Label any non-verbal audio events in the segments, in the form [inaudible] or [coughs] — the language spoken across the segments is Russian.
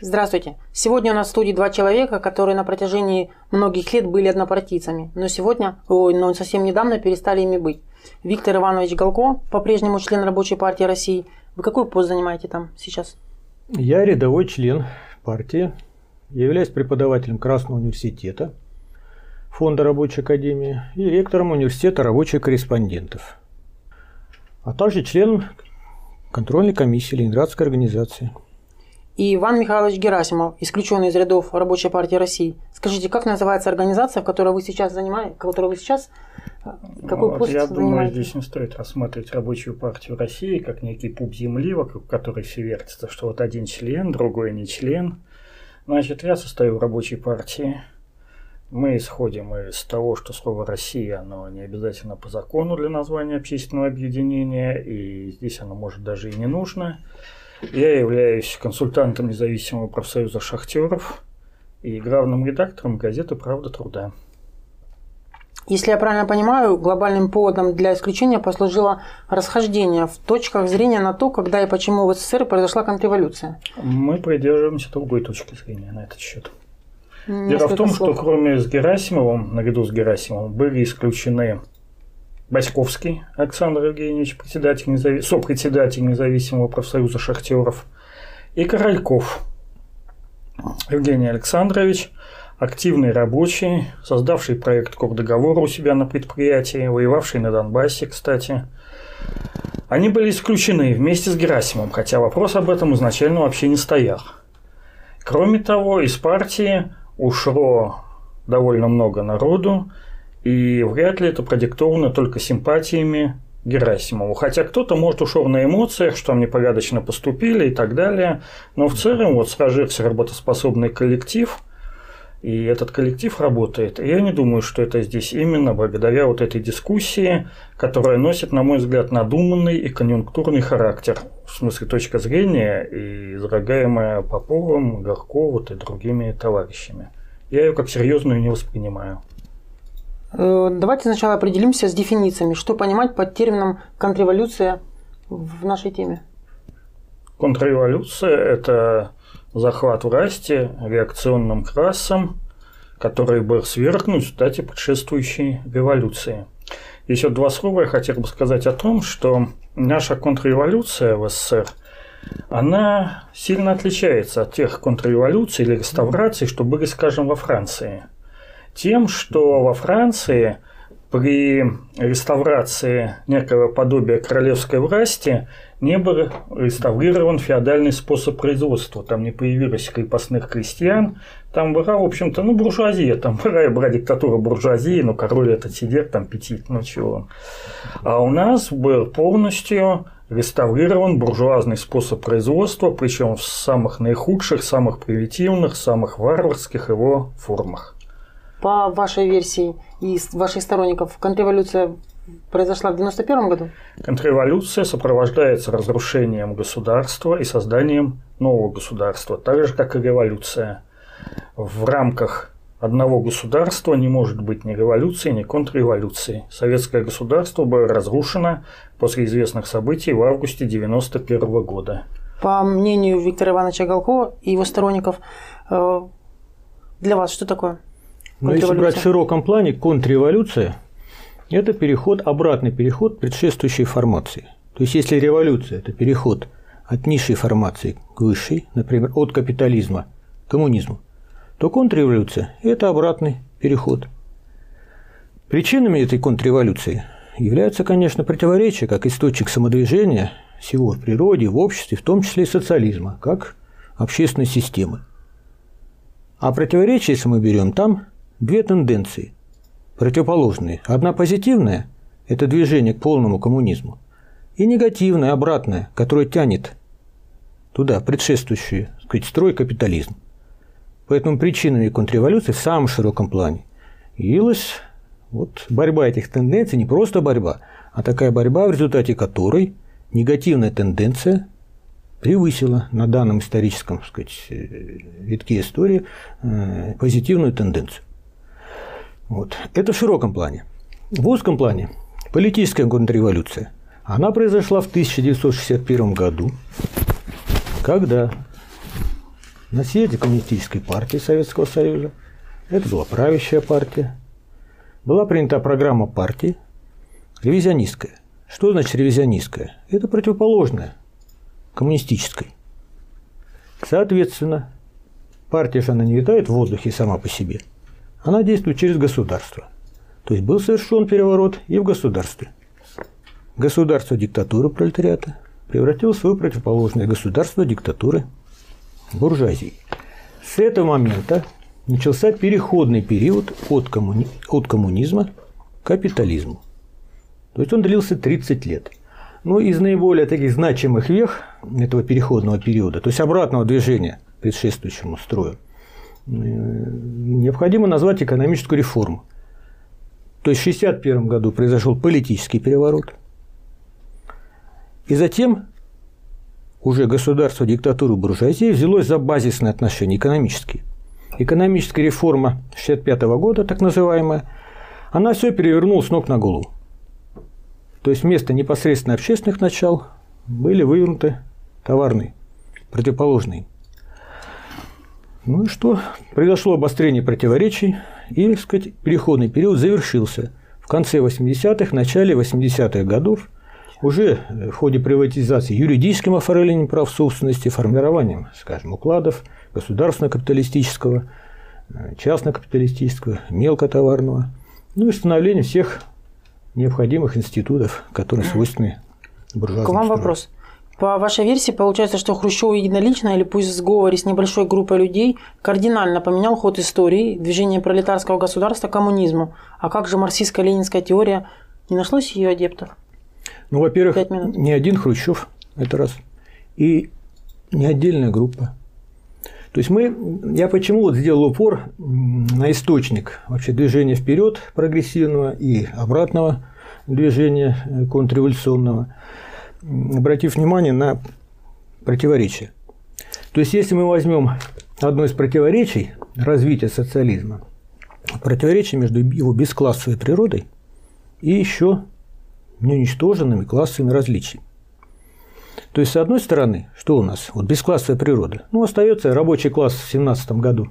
Здравствуйте. Сегодня у нас в студии два человека, которые на протяжении многих лет были однопартийцами, но сегодня, ой, но совсем недавно перестали ими быть. Виктор Иванович Галко, по-прежнему член Рабочей партии России. Вы какой пост занимаете там сейчас? Я рядовой член партии, являюсь преподавателем Красного университета, Фонда рабочей академии и ректором университета рабочих корреспондентов, а также член контрольной комиссии Ленинградской организации. И Иван Михайлович Герасимов, исключенный из рядов Рабочей партии России. Скажите, как называется организация, в которой вы сейчас занимаете, которой вы сейчас э, какой вот, пост Я занимаете? думаю, здесь не стоит рассматривать Рабочую партию России как некий пуп земли, вокруг которой все вертится, что вот один член, другой не член. Значит, я состою в Рабочей партии. Мы исходим из того, что слово «Россия» оно не обязательно по закону для названия общественного объединения, и здесь оно может даже и не нужно. Я являюсь консультантом независимого профсоюза шахтеров и главным редактором газеты «Правда труда». Если я правильно понимаю, глобальным поводом для исключения послужило расхождение в точках зрения на то, когда и почему в СССР произошла контрреволюция. Мы придерживаемся другой точки зрения на этот счет. Несколько Дело в том, слов. что кроме с Герасимовым, наряду с Герасимовым, были исключены Баськовский Александр Евгеньевич, председатель незави... сопредседатель независимого профсоюза шахтеров, и Корольков Евгений Александрович, активный рабочий, создавший проект Кордоговора у себя на предприятии, воевавший на Донбассе, кстати. Они были исключены вместе с Герасимом, хотя вопрос об этом изначально вообще не стоял. Кроме того, из партии ушло довольно много народу, и вряд ли это продиктовано только симпатиями Герасимову. Хотя кто-то, может, ушел на эмоциях, что они порядочно поступили и так далее. Но в целом вот сложился работоспособный коллектив, и этот коллектив работает. И я не думаю, что это здесь именно благодаря вот этой дискуссии, которая носит, на мой взгляд, надуманный и конъюнктурный характер. В смысле точка зрения, и излагаемая Поповым, Горко и другими товарищами. Я ее как серьезную не воспринимаю. Э, давайте сначала определимся с дефинициями. Что понимать под термином контрреволюция в нашей теме? Контрреволюция – это захват власти реакционным классом, который был свергнут в результате предшествующей революции. Еще два слова я хотел бы сказать о том, что наша контрреволюция в СССР, она сильно отличается от тех контрреволюций или реставраций, что были, скажем, во Франции – тем, что во Франции при реставрации некого подобия королевской власти не был реставрирован феодальный способ производства. Там не появилось крепостных крестьян. Там была, в общем-то, ну, буржуазия. Там была, была диктатура буржуазии, но король этот сидит, там пятит, ну чего. А у нас был полностью реставрирован буржуазный способ производства, причем в самых наихудших, самых примитивных, самых варварских его формах по вашей версии и ваших сторонников, контрреволюция произошла в 91 году? Контрреволюция сопровождается разрушением государства и созданием нового государства, так же, как и революция. В рамках одного государства не может быть ни революции, ни контрреволюции. Советское государство было разрушено после известных событий в августе 1991 года. По мнению Виктора Ивановича Галко и его сторонников, э, для вас что такое но если брать в широком плане, контрреволюция – это переход, обратный переход предшествующей формации. То есть, если революция – это переход от низшей формации к высшей, например, от капитализма к коммунизму, то контрреволюция – это обратный переход. Причинами этой контрреволюции являются, конечно, противоречия, как источник самодвижения всего в природе, в обществе, в том числе и социализма, как общественной системы. А противоречия, если мы берем там, две тенденции, противоположные. Одна позитивная – это движение к полному коммунизму, и негативная, обратная, которая тянет туда предшествующий сказать, строй капитализм. Поэтому причинами контрреволюции в самом широком плане явилась вот борьба этих тенденций, не просто борьба, а такая борьба, в результате которой негативная тенденция превысила на данном историческом сказать, э, витке истории э, позитивную тенденцию. Вот. Это в широком плане. В узком плане политическая контрреволюция. Она произошла в 1961 году, когда на съезде Коммунистической партии Советского Союза, это была правящая партия, была принята программа партии ревизионистская. Что значит ревизионистская? Это противоположная коммунистической. Соответственно, партия же она не витает в воздухе сама по себе. Она действует через государство. То есть был совершен переворот и в государстве. Государство диктатуры пролетариата превратилось в свою противоположное государство диктатуры буржуазии. С этого момента начался переходный период от, коммуни... от коммунизма к капитализму. То есть он длился 30 лет. Ну, из наиболее таких значимых вех этого переходного периода, то есть обратного движения предшествующему строю, необходимо назвать экономическую реформу. То есть в 1961 году произошел политический переворот. И затем уже государство диктатуры буржуазии взялось за базисные отношения экономические. Экономическая реформа 1965 года, так называемая, она все перевернула с ног на голову. То есть вместо непосредственно общественных начал были вывернуты товарные, противоположные. Ну и что? Произошло обострение противоречий, и, так сказать, переходный период завершился. В конце 80-х, начале 80-х годов уже в ходе приватизации юридическим оформлением прав собственности, формированием, скажем, укладов государственно-капиталистического, частно-капиталистического, мелкотоварного, ну и становлением всех необходимых институтов, которые свойственны буржуазному К вам вопрос. По вашей версии, получается, что Хрущев единолично или пусть в сговоре с небольшой группой людей кардинально поменял ход истории, движение пролетарского государства к коммунизму. А как же марксистско-ленинская теория? Не нашлось ее адептов? Ну, во-первых, не один Хрущев, это раз, и не отдельная группа. То есть мы, я почему вот сделал упор на источник вообще движения вперед прогрессивного и обратного движения э, контрреволюционного, обратив внимание на противоречия. То есть, если мы возьмем одно из противоречий развития социализма, противоречие между его бесклассовой природой и еще неуничтоженными классовыми различиями. То есть, с одной стороны, что у нас? Вот бесклассовая природа. Ну, остается рабочий класс в 17 году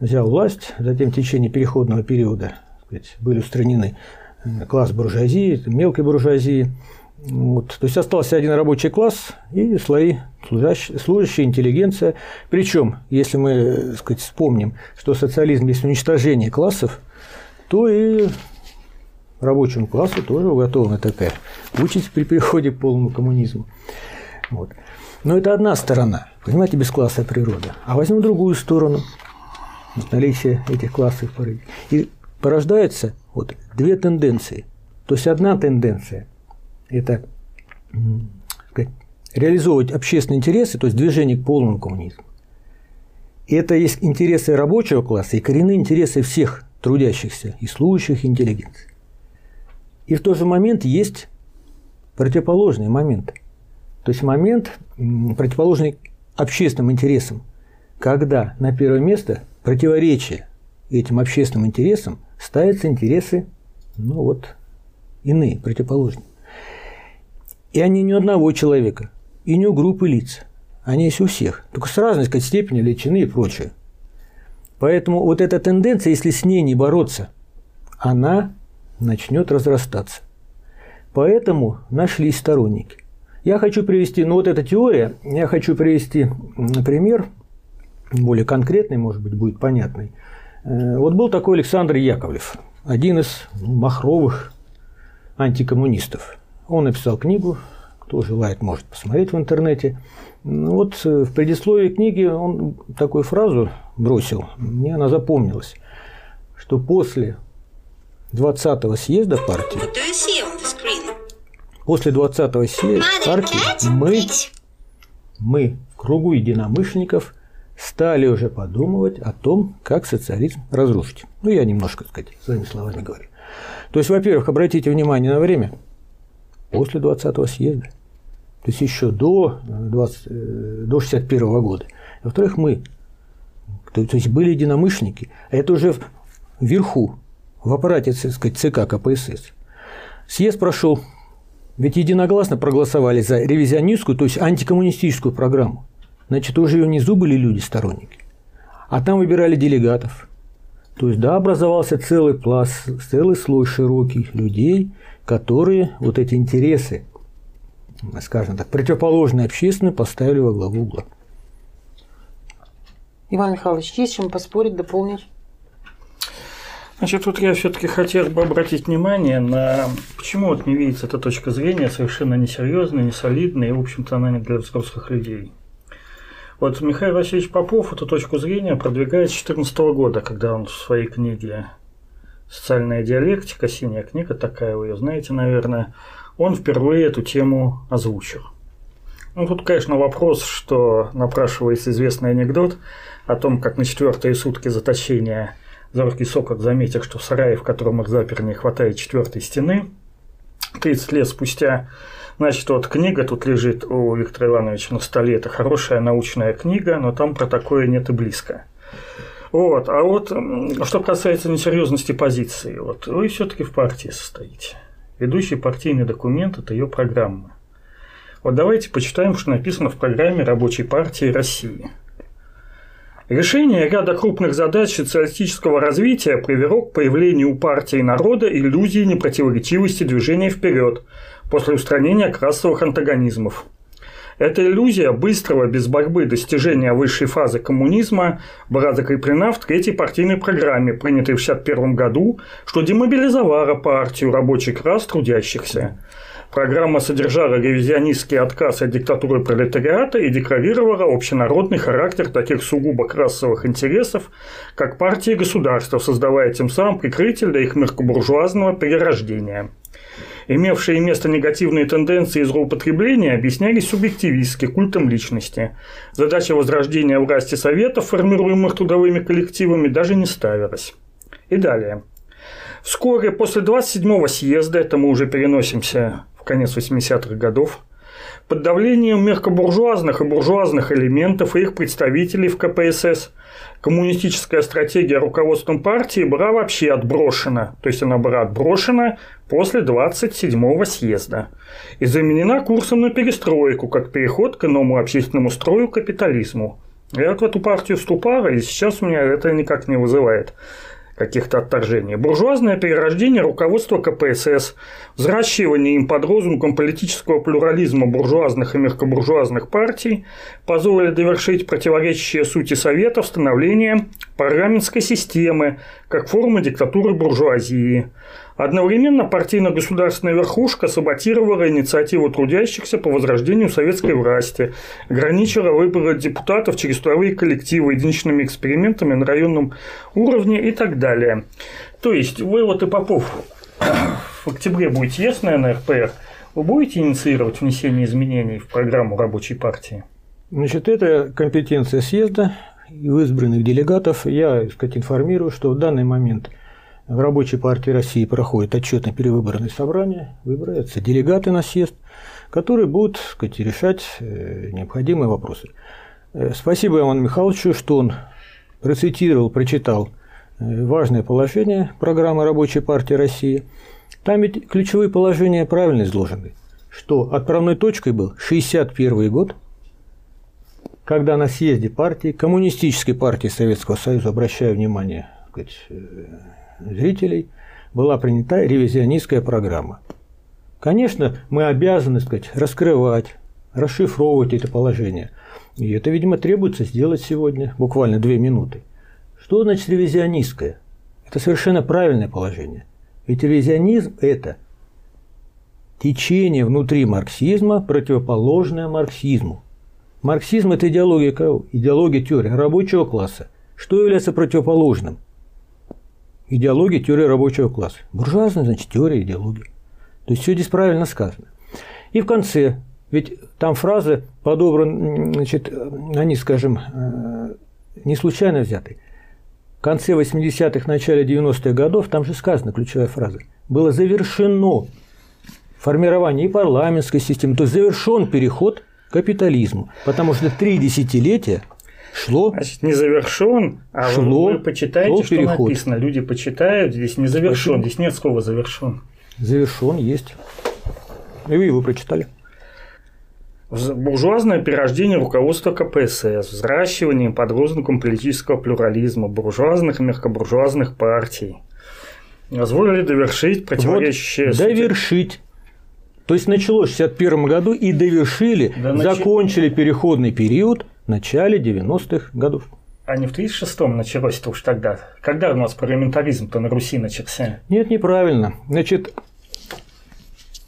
взял власть, затем в течение переходного периода сказать, были устранены э, класс буржуазии, мелкой буржуазии. Вот. То есть остался один рабочий класс и слои служащие, служащая интеллигенция. Причем, если мы э, сказать, вспомним, что социализм есть уничтожение классов, то и рабочему классу тоже уготована такая участь при переходе к полному коммунизму. Вот. Но это одна сторона, понимаете, бесклассовая природа. А возьмем другую сторону, наличие этих классов И порождаются вот две тенденции. То есть одна тенденция – это сказать, реализовывать общественные интересы, то есть движение к полному коммунизму. И это есть интересы рабочего класса и коренные интересы всех трудящихся и служащих интеллигенции. И в тот же момент есть противоположный момент – то есть момент, противоположный общественным интересам, когда на первое место противоречие этим общественным интересам ставятся интересы, ну вот, иные, противоположные. И они не одного человека, и не у группы лиц. Они есть у всех, только с разной сказать, степенью величины и прочее. Поэтому вот эта тенденция, если с ней не бороться, она начнет разрастаться. Поэтому нашлись сторонники. Я хочу привести, ну вот эта теория, я хочу привести пример, более конкретный, может быть, будет понятный. Э, вот был такой Александр Яковлев, один из махровых антикоммунистов. Он написал книгу, кто желает, может посмотреть в интернете. Ну вот э, в предисловии книги он такую фразу бросил, мне она запомнилась, что после 20-го съезда партии После 20-го партии мы, мы в кругу единомышленников стали уже подумывать о том, как социализм разрушить. Ну, я немножко, так сказать, своими словами говорю. То есть, во-первых, обратите внимание на время после 20-го съезда, то есть еще до, 20, э, до 61 -го года. Во-вторых, мы, то, есть были единомышленники, а это уже вверху, в аппарате так сказать, ЦК КПСС. Съезд прошел ведь единогласно проголосовали за ревизионистскую, то есть антикоммунистическую программу. Значит, уже внизу были люди-сторонники. А там выбирали делегатов. То есть, да, образовался целый пласт, целый слой широких людей, которые вот эти интересы, скажем так, противоположные общественные поставили во главу угла. Иван Михайлович, есть чем поспорить, дополнить? Значит, тут я все-таки хотел бы обратить внимание на почему вот не видится эта точка зрения совершенно несерьезная, несолидная, и, в общем-то, она не для взрослых людей. Вот Михаил Васильевич Попов эту точку зрения продвигает с 2014 года, когда он в своей книге «Социальная диалектика», синяя книга такая, вы ее знаете, наверное, он впервые эту тему озвучил. Ну, тут, конечно, вопрос, что напрашивается известный анекдот о том, как на четвертые сутки заточения Зоркий Сокол заметил, что в сарае, в котором их заперли, не хватает четвертой стены. 30 лет спустя Значит, вот книга тут лежит у Виктора Ивановича на столе. Это хорошая научная книга, но там про такое нет и близко. Вот. А вот что касается несерьезности позиции, вот вы все-таки в партии состоите. Ведущий партийный документ – это ее программа. Вот давайте почитаем, что написано в программе Рабочей партии России – Решение ряда крупных задач социалистического развития привело к появлению у партии народа иллюзии непротиворечивости движения вперед после устранения классовых антагонизмов. Эта иллюзия быстрого, без борьбы достижения высшей фазы коммунизма была закреплена в третьей партийной программе, принятой в 1961 году, что демобилизовало партию рабочий класс трудящихся. Программа содержала ревизионистский отказ от диктатуры пролетариата и декларировала общенародный характер таких сугубо классовых интересов, как партии и государства, создавая тем самым прикрытие для их мелкобуржуазного перерождения. Имевшие место негативные тенденции и злоупотребления объяснялись субъективистски, культом личности. Задача возрождения власти Советов, формируемых трудовыми коллективами, даже не ставилась. И далее. Вскоре после 27-го съезда, это мы уже переносимся конец 80-х годов, под давлением мелкобуржуазных и буржуазных элементов и их представителей в КПСС коммунистическая стратегия руководством партии была вообще отброшена, то есть она была отброшена после 27-го съезда и заменена курсом на перестройку, как переход к иному общественному строю капитализму. Я вот в эту партию вступала, и сейчас у меня это никак не вызывает каких-то отторжений. Буржуазное перерождение руководства КПСС, взращивание им под лозунгом политического плюрализма буржуазных и мягкобуржуазных партий позволили довершить противоречащее сути Советов становление парламентской системы как формы диктатуры буржуазии – Одновременно партийно-государственная верхушка саботировала инициативу трудящихся по возрождению советской власти, ограничила выборы депутатов через трудовые коллективы единичными экспериментами на районном уровне и так далее. То есть вы вот и Попов [coughs] в октябре будете ясно на РПР, вы будете инициировать внесение изменений в программу рабочей партии? Значит, это компетенция съезда и избранных делегатов. Я, так сказать, информирую, что в данный момент – в Рабочей партии России проходит отчетно-перевыборное собрание, выбираются делегаты на съезд, которые будут сказать, решать э, необходимые вопросы. Э, спасибо Ивану Михайловичу, что он процитировал, прочитал э, важное положение программы Рабочей партии России. Там ведь ключевые положения правильно изложены, что отправной точкой был 61 год, когда на съезде партии, Коммунистической партии Советского Союза, обращаю внимание, сказать, зрителей была принята ревизионистская программа. Конечно, мы обязаны сказать, раскрывать, расшифровывать это положение. И это, видимо, требуется сделать сегодня, буквально две минуты. Что значит ревизионистское? Это совершенно правильное положение. Ведь ревизионизм – это течение внутри марксизма, противоположное марксизму. Марксизм – это идеология кого? Идеология теории рабочего класса. Что является противоположным? Идеология, теория рабочего класса. Буржуазная, значит, теория, идеология. То есть все здесь правильно сказано. И в конце, ведь там фразы подобраны, значит, они, скажем, э, не случайно взяты. В конце 80-х, начале 90-х годов, там же сказана ключевая фраза, было завершено формирование и парламентской системы, то есть завершен переход к капитализму, потому что три десятилетия шло. Значит, не завершен, а шло, вы почитаете, что переход. написано. Люди почитают, здесь не завершен, здесь нет слова завершен. Завершен есть. И вы его прочитали. буржуазное перерождение руководства КПСС, взращивание под лозунгом политического плюрализма, буржуазных и мягкобуржуазных партий. Позволили довершить противоречащее... Вот, довершить. То есть началось в 1961 году и довершили, да, закончили нач... переходный период начале 90-х годов. А не в 36-м началось-то уж тогда? Когда у нас парламентаризм-то на Руси начался? Нет, неправильно. Значит,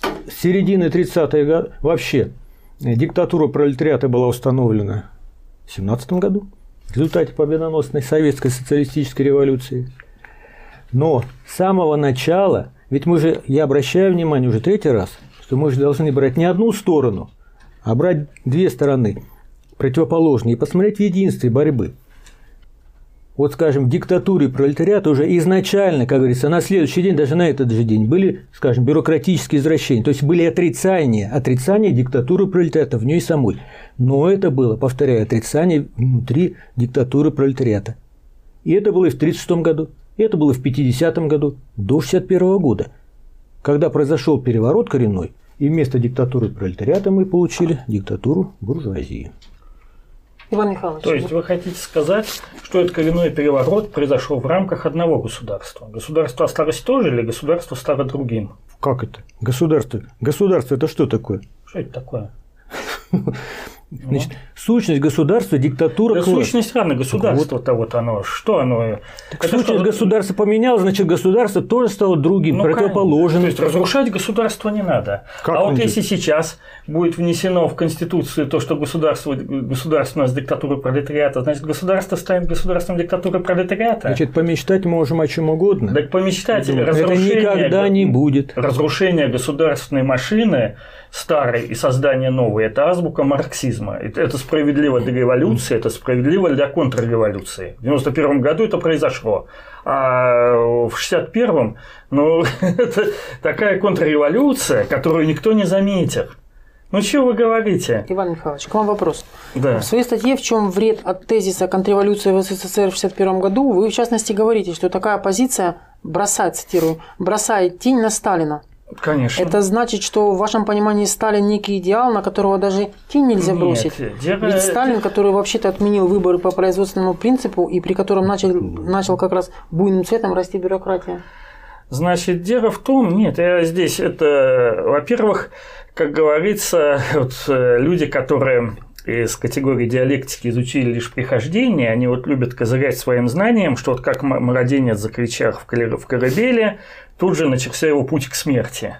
с середины 30-х годов вообще диктатура пролетариата была установлена в 17 году в результате победоносной советской социалистической революции. Но с самого начала, ведь мы же, я обращаю внимание уже третий раз, что мы же должны брать не одну сторону, а брать две стороны противоположные и посмотреть в единстве борьбы – вот, скажем, в диктатуре пролетариата уже изначально, как говорится, на следующий день, даже на этот же день, были, скажем, бюрократические извращения. То есть были отрицания, отрицания диктатуры пролетариата в ней самой. Но это было, повторяю, отрицание внутри диктатуры пролетариата. И это было и в 1936 году, и это было в 50 году, до 61 года, когда произошел переворот коренной, и вместо диктатуры пролетариата мы получили диктатуру буржуазии. Иван Михайлович. То есть вы хотите сказать, что этот коренной переворот произошел в рамках одного государства? Государство осталось тоже или государство стало другим? Как это? Государство. Государство это что такое? Что это такое? [laughs] Значит, сущность государства, диктатура, да класс. Сущность равно государство-то вот. вот оно. Что оно? Так сущность что... государства поменялось, значит, государство тоже стало другим, ну, противоположным. То есть разрушать государство не надо. Как а вот если сейчас будет внесено в Конституцию то, что государство, государство у нас диктатура пролетариата, значит, государство станет государством диктатуры пролетариата. Значит, помечтать можем о чем угодно. Так помечтать. Это никогда не будет. Разрушение государственной машины старой и создание новой – это азбука марксизма. Это справедливо для революции, это справедливо для контрреволюции. В 91 году это произошло. А в 61-м, ну, [laughs] это такая контрреволюция, которую никто не заметит. Ну, что вы говорите? Иван Михайлович, к вам вопрос. Да. В своей статье «В чем вред от тезиса контрреволюции в СССР в 1961 году» вы, в частности, говорите, что такая позиция бросает, цитирую, бросает тень на Сталина. Конечно. Это значит, что в вашем понимании Сталин некий идеал, на которого даже тень нельзя Нет, бросить. Дело... Ведь Сталин, который вообще-то отменил выборы по производственному принципу и при котором начал, начал как раз буйным цветом расти бюрократия. Значит, дело в том, нет, я здесь это, во-первых, как говорится, [laughs] вот э, люди, которые из категории диалектики изучили лишь прихождение, они вот любят козырять своим знанием, что вот как младенец закричав в корабеле, тут же начался его путь к смерти.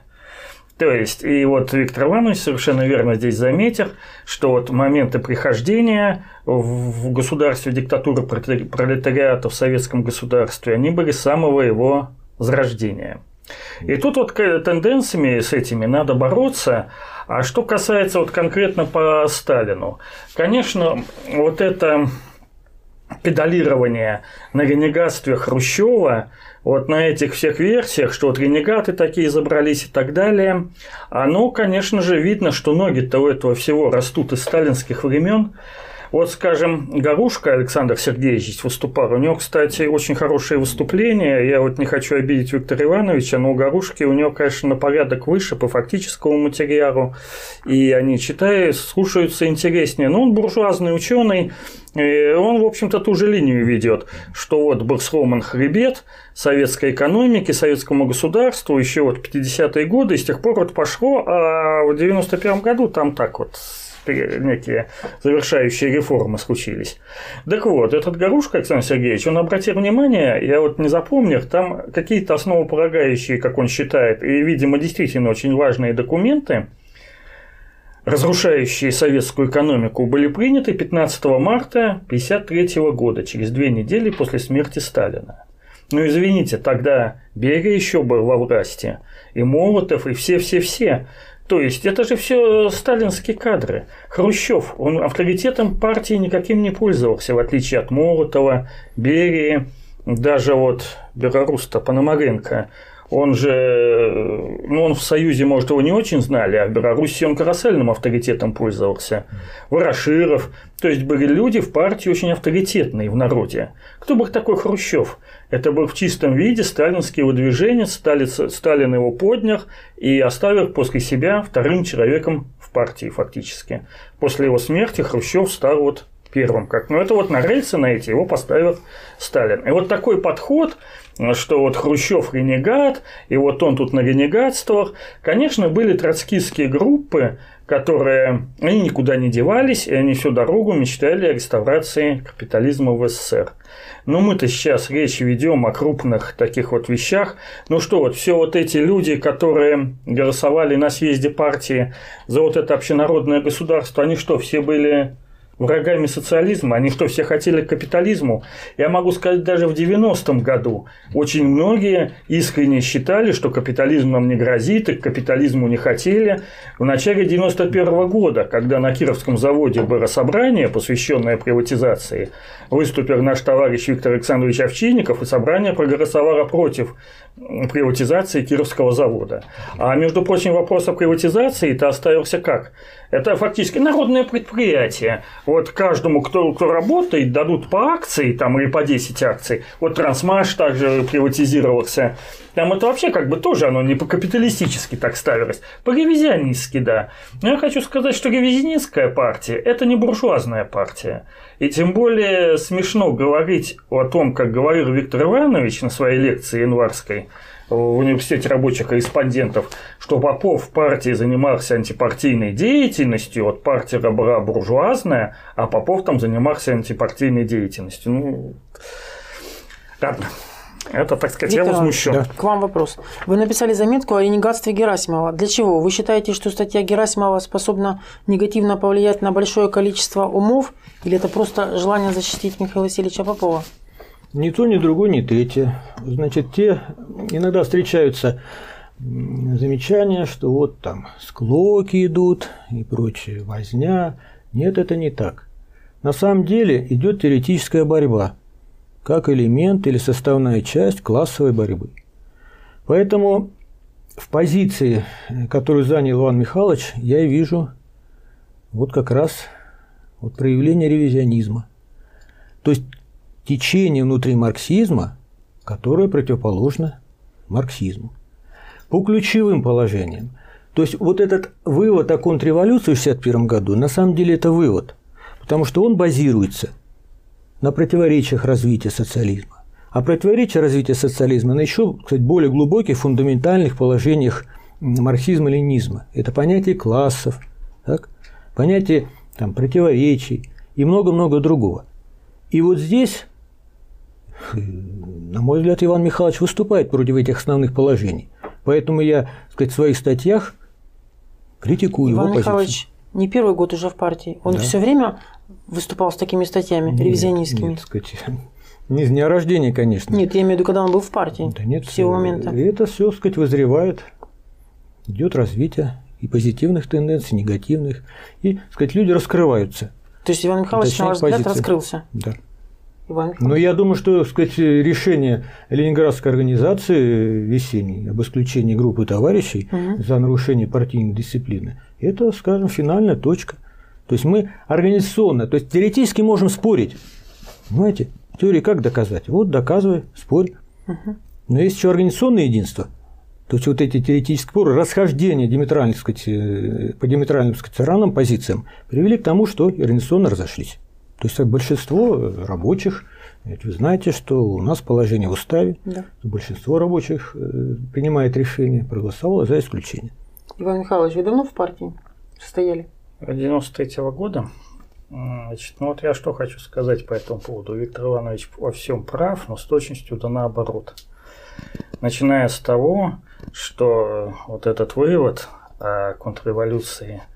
То есть, и вот Виктор Иванович совершенно верно здесь заметил, что вот моменты прихождения в государстве диктатуры пролетариата в советском государстве, они были с самого его зарождения. И тут вот тенденциями с этими надо бороться. А что касается вот конкретно по Сталину, конечно, вот это педалирование на ренегатстве Хрущева, вот на этих всех версиях, что вот ренегаты такие забрались и так далее, оно, конечно же, видно, что ноги-то у этого всего растут из сталинских времен. Вот, скажем, Гарушка Александр Сергеевич выступал. У него, кстати, очень хорошее выступление. Я вот не хочу обидеть Виктора Ивановича, но у Гарушки у него, конечно, на порядок выше по фактическому материалу. И они, читая, слушаются интереснее. Но он буржуазный ученый, он, в общем-то, ту же линию ведет, что вот был сломан хребет советской экономики, советскому государству еще вот 50-е годы, и с тех пор вот пошло, а в 91 году там так вот некие завершающие реформы случились. Так вот, этот Гарушка Александр Сергеевич, он обратил внимание, я вот не запомнил, там какие-то основополагающие, как он считает, и, видимо, действительно очень важные документы, разрушающие советскую экономику, были приняты 15 марта 1953 года, через две недели после смерти Сталина. Ну, извините, тогда Берия еще был во власти, и Молотов, и все-все-все. То есть это же все сталинские кадры. Хрущев, он авторитетом партии никаким не пользовался, в отличие от Молотова, Берии, даже вот Белоруста Пономаренко. Он же, э, ну, он в Союзе, может, его не очень знали, а в Беларуси он колоссальным авторитетом пользовался. Вороширов. То есть были люди в партии очень авторитетные в народе. Кто был такой Хрущев? Это был в чистом виде сталинский выдвиженец, Сталин, Сталин его поднял и оставил после себя вторым человеком в партии фактически. После его смерти Хрущев стал вот первым. Как, ну, это вот на рельсы на эти его поставил Сталин. И вот такой подход, что вот Хрущев ренегат, и вот он тут на ренегатствах. Конечно, были троцкистские группы, которые, они никуда не девались, и они всю дорогу мечтали о реставрации капитализма в СССР. Но мы-то сейчас речь ведем о крупных таких вот вещах. Ну что, вот все вот эти люди, которые голосовали на съезде партии за вот это общенародное государство, они что, все были врагами социализма. Они что, все хотели к капитализму? Я могу сказать, даже в 90-м году очень многие искренне считали, что капитализм нам не грозит, и к капитализму не хотели. В начале 91 -го года, когда на Кировском заводе было собрание, посвященное приватизации, выступил наш товарищ Виктор Александрович Овчинников, и собрание проголосовало против приватизации Кировского завода. А между прочим, вопрос о приватизации-то оставился как? Это фактически народное предприятие. Вот каждому, кто, кто работает, дадут по акции там, или по 10 акций. Вот Трансмаш также приватизировался. Там это вообще как бы тоже оно не по-капиталистически так ставилось. По-ревизионистски, да. Но я хочу сказать, что ревизионистская партия – это не буржуазная партия. И тем более смешно говорить о том, как говорил Виктор Иванович на своей лекции январской, в университете рабочих корреспондентов, что Попов в партии занимался антипартийной деятельностью, вот партия была буржуазная, а Попов там занимался антипартийной деятельностью. Ну, ладно. Это, так сказать, Виктор, я возмущен. Да. К вам вопрос. Вы написали заметку о ренегатстве Герасимова. Для чего? Вы считаете, что статья Герасимова способна негативно повлиять на большое количество умов, или это просто желание защитить Михаила Васильевича Попова? Ни то, ни другое, ни третье. Значит, те иногда встречаются замечания, что вот там склоки идут и прочее, возня. Нет, это не так. На самом деле идет теоретическая борьба, как элемент или составная часть классовой борьбы. Поэтому в позиции, которую занял Иван Михайлович, я вижу вот как раз вот проявление ревизионизма. То есть течение внутри марксизма, которое противоположно марксизму. По ключевым положениям. То есть вот этот вывод о контрреволюции в 1961 году, на самом деле это вывод, потому что он базируется на противоречиях развития социализма. А противоречие развития социализма на еще, кстати, более глубоких фундаментальных положениях марксизма-ленизма. Это понятие классов, так? понятие там, противоречий и много-много другого. И вот здесь на мой взгляд, Иван Михайлович выступает против этих основных положений. Поэтому я, так сказать, в своих статьях критикую Иван его Михайлович позицию. не первый год уже в партии. Он да. все время выступал с такими статьями нет, ревизионистскими. Нет, сказать, [laughs] не с дня рождения, конечно. Нет, я имею в виду, когда он был в партии. Да нет, с момента. И это все, сказать, вызревает, идет развитие и позитивных тенденций, и негативных, и, сказать, люди раскрываются. То есть Иван Михайлович, на ваш взгляд, раскрылся? Да. Ну, я думаю, что сказать, решение Ленинградской организации весенней об исключении группы товарищей угу. за нарушение партийной дисциплины – это, скажем, финальная точка. То есть мы организационно, то есть теоретически можем спорить. Понимаете, теории как доказать? Вот доказывай, спорь. Угу. Но есть еще организационное единство. То есть вот эти теоретические споры, расхождения диаметрально, сказать, э, по диаметральным сказать, равным позициям привели к тому, что организационно разошлись. То есть большинство рабочих, ведь вы знаете, что у нас положение в уставе, да. большинство рабочих э, принимает решение, проголосовало за исключение. Иван Михайлович, вы давно в партии состояли? 93 -го года. Значит, ну вот я что хочу сказать по этому поводу. Виктор Иванович во всем прав, но с точностью да наоборот. Начиная с того, что вот этот вывод о контрреволюции –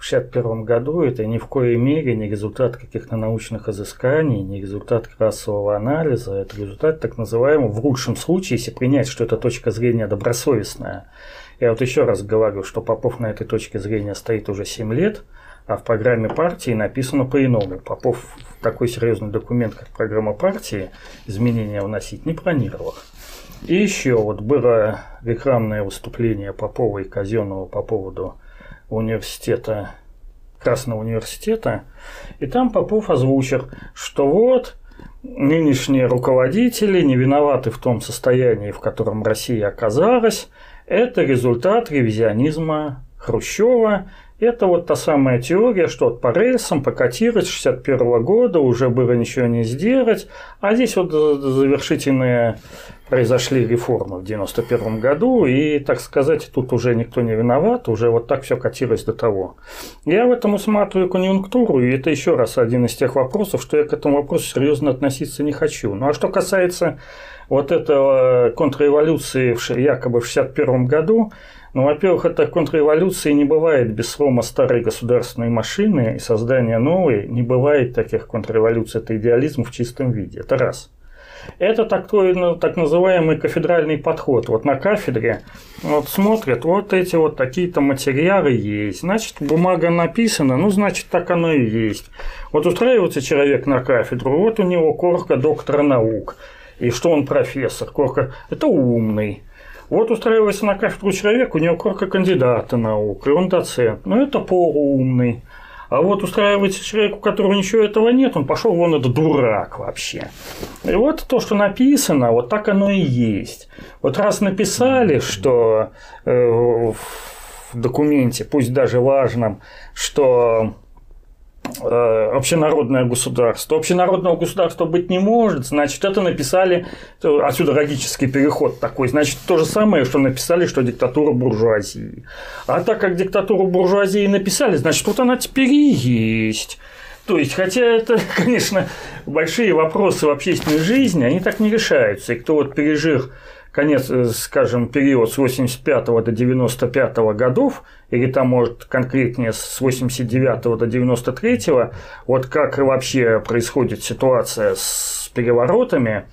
1961 году это ни в коей мере не результат каких-то научных изысканий, не результат классового анализа, это результат так называемого, в лучшем случае, если принять, что эта точка зрения добросовестная. Я вот еще раз говорю, что Попов на этой точке зрения стоит уже 7 лет, а в программе партии написано по-иному. Попов такой серьезный документ, как программа партии, изменения вносить не планировал. И еще вот было рекламное выступление Попова и Казенного по поводу университета, Красного университета, и там Попов озвучил, что вот нынешние руководители не виноваты в том состоянии, в котором Россия оказалась, это результат ревизионизма Хрущева это вот та самая теория, что вот по рельсам покатилось 61 года, уже было ничего не сделать, а здесь вот завершительные произошли реформы в 91 году, и, так сказать, тут уже никто не виноват, уже вот так все катилось до того. Я в этом усматриваю конъюнктуру, и это еще раз один из тех вопросов, что я к этому вопросу серьезно относиться не хочу. Ну а что касается вот этого контрреволюции якобы в 61 году, ну, во-первых, это контрреволюции не бывает без слома старой государственной машины и создания новой. Не бывает таких контрреволюций. Это идеализм в чистом виде. Это раз. Это такой, ну, так называемый кафедральный подход. Вот на кафедре вот смотрят, вот эти вот такие-то материалы есть. Значит, бумага написана, ну, значит, так оно и есть. Вот устраивается человек на кафедру, вот у него корка доктора наук. И что он профессор? Корка – это умный. Вот устраивается на кафедру человек, у него корка кандидата наук, и он доцент. Ну, это полуумный. А вот устраивается человек, у которого ничего этого нет, он пошел вон это дурак вообще. И вот то, что написано, вот так оно и есть. Вот раз написали, что э, в документе, пусть даже важном, что общенародное государство. Общенародного государства быть не может, значит, это написали, отсюда логический переход такой, значит, то же самое, что написали, что диктатура буржуазии. А так как диктатуру буржуазии написали, значит, вот она теперь и есть. То есть, хотя это, [laughs] конечно, большие вопросы в общественной жизни, они так не решаются. И кто вот пережил конец, э, скажем, период с 85 до 95 годов, или там, может, конкретнее с 89 до 93, вот как вообще происходит ситуация с переворотами,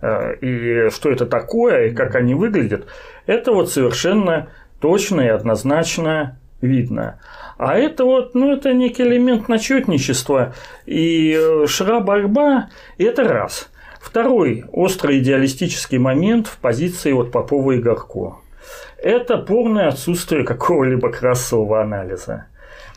э, и что это такое, и как они выглядят, это вот совершенно точно и однозначно видно. А это вот, ну, это некий элемент начетничества и э, шра-борьба – это раз – Второй острый идеалистический момент в позиции вот Попова и Горко – это полное отсутствие какого-либо классового анализа.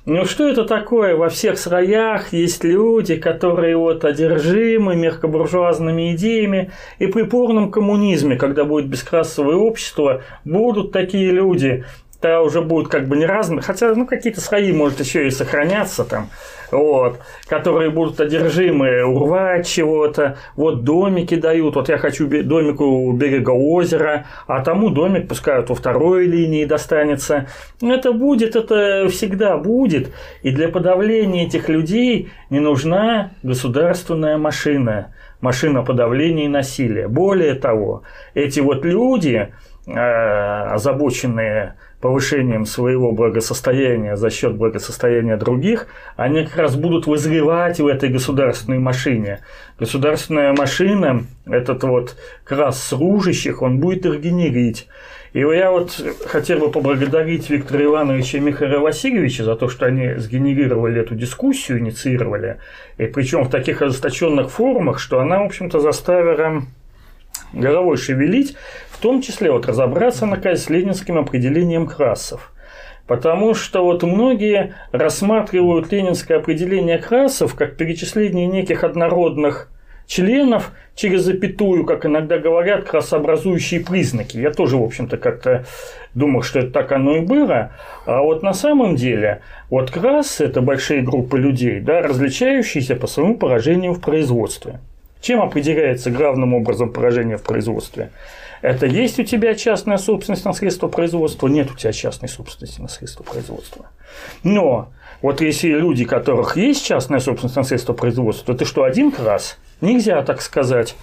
Ну что это такое? Во всех слоях есть люди, которые вот одержимы мелкобуржуазными идеями, и при полном коммунизме, когда будет бесклассовое общество, будут такие люди, то уже будут как бы не разные, хотя ну какие-то слои может еще и сохраняться там, вот, которые будут одержимы урвать чего-то, вот домики дают, вот я хочу домик у берега озера, а тому домик пускают во второй линии достанется. Это будет, это всегда будет, и для подавления этих людей не нужна государственная машина, машина подавления насилия. Более того, эти вот люди, э, озабоченные повышением своего благосостояния за счет благосостояния других, они как раз будут вызревать в этой государственной машине. Государственная машина, этот вот класс служащих, он будет регенерить. И я вот хотел бы поблагодарить Виктора Ивановича и Михаила Васильевича за то, что они сгенерировали эту дискуссию, инициировали, и причем в таких ожесточенных форумах, что она, в общем-то, заставила головой шевелить, в том числе вот разобраться наконец с ленинским определением классов. Потому что вот многие рассматривают ленинское определение классов как перечисление неких однородных членов через запятую, как иногда говорят, классообразующие признаки. Я тоже, в общем-то, как-то думал, что это так оно и было. А вот на самом деле, вот классы – это большие группы людей, да, различающиеся по своему поражению в производстве. Чем определяется главным образом поражение в производстве? Это есть у тебя частная собственность на средства производства, нет у тебя частной собственности на средства производства. Но вот если люди, у которых есть частная собственность на средства производства, то ты что, один класс? Нельзя так сказать.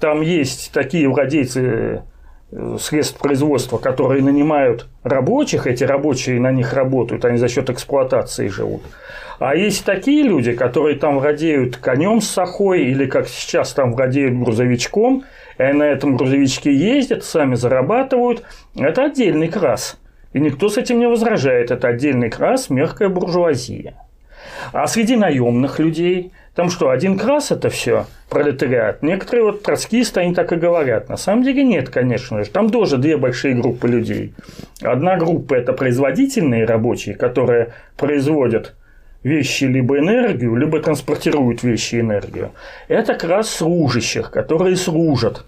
Там есть такие владельцы э, средств производства, которые нанимают рабочих, эти рабочие на них работают, они за счет эксплуатации живут. А есть такие люди, которые там владеют конем с сахой или, как сейчас, там владеют грузовичком, на этом грузовичке ездят, сами зарабатывают. Это отдельный крас. И никто с этим не возражает. Это отдельный крас, мягкая буржуазия. А среди наемных людей Там что, один крас это все пролетариат? Некоторые вот троцкисты, они так и говорят. На самом деле нет, конечно же. Там тоже две большие группы людей. Одна группа – это производительные рабочие, которые производят вещи либо энергию, либо транспортируют вещи и энергию. Это как раз служащих, которые служат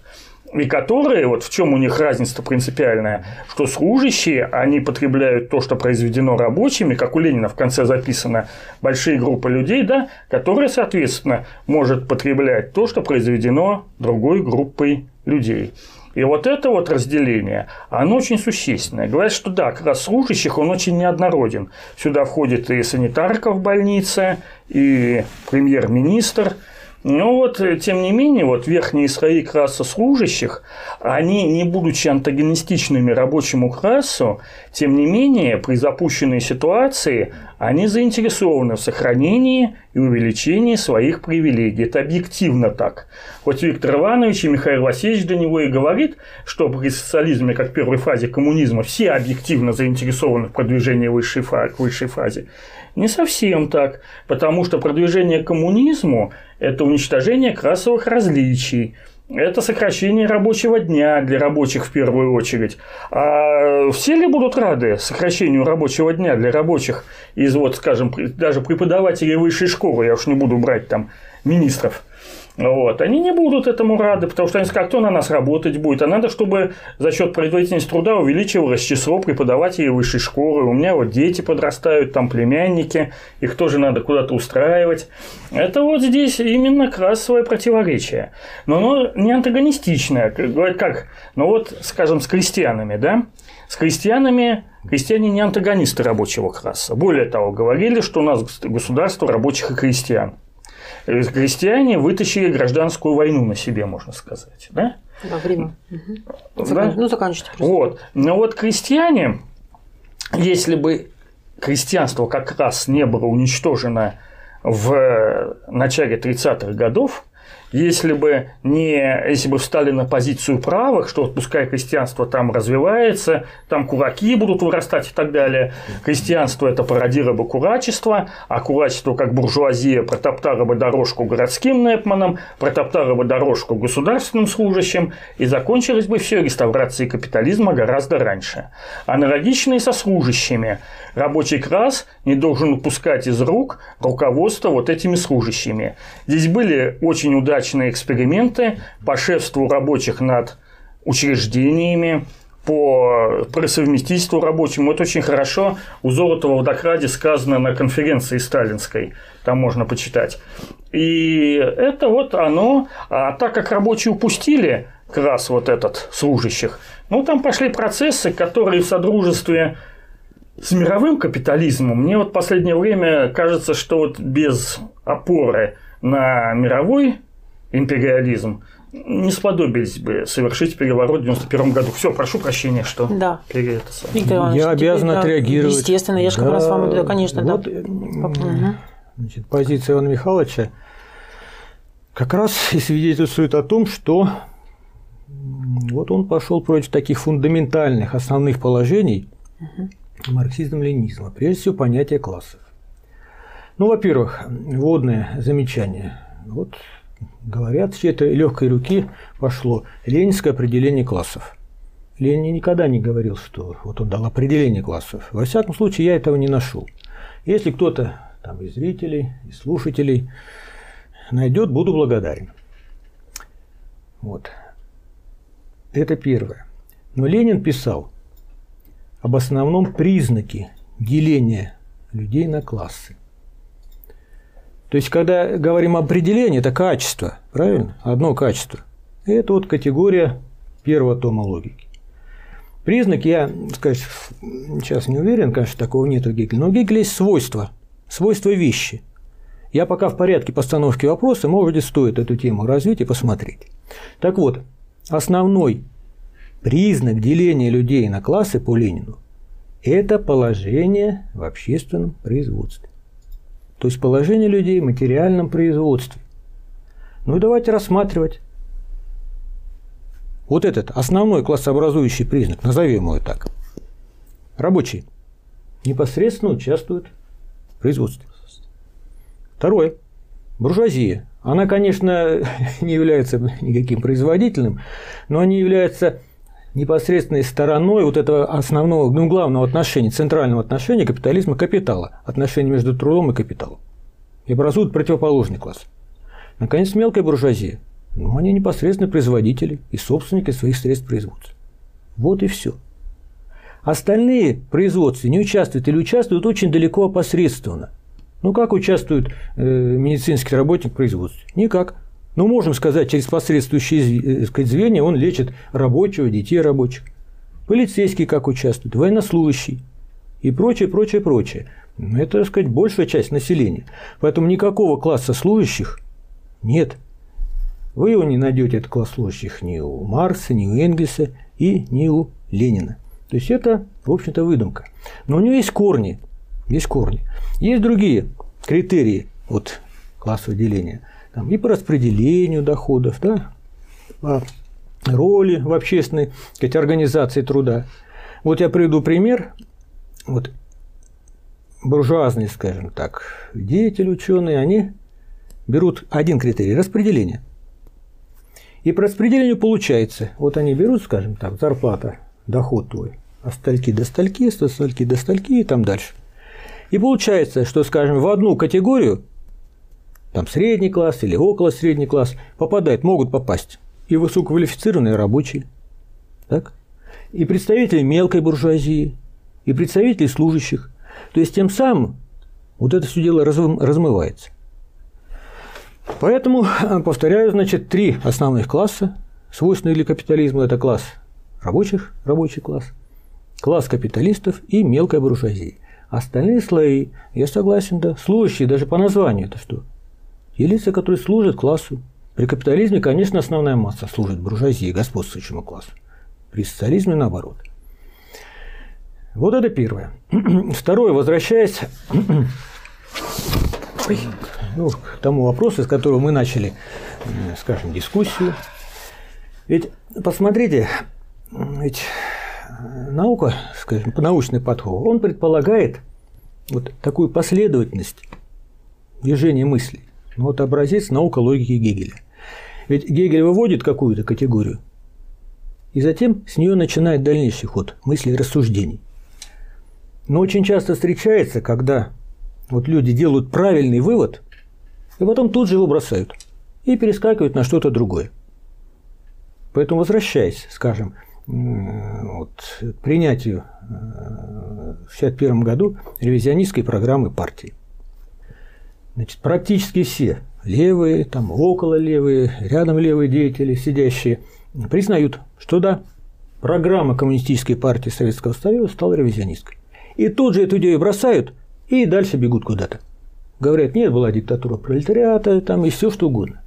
и которые, вот в чем у них разница принципиальная, что служащие, они потребляют то, что произведено рабочими, как у Ленина в конце записано, большие группы людей, да, которые, соответственно, может потреблять то, что произведено другой группой людей. И вот это вот разделение, оно очень существенное. Говорят, что да, как раз служащих он очень неоднороден. Сюда входит и санитарка в больнице, и премьер-министр – но вот, э, тем не менее, вот верхние слои класса служащих, они, не будучи антагонистичными рабочему классу, тем не менее, при запущенной ситуации, они заинтересованы в сохранении и увеличении своих привилегий. Это объективно так. Вот Виктор Иванович и Михаил Васильевич до него и говорит, что при социализме, как в первой фазе коммунизма, все объективно заинтересованы в продвижении высшей, фа- высшей фазе. Не совсем так, потому что продвижение к коммунизму – это уничтожение классовых различий, это сокращение рабочего дня для рабочих в первую очередь. А все ли будут рады сокращению рабочего дня для рабочих из, вот, скажем, даже преподавателей высшей школы, я уж не буду брать там министров, вот. Они не будут этому рады, потому что они скажут, кто на нас работать будет. А надо, чтобы за счет производительности труда увеличивалось число преподавателей высшей школы. У меня вот дети подрастают, там племянники, их тоже надо куда-то устраивать. Это вот здесь именно классовое противоречие. Но оно не антагонистичное. Говорят, как? Ну вот, скажем, с крестьянами, да? С крестьянами крестьяне не антагонисты рабочего класса. Более того, говорили, что у нас государство рабочих и крестьян крестьяне вытащили гражданскую войну на себе, можно сказать. Да? Во время. Угу. Да? Ну, заканчивайте. Просто. Вот. Но вот крестьяне, если бы крестьянство как раз не было уничтожено в начале 30-х годов, если бы не, если бы встали на позицию правых, что пускай крестьянство там развивается, там кураки будут вырастать и так далее. Крестьянство это пародировало бы курачество, а курачество как буржуазия протоптало бы дорожку городским непманам, протоптало бы дорожку государственным служащим, и закончилось бы все реставрацией капитализма гораздо раньше. Аналогично и со служащими. Рабочий класс не должен упускать из рук руководство вот этими служащими. Здесь были очень удачные эксперименты по шефству рабочих над учреждениями, по, по совместительству рабочему. Это очень хорошо у Золотого в докладе сказано на конференции сталинской. Там можно почитать. И это вот оно. А так как рабочие упустили класс вот этот служащих, ну, там пошли процессы, которые в содружестве с мировым капитализмом мне вот в последнее время кажется, что вот без опоры на мировой империализм не сподобились бы совершить переворот в 91 году. Все, прошу прощения, что да. это Виктор Иванович, я обязан да, отреагировать. Естественно, я же да, как раз вам, да, конечно, вот, да. Значит, позиция Ивана Михайловича как раз [laughs] и свидетельствует о том, что вот он пошел против таких фундаментальных основных положений, угу марксизм-ленизма, прежде всего понятие классов. Ну, во-первых, вводное замечание. Вот говорят, что это легкой руки пошло ленинское определение классов. Ленин никогда не говорил, что вот он дал определение классов. Во всяком случае, я этого не нашел. Если кто-то там из зрителей, из слушателей найдет, буду благодарен. Вот. Это первое. Но Ленин писал, об основном признаке деления людей на классы. То есть, когда говорим об определении, это качество, правильно? Одно качество. И это вот категория первого тома логики. Признак, я, сказать, сейчас не уверен, конечно, такого нет у Гегеля, но у Гегеля есть свойства, свойства вещи. Я пока в порядке постановки вопроса, может быть, стоит эту тему развить и посмотреть. Так вот, основной Признак деления людей на классы по Ленину – это положение в общественном производстве. То есть положение людей в материальном производстве. Ну и давайте рассматривать вот этот основной классообразующий признак, назовем его так. Рабочие непосредственно участвуют в производстве. Второе. буржуазия. Она, конечно, [laughs] не является никаким производительным, но они являются непосредственной стороной вот этого основного, ну, главного отношения, центрального отношения капитализма капитала, отношения между трудом и капиталом. И образуют противоположный класс. Наконец, мелкая буржуазия. Ну, они непосредственно производители и собственники своих средств производства. Вот и все. Остальные производства не участвуют или участвуют очень далеко опосредственно. Ну, как участвует э, медицинский работник в производстве? Никак. Ну, можем сказать, через посредствующие э, сказать, звенья он лечит рабочего, детей рабочих. Полицейский как участвует, военнослужащий и прочее, прочее, прочее. Это, так сказать, большая часть населения. Поэтому никакого класса служащих нет. Вы его не найдете, этот класс служащих, ни у Марса, ни у Энгельса и ни у Ленина. То есть это, в общем-то, выдумка. Но у него есть корни. Есть корни. Есть другие критерии вот, классового деления. Там, и по распределению доходов, да, по роли в общественной сказать, организации труда. Вот я приведу пример. Вот буржуазные, скажем так, деятели, ученые, они берут один критерий – распределение. И по распределению получается, вот они берут, скажем так, зарплата, доход твой, от стальки до стальки, стальки до стальки и там дальше. И получается, что, скажем, в одну категорию, там средний класс или около средний класс, попадают, могут попасть и высококвалифицированные рабочие, так? и представители мелкой буржуазии, и представители служащих. То есть тем самым вот это все дело размывается. Поэтому, повторяю, значит, три основных класса, свойственные для капитализма. Это класс рабочих, рабочий класс, класс капиталистов и мелкая буржуазия. Остальные слои, я согласен, да, служащие, даже по названию это что? Те лица, которые служат классу. При капитализме, конечно, основная масса служит буржуазии, господствующему классу. При социализме наоборот. Вот это первое. [clears throat] Второе, возвращаясь [clears throat] ну, к тому вопросу, с которого мы начали, скажем, дискуссию. Ведь посмотрите, ведь наука, скажем, научный подход, он предполагает вот такую последовательность движения мыслей. Ну, вот образец наука логики Гегеля. Ведь Гегель выводит какую-то категорию, и затем с нее начинает дальнейший ход мыслей и рассуждений. Но очень часто встречается, когда вот люди делают правильный вывод, и потом тут же его бросают и перескакивают на что-то другое. Поэтому возвращаясь, скажем, вот, к принятию э, в 1961 году ревизионистской программы партии. Значит, практически все левые, там около левые, рядом левые деятели, сидящие, признают, что да, программа Коммунистической партии Советского Союза стала ревизионистской. И тут же эту идею бросают и дальше бегут куда-то. Говорят, нет, была диктатура пролетариата, там и все что угодно.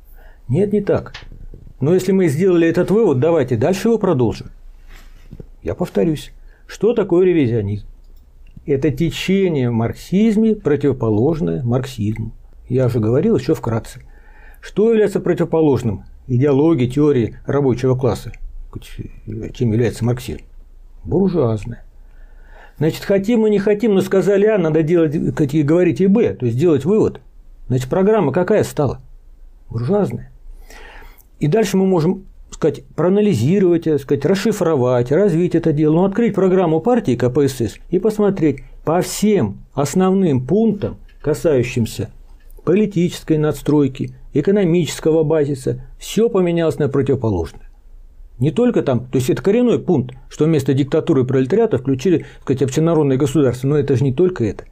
Нет, не так. Но если мы сделали этот вывод, давайте дальше его продолжим. Я повторюсь, что такое ревизионизм? Это течение в марксизме, противоположное марксизму. Я уже говорил еще вкратце. Что является противоположным идеологии, теории рабочего класса? Чем является марксизм? Буржуазное. Значит, хотим мы не хотим, но сказали А, надо делать, говорить и Б, то есть делать вывод. Значит, программа какая стала? Буржуазная. И дальше мы можем сказать, проанализировать, сказать, расшифровать, развить это дело, ну, открыть программу партии КПСС и посмотреть по всем основным пунктам, касающимся политической надстройки, экономического базиса, все поменялось на противоположное. Не только там, то есть это коренной пункт, что вместо диктатуры пролетариата включили, так сказать, общенародное государство, но это же не только это.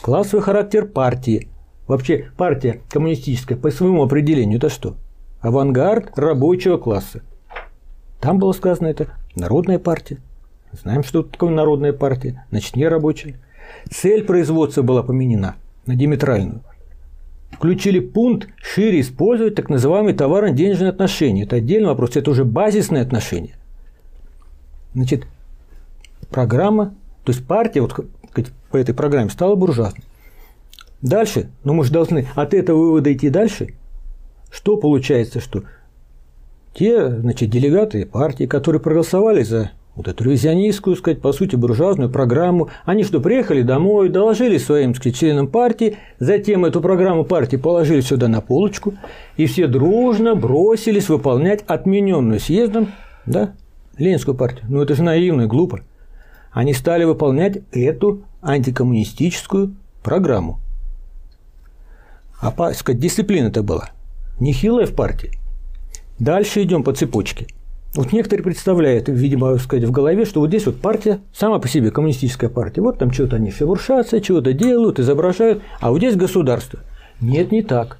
Классовый характер партии. Вообще партия коммунистическая по своему определению это что? авангард рабочего класса. Там было сказано это народная партия. Знаем, что такое народная партия, значит, не рабочая. Цель производства была поменена на диаметральную. Включили пункт шире использовать так называемые товарно-денежные отношения. Это отдельный вопрос, это уже базисные отношения. Значит, программа, то есть партия вот, по этой программе стала буржуазной. Дальше, ну мы же должны от этого вывода идти дальше – что получается, что те значит, делегаты партии, которые проголосовали за вот эту ревизионистскую, сказать, по сути, буржуазную программу. Они что, приехали домой, доложили своим сказать, членам партии, затем эту программу партии положили сюда на полочку, и все дружно бросились выполнять отмененную съездом да, Ленинскую партию. Ну, это же наивно и глупо. Они стали выполнять эту антикоммунистическую программу. А, сказать, дисциплина это была нехилая в партии. Дальше идем по цепочке – вот некоторые представляют, видимо, сказать, в голове, что вот здесь вот партия сама по себе, коммунистическая партия, вот там что-то они шебуршатся, чего-то делают, изображают, а вот здесь государство. Нет, не так.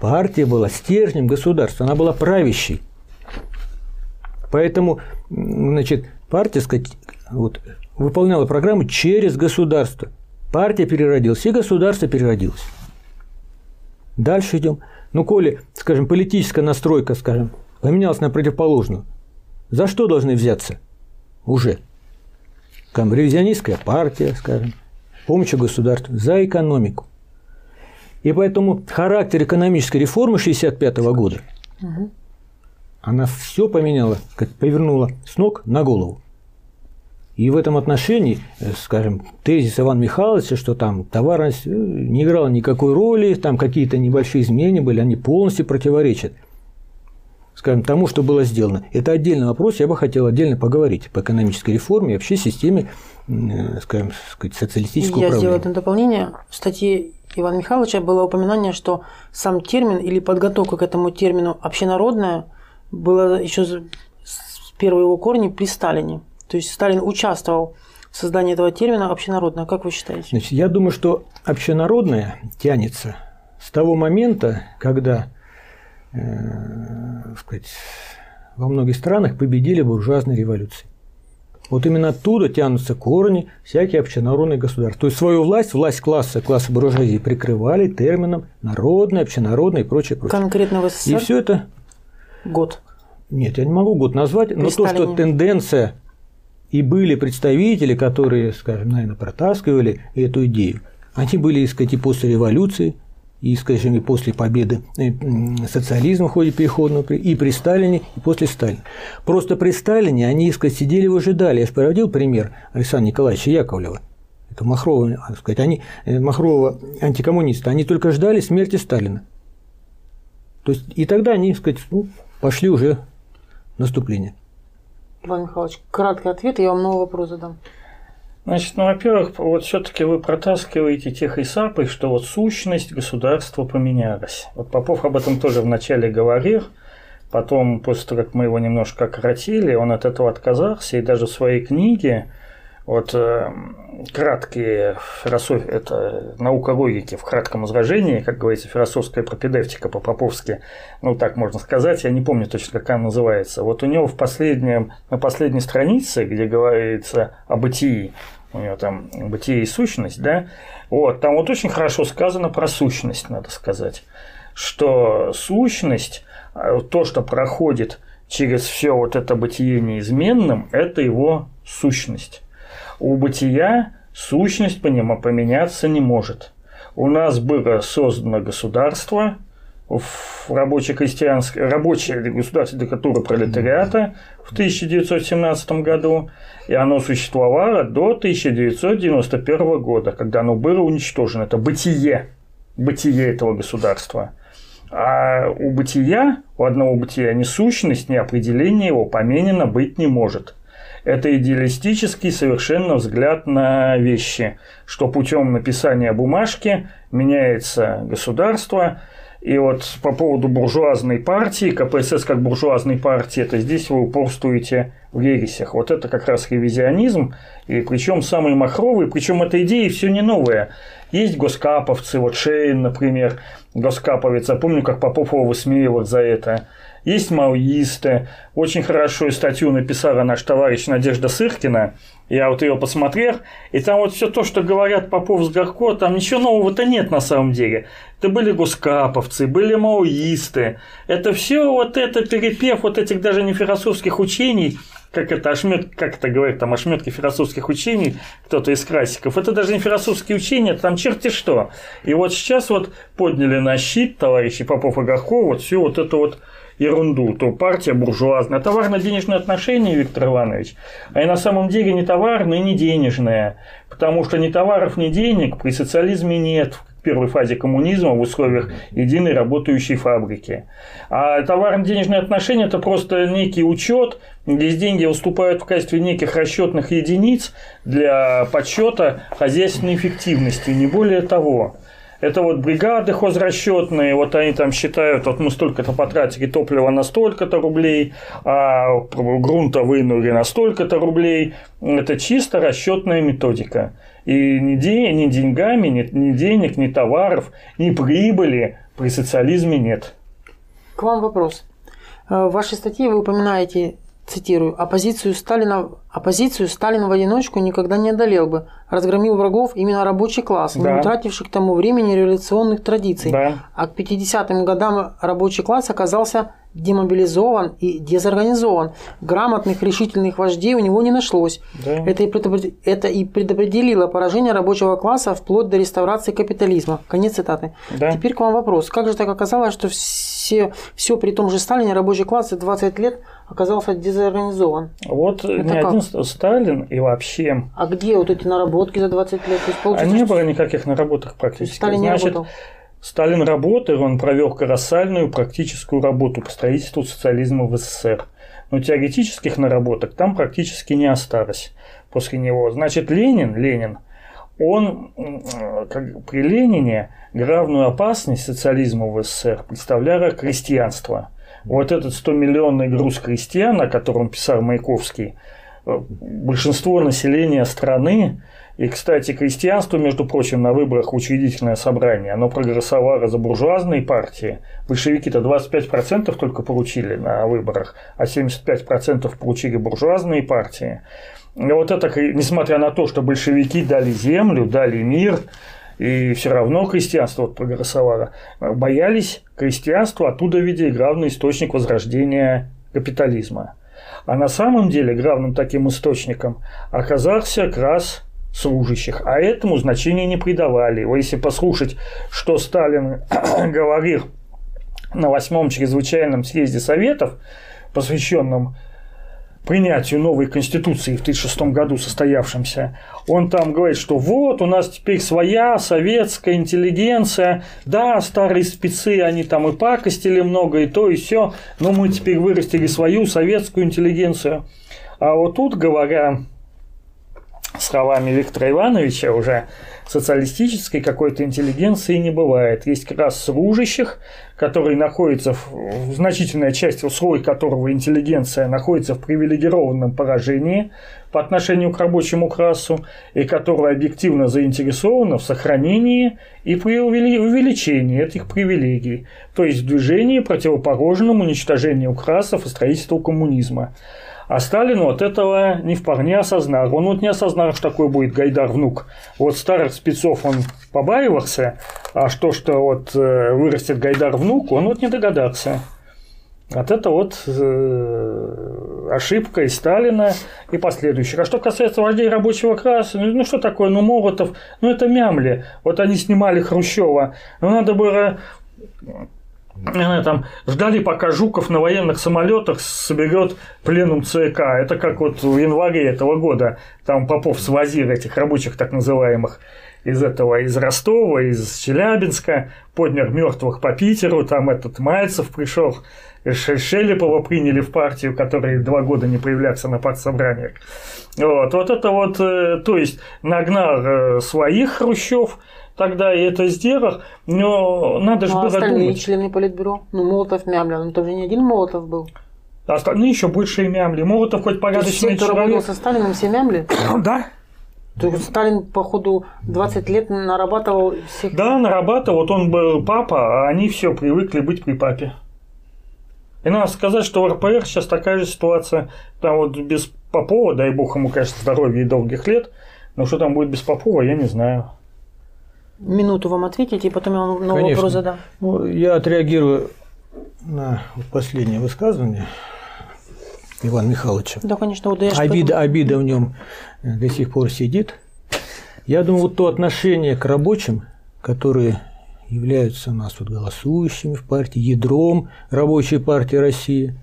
Партия была стержнем государства, она была правящей. Поэтому, значит, партия, сказать, вот, выполняла программу через государство. Партия переродилась, и государство переродилось. Дальше идем. Ну, коли, скажем, политическая настройка, скажем, поменялась на противоположную. За что должны взяться? Уже. Там ревизионистская партия, скажем, помощь государству за экономику. И поэтому характер экономической реформы 1965 года, угу. она все поменяла, как повернула с ног на голову. И в этом отношении, э, скажем, тезис Ивана Михайловича, что там товарность э, не играла никакой роли, там какие-то небольшие изменения были, они полностью противоречат скажем, тому, что было сделано. Это отдельный вопрос, я бы хотел отдельно поговорить по экономической реформе и вообще системе, э, скажем, сказать, социалистического я управления. Я сделаю одно дополнение. В статье Ивана Михайловича было упоминание, что сам термин или подготовка к этому термину общенародная была еще с первого его корня при Сталине. То есть Сталин участвовал в создании этого термина общенародное. Как вы считаете? Значит, я думаю, что общенародное тянется с того момента, когда э, сказать, во многих странах победили буржуазные революции. Вот именно оттуда тянутся корни всякие общенародные государства. То есть свою власть, власть класса, класса буржуазии прикрывали термином народный, общенародный и прочее, прочее. Конкретно в СССР? И все это... Год. Нет, я не могу год назвать, При но Сталине. то, что тенденция и были представители, которые, скажем, наверное, протаскивали эту идею, они были, так сказать, и после революции, и, скажем, и после победы э, социализма в ходе переходного, и при Сталине, и после Сталина. Просто при Сталине они, сказать, сидели и ожидали. Я же проводил пример Александра Николаевича Яковлева. Это Махрова, так сказать, они, э, Махрова антикоммунисты, они только ждали смерти Сталина. То есть и тогда они, так сказать, ну, пошли уже наступление. Иван Михайлович, краткий ответ, я вам новый вопрос задам. Значит, ну, во-первых, вот все-таки вы протаскиваете тех и сапой, что вот сущность государства поменялась. Вот Попов об этом тоже вначале говорил, потом, после того, как мы его немножко окоротили, он от этого отказался, и даже в своей книге вот э, краткие философии, это наука логики в кратком изражении, как говорится, философская пропедевтика по-поповски, ну так можно сказать, я не помню точно, как она называется. Вот у него в последнем, на последней странице, где говорится о бытии, у него там бытие и сущность, да, вот, там вот очень хорошо сказано про сущность, надо сказать, что сущность, э, то, что проходит через все вот это бытие неизменным, это его сущность. У бытия сущность поменяться не может. У нас было создано государство, в рабоче-крестьянское, рабочее государство диктатура пролетариата в 1917 году, и оно существовало до 1991 года, когда оно было уничтожено. Это бытие, бытие этого государства. А у бытия, у одного бытия ни сущность, ни определение его поменено быть не может – это идеалистический совершенно взгляд на вещи, что путем написания бумажки меняется государство. И вот по поводу буржуазной партии, КПСС как буржуазной партии, это здесь вы упорствуете в ересях. Вот это как раз ревизионизм, и причем самый махровый, причем эта идея все не новая. Есть госкаповцы, вот Шейн, например, госкаповец. Я помню, как Попов его высмеивал за это есть маоисты. Очень хорошую статью написала наш товарищ Надежда Сыркина. Я вот ее посмотрел, и там вот все то, что говорят Попов с Горко, там ничего нового-то нет на самом деле. Это были гускаповцы, были маоисты. Это все вот это перепев вот этих даже не философских учений, как это, ошмет, как это говорят, там ошметки философских учений, кто-то из классиков. Это даже не философские учения, там черти что. И вот сейчас вот подняли на щит товарищи Попов и Горков вот всю вот эту вот ерунду, то партия буржуазная. Товарно-денежные отношения, Виктор Иванович, они на самом деле не товарные, не денежные. Потому что ни товаров, ни денег при социализме нет в первой фазе коммунизма в условиях единой работающей фабрики. А товарно-денежные отношения – это просто некий учет, здесь деньги выступают в качестве неких расчетных единиц для подсчета хозяйственной эффективности, не более того. Это вот бригады хозрасчетные, вот они там считают, вот мы столько-то потратили топлива на столько-то рублей, а грунта вынули на столько-то рублей. Это чисто расчетная методика. И ни, день, ни деньгами, ни, ни денег, ни товаров, ни прибыли при социализме нет. К вам вопрос. Э, в вашей статье вы упоминаете цитирую, «Оппозицию Сталина, оппозицию Сталин в одиночку никогда не одолел бы, разгромил врагов именно рабочий класс, да. не утративший к тому времени революционных традиций. Да. А к 50-м годам рабочий класс оказался демобилизован и дезорганизован. Грамотных, решительных вождей у него не нашлось. Да. Это, и предопред... Это и предопределило поражение рабочего класса вплоть до реставрации капитализма. Конец цитаты. Да. Теперь к вам вопрос. Как же так оказалось, что все, все при том же Сталине рабочий класс за 20 лет оказался дезорганизован? Вот Это не как? один Сталин и вообще... А где вот эти наработки за 20 лет? То есть, а не было никаких наработок практически. Сталин Значит, не работал. Сталин работал, он провел колоссальную практическую работу по строительству социализма в СССР. Но теоретических наработок там практически не осталось после него. Значит, Ленин, Ленин, он как, при Ленине главную опасность социализма в СССР представляло крестьянство. Вот этот 100-миллионный груз крестьян, о котором писал Маяковский, э, большинство населения страны и, кстати, крестьянство, между прочим, на выборах учредительное собрание, оно проголосовало за буржуазные партии. Большевики-то 25% только получили на выборах, а 75% получили буржуазные партии. И вот это, несмотря на то, что большевики дали землю, дали мир, и все равно крестьянство вот проголосовало, боялись крестьянства, оттуда видели главный источник возрождения капитализма. А на самом деле главным таким источником оказался как раз служащих, а этому значения не придавали. Если послушать, что Сталин [clears throat] говорил на восьмом чрезвычайном съезде Советов, посвященном принятию новой конституции в 1936 году состоявшемся, он там говорит, что вот у нас теперь своя советская интеллигенция, да, старые спецы, они там и пакостили много, и то, и все, но мы теперь вырастили свою советскую интеллигенцию. А вот тут, говоря словами Виктора Ивановича, уже социалистической какой-то интеллигенции не бывает. Есть как раз служащих, которые находятся, в, значительная часть слой которого интеллигенция находится в привилегированном поражении по отношению к рабочему классу, и которая объективно заинтересована в сохранении и при увеличении этих привилегий, то есть в движении противоположном уничтожению классов и строительству коммунизма. А Сталин вот этого не вполне осознал. Он вот не осознал, что такое будет Гайдар внук. Вот старых спецов он побаивался, а что, что вот э, вырастет Гайдар внук, он вот не догадался. Вот это вот э, ошибка и Сталина, и последующих. А что касается вождей рабочего класса, ну, ну что такое, ну Молотов, ну это мямли. Вот они снимали Хрущева. Ну надо было там ждали, пока Жуков на военных самолетах соберет пленум ЦК. Это как вот в январе этого года там Попов свозил этих рабочих так называемых из этого, из Ростова, из Челябинска, поднял мертвых по Питеру, там этот Мальцев пришел, Шелепова приняли в партию, который два года не появлялся на партсобраниях. Вот, вот это вот, э, то есть нагнал э, своих Хрущев, тогда и это сделал, но надо же ну, а было остальные думать. члены Политбюро? Ну, Молотов, Мямля, ну тоже не один Молотов был. А остальные еще больше и Мямли. Молотов хоть порядочный человек. Все, кто работал со Сталином, все Мямли? [coughs] да. То есть Сталин, походу, 20 лет нарабатывал всех... Да, нарабатывал. Вот он был папа, а они все привыкли быть при папе. И надо сказать, что в РПР сейчас такая же ситуация. Там вот без Попова, дай бог ему, конечно, здоровья и долгих лет, но что там будет без Попова, я не знаю минуту вам ответить, и потом я вам новый Конечно. вопрос задам. Ну, я отреагирую на последнее высказывание. Ивана Михайловича. Да, конечно, вот я обида, обида в нем до сих пор сидит. Я думаю, вот то отношение к рабочим, которые являются у нас вот голосующими в партии, ядром рабочей партии России,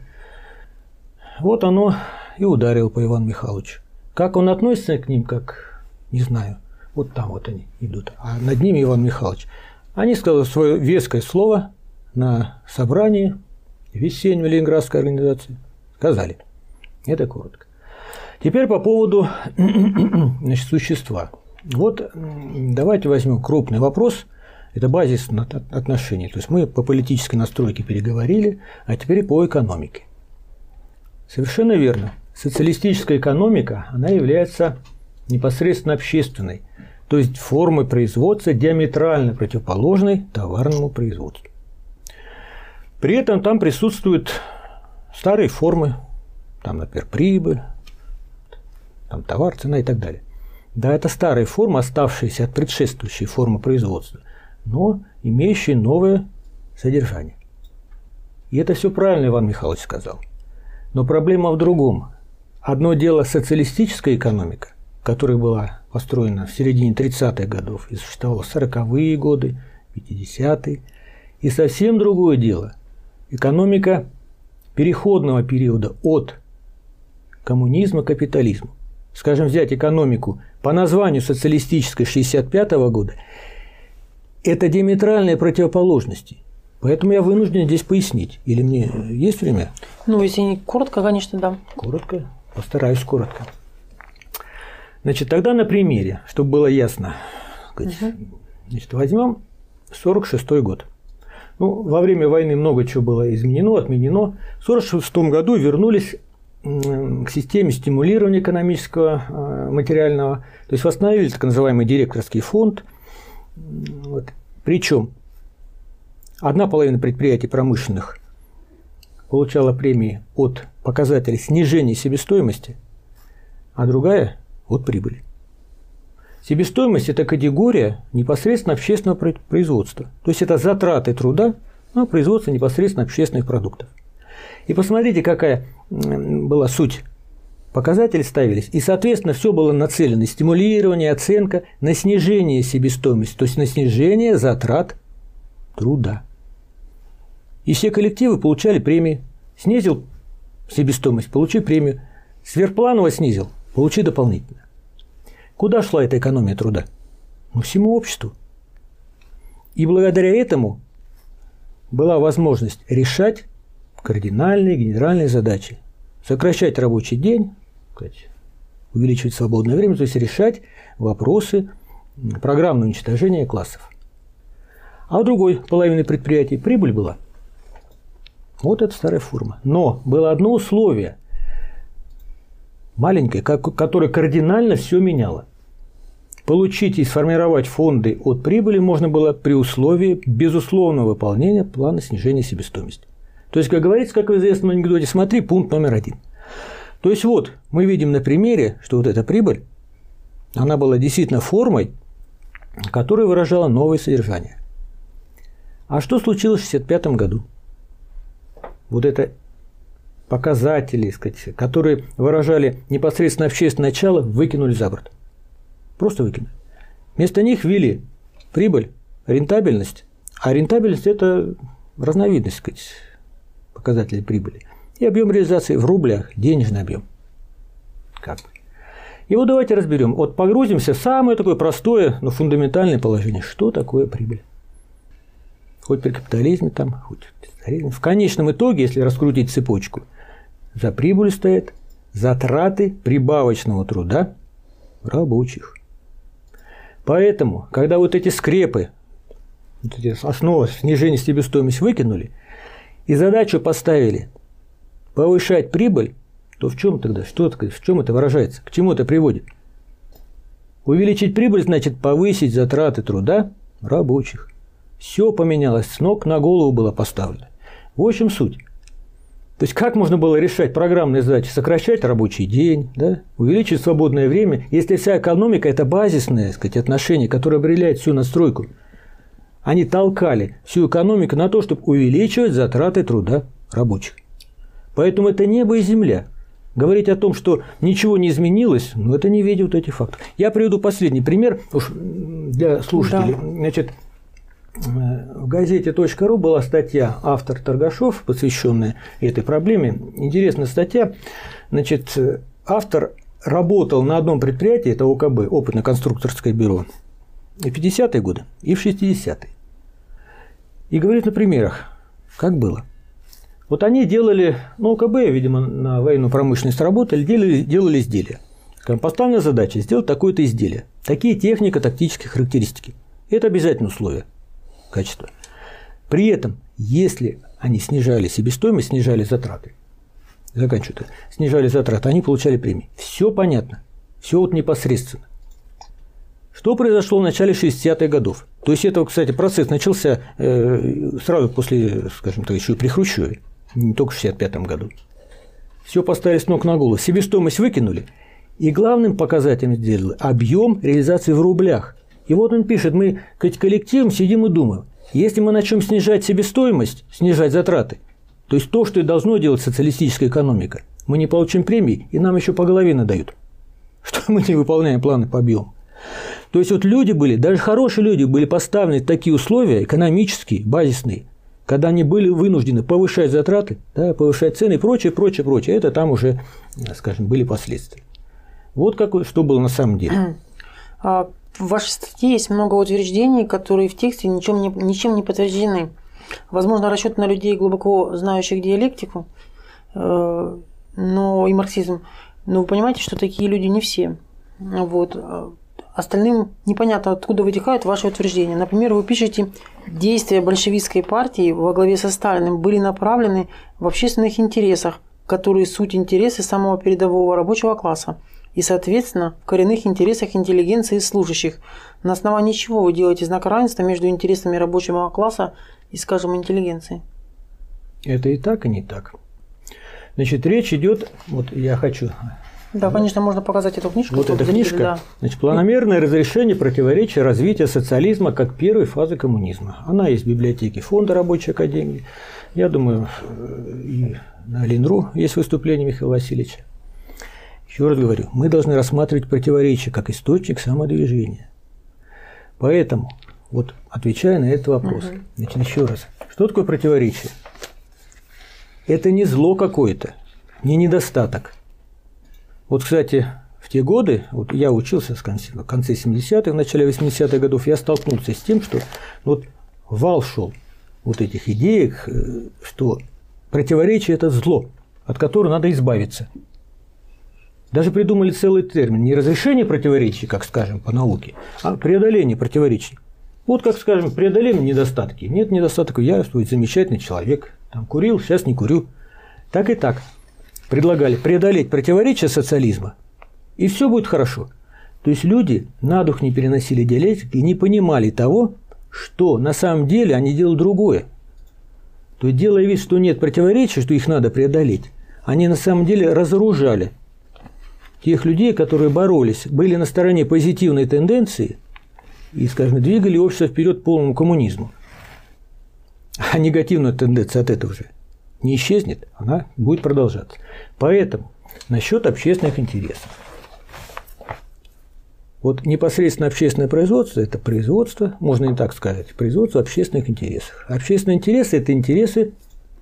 вот оно и ударило по Ивану Михайловичу. Как он относится к ним, как, не знаю, вот там вот они идут, а над ними Иван Михайлович. Они сказали свое веское слово на собрании весеннем Ленинградской организации. Сказали. Это коротко. Теперь по поводу [clears throat] значит, существа. Вот давайте возьмем крупный вопрос. Это базис отношений. То есть мы по политической настройке переговорили, а теперь по экономике. Совершенно верно. Социалистическая экономика, она является непосредственно общественной, то есть формой производства диаметрально противоположной товарному производству. При этом там присутствуют старые формы, там, например, прибыль, там товар, цена и так далее. Да, это старые формы, оставшиеся от предшествующей формы производства, но имеющие новое содержание. И это все правильно Иван Михайлович сказал. Но проблема в другом. Одно дело социалистическая экономика, которая была построена в середине 30-х годов и существовала в 40-е годы, 50-е. И совсем другое дело – экономика переходного периода от коммунизма к капитализму. Скажем, взять экономику по названию социалистической 65 -го года – это диаметральные противоположности. Поэтому я вынужден здесь пояснить. Или мне есть время? Ну, если не коротко, конечно, да. Коротко? Постараюсь коротко. Значит, тогда на примере, чтобы было ясно. Значит, возьмем 46 год. Ну, во время войны много чего было изменено, отменено. В 1946 году вернулись к системе стимулирования экономического э, материального. То есть восстановили так называемый директорский фонд. Вот. Причем одна половина предприятий промышленных получала премии от показателей снижения себестоимости, а другая от прибыли. Себестоимость – это категория непосредственно общественного производства. То есть это затраты труда на производство непосредственно общественных продуктов. И посмотрите, какая была суть. Показатели ставились, и, соответственно, все было нацелено стимулирование, оценка на снижение себестоимости, то есть на снижение затрат труда. И все коллективы получали премии. Снизил себестоимость, получи премию. Сверхпланово снизил, получи дополнительно. Куда шла эта экономия труда? Ну, всему обществу. И благодаря этому была возможность решать кардинальные генеральные задачи. Сокращать рабочий день, увеличивать свободное время, то есть решать вопросы программного уничтожения классов. А у другой половины предприятий прибыль была. Вот это старая форма. Но было одно условие, маленькое, которое кардинально все меняло. Получить и сформировать фонды от прибыли можно было при условии безусловного выполнения плана снижения себестоимости. То есть, как говорится, как в известном анекдоте, смотри, пункт номер один. То есть, вот мы видим на примере, что вот эта прибыль, она была действительно формой, которая выражала новое содержание. А что случилось в 1965 году? Вот это показатели, сказать, которые выражали непосредственно общественное начало, выкинули за борт. Просто выкинули. Вместо них ввели прибыль, рентабельность. А рентабельность – это разновидность, сказать, показателей прибыли, и объем реализации в рублях, денежный объем. Как. И вот давайте разберем. Вот погрузимся в самое такое простое, но фундаментальное положение. Что такое прибыль? Хоть при капитализме там, хоть в конечном итоге, если раскрутить цепочку, за прибыль стоят затраты прибавочного труда рабочих. Поэтому, когда вот эти скрепы, вот эти основы снижения себестоимости выкинули, и задачу поставили повышать прибыль, то в чем тогда, что, в чем это выражается, к чему это приводит? Увеличить прибыль значит повысить затраты труда рабочих. Все поменялось, с ног на голову было поставлено. В общем, суть. То есть, как можно было решать программные задачи? Сокращать рабочий день, да? увеличить свободное время, если вся экономика – это базисное сказать, отношение, которое определяет всю настройку – они толкали всю экономику на то, чтобы увеличивать затраты труда рабочих. Поэтому это небо и земля. Говорить о том, что ничего не изменилось, ну это не видеть вот этих фактов. Я приведу последний пример уж для слушателей. Да. Значит, в газете .ру была статья автор Торгашов, посвященная этой проблеме. Интересная статья. Значит, автор работал на одном предприятии, это ОКБ, опытно-конструкторское бюро, в 50-е годы и в 60-е. И говорит на примерах, как было. Вот они делали, ну, ОКБ, видимо, на военную промышленность работали, делали, делали изделия. Поставлена задача сделать такое-то изделие. Такие технико-тактические характеристики. Это обязательное условие качества. При этом, если они снижали себестоимость, снижали затраты, заканчивают, снижали затраты, они получали премии. Все понятно, все вот непосредственно. Что произошло в начале 60-х годов? То есть это, кстати, процесс начался э, сразу после, скажем так, еще и при Хрущеве, не только в 65 году. Все поставили с ног на голову, себестоимость выкинули, и главным показателем сделали объем реализации в рублях. И вот он пишет, мы коллективом сидим и думаем, если мы начнем снижать себестоимость, снижать затраты, то есть то, что и должно делать социалистическая экономика, мы не получим премии, и нам еще по голове надают, [laughs] что мы не выполняем планы по объему. То есть вот люди были, даже хорошие люди были поставлены в такие условия, экономические, базисные, когда они были вынуждены повышать затраты, да, повышать цены и прочее, прочее, прочее. Это там уже, скажем, были последствия. Вот как, что было на самом деле. [clears throat] В вашей статье есть много утверждений, которые в тексте ничем не, ничем не подтверждены. Возможно, расчет на людей, глубоко знающих диалектику э, но и марксизм. Но вы понимаете, что такие люди не все. Вот. Остальным непонятно, откуда вытекают ваши утверждения. Например, вы пишете, действия большевистской партии во главе со Сталиным были направлены в общественных интересах, которые суть интересы самого передового рабочего класса и, соответственно, в коренных интересах интеллигенции и служащих. На основании чего вы делаете знак равенства между интересами рабочего класса и, скажем, интеллигенции? Это и так, и не так. Значит, речь идет, вот я хочу да, конечно, можно показать эту книжку. Вот эта книжка. Да. Значит, планомерное разрешение противоречия развития социализма как первой фазы коммунизма. Она есть в библиотеке Фонда Рабочей Академии. Я думаю, и на Линру есть выступление Михаила Васильевича. Еще раз говорю, мы должны рассматривать противоречие как источник самодвижения. Поэтому, вот отвечая на этот вопрос, угу. значит, еще раз, что такое противоречие? Это не зло какое-то, не недостаток. Вот, кстати, в те годы, вот я учился в конце, в конце 70-х, в начале 80-х годов, я столкнулся с тем, что вот вал шел вот этих идей, э, что противоречие – это зло, от которого надо избавиться – даже придумали целый термин. Не разрешение противоречий, как скажем, по науке, а преодоление противоречий. Вот как, скажем, преодолеем недостатки. Нет недостатков, я замечательный человек. Там курил, сейчас не курю. Так и так. Предлагали преодолеть противоречия социализма, и все будет хорошо. То есть люди на дух не переносили диалектики и не понимали того, что на самом деле они делают другое. То есть, делая вид, что нет противоречий, что их надо преодолеть, они на самом деле разоружали тех людей, которые боролись, были на стороне позитивной тенденции и, скажем, двигали общество вперед к полному коммунизму. А негативная тенденция от этого же не исчезнет, она будет продолжаться. Поэтому насчет общественных интересов. Вот непосредственно общественное производство – это производство, можно и так сказать, производство общественных интересов. Общественные интересы – это интересы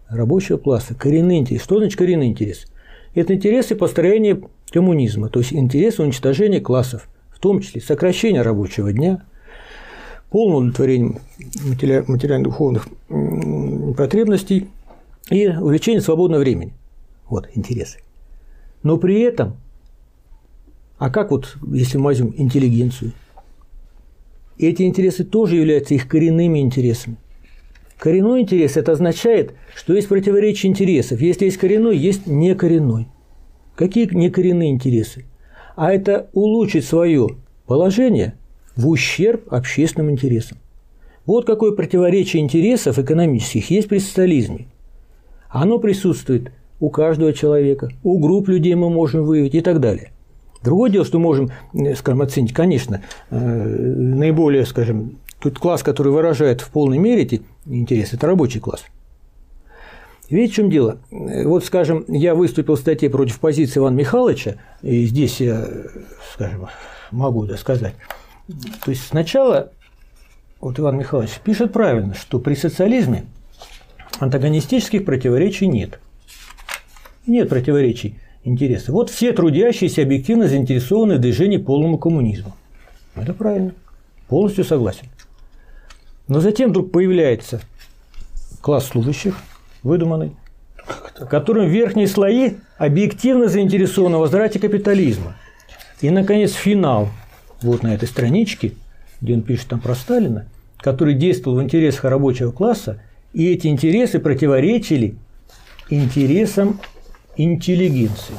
рабочего класса, коренные интересы. Что значит коренные интересы? Это интересы построения коммунизма, то есть интересы уничтожения классов, в том числе сокращения рабочего дня, полное удовлетворение материально-духовных потребностей и увеличение свободного времени. Вот интересы. Но при этом, а как вот, если мы возьмем интеллигенцию, эти интересы тоже являются их коренными интересами. Коренной интерес – это означает, что есть противоречие интересов. Если есть коренной, есть некоренной. Какие некоренные интересы? А это улучшить свое положение в ущерб общественным интересам. Вот какое противоречие интересов экономических есть при социализме. Оно присутствует у каждого человека, у групп людей мы можем выявить и так далее. Другое дело, что можем, э, скажем, оценить, конечно, э, наиболее, скажем, тот класс, который выражает в полной мере эти интересы, это рабочий класс. Видите, в чем дело? Вот, скажем, я выступил в статье против позиции Ивана Михайловича, и здесь я, скажем, могу это сказать. То есть сначала вот Иван Михайлович пишет правильно, что при социализме антагонистических противоречий нет. Нет противоречий интересов. Вот все трудящиеся объективно заинтересованы в движении полному коммунизму. Это правильно. Полностью согласен. Но затем вдруг появляется класс служащих, выдуманный, которым верхние слои объективно заинтересованы в возврате капитализма. И, наконец, финал вот на этой страничке, где он пишет там про Сталина, который действовал в интересах рабочего класса, и эти интересы противоречили интересам интеллигенции.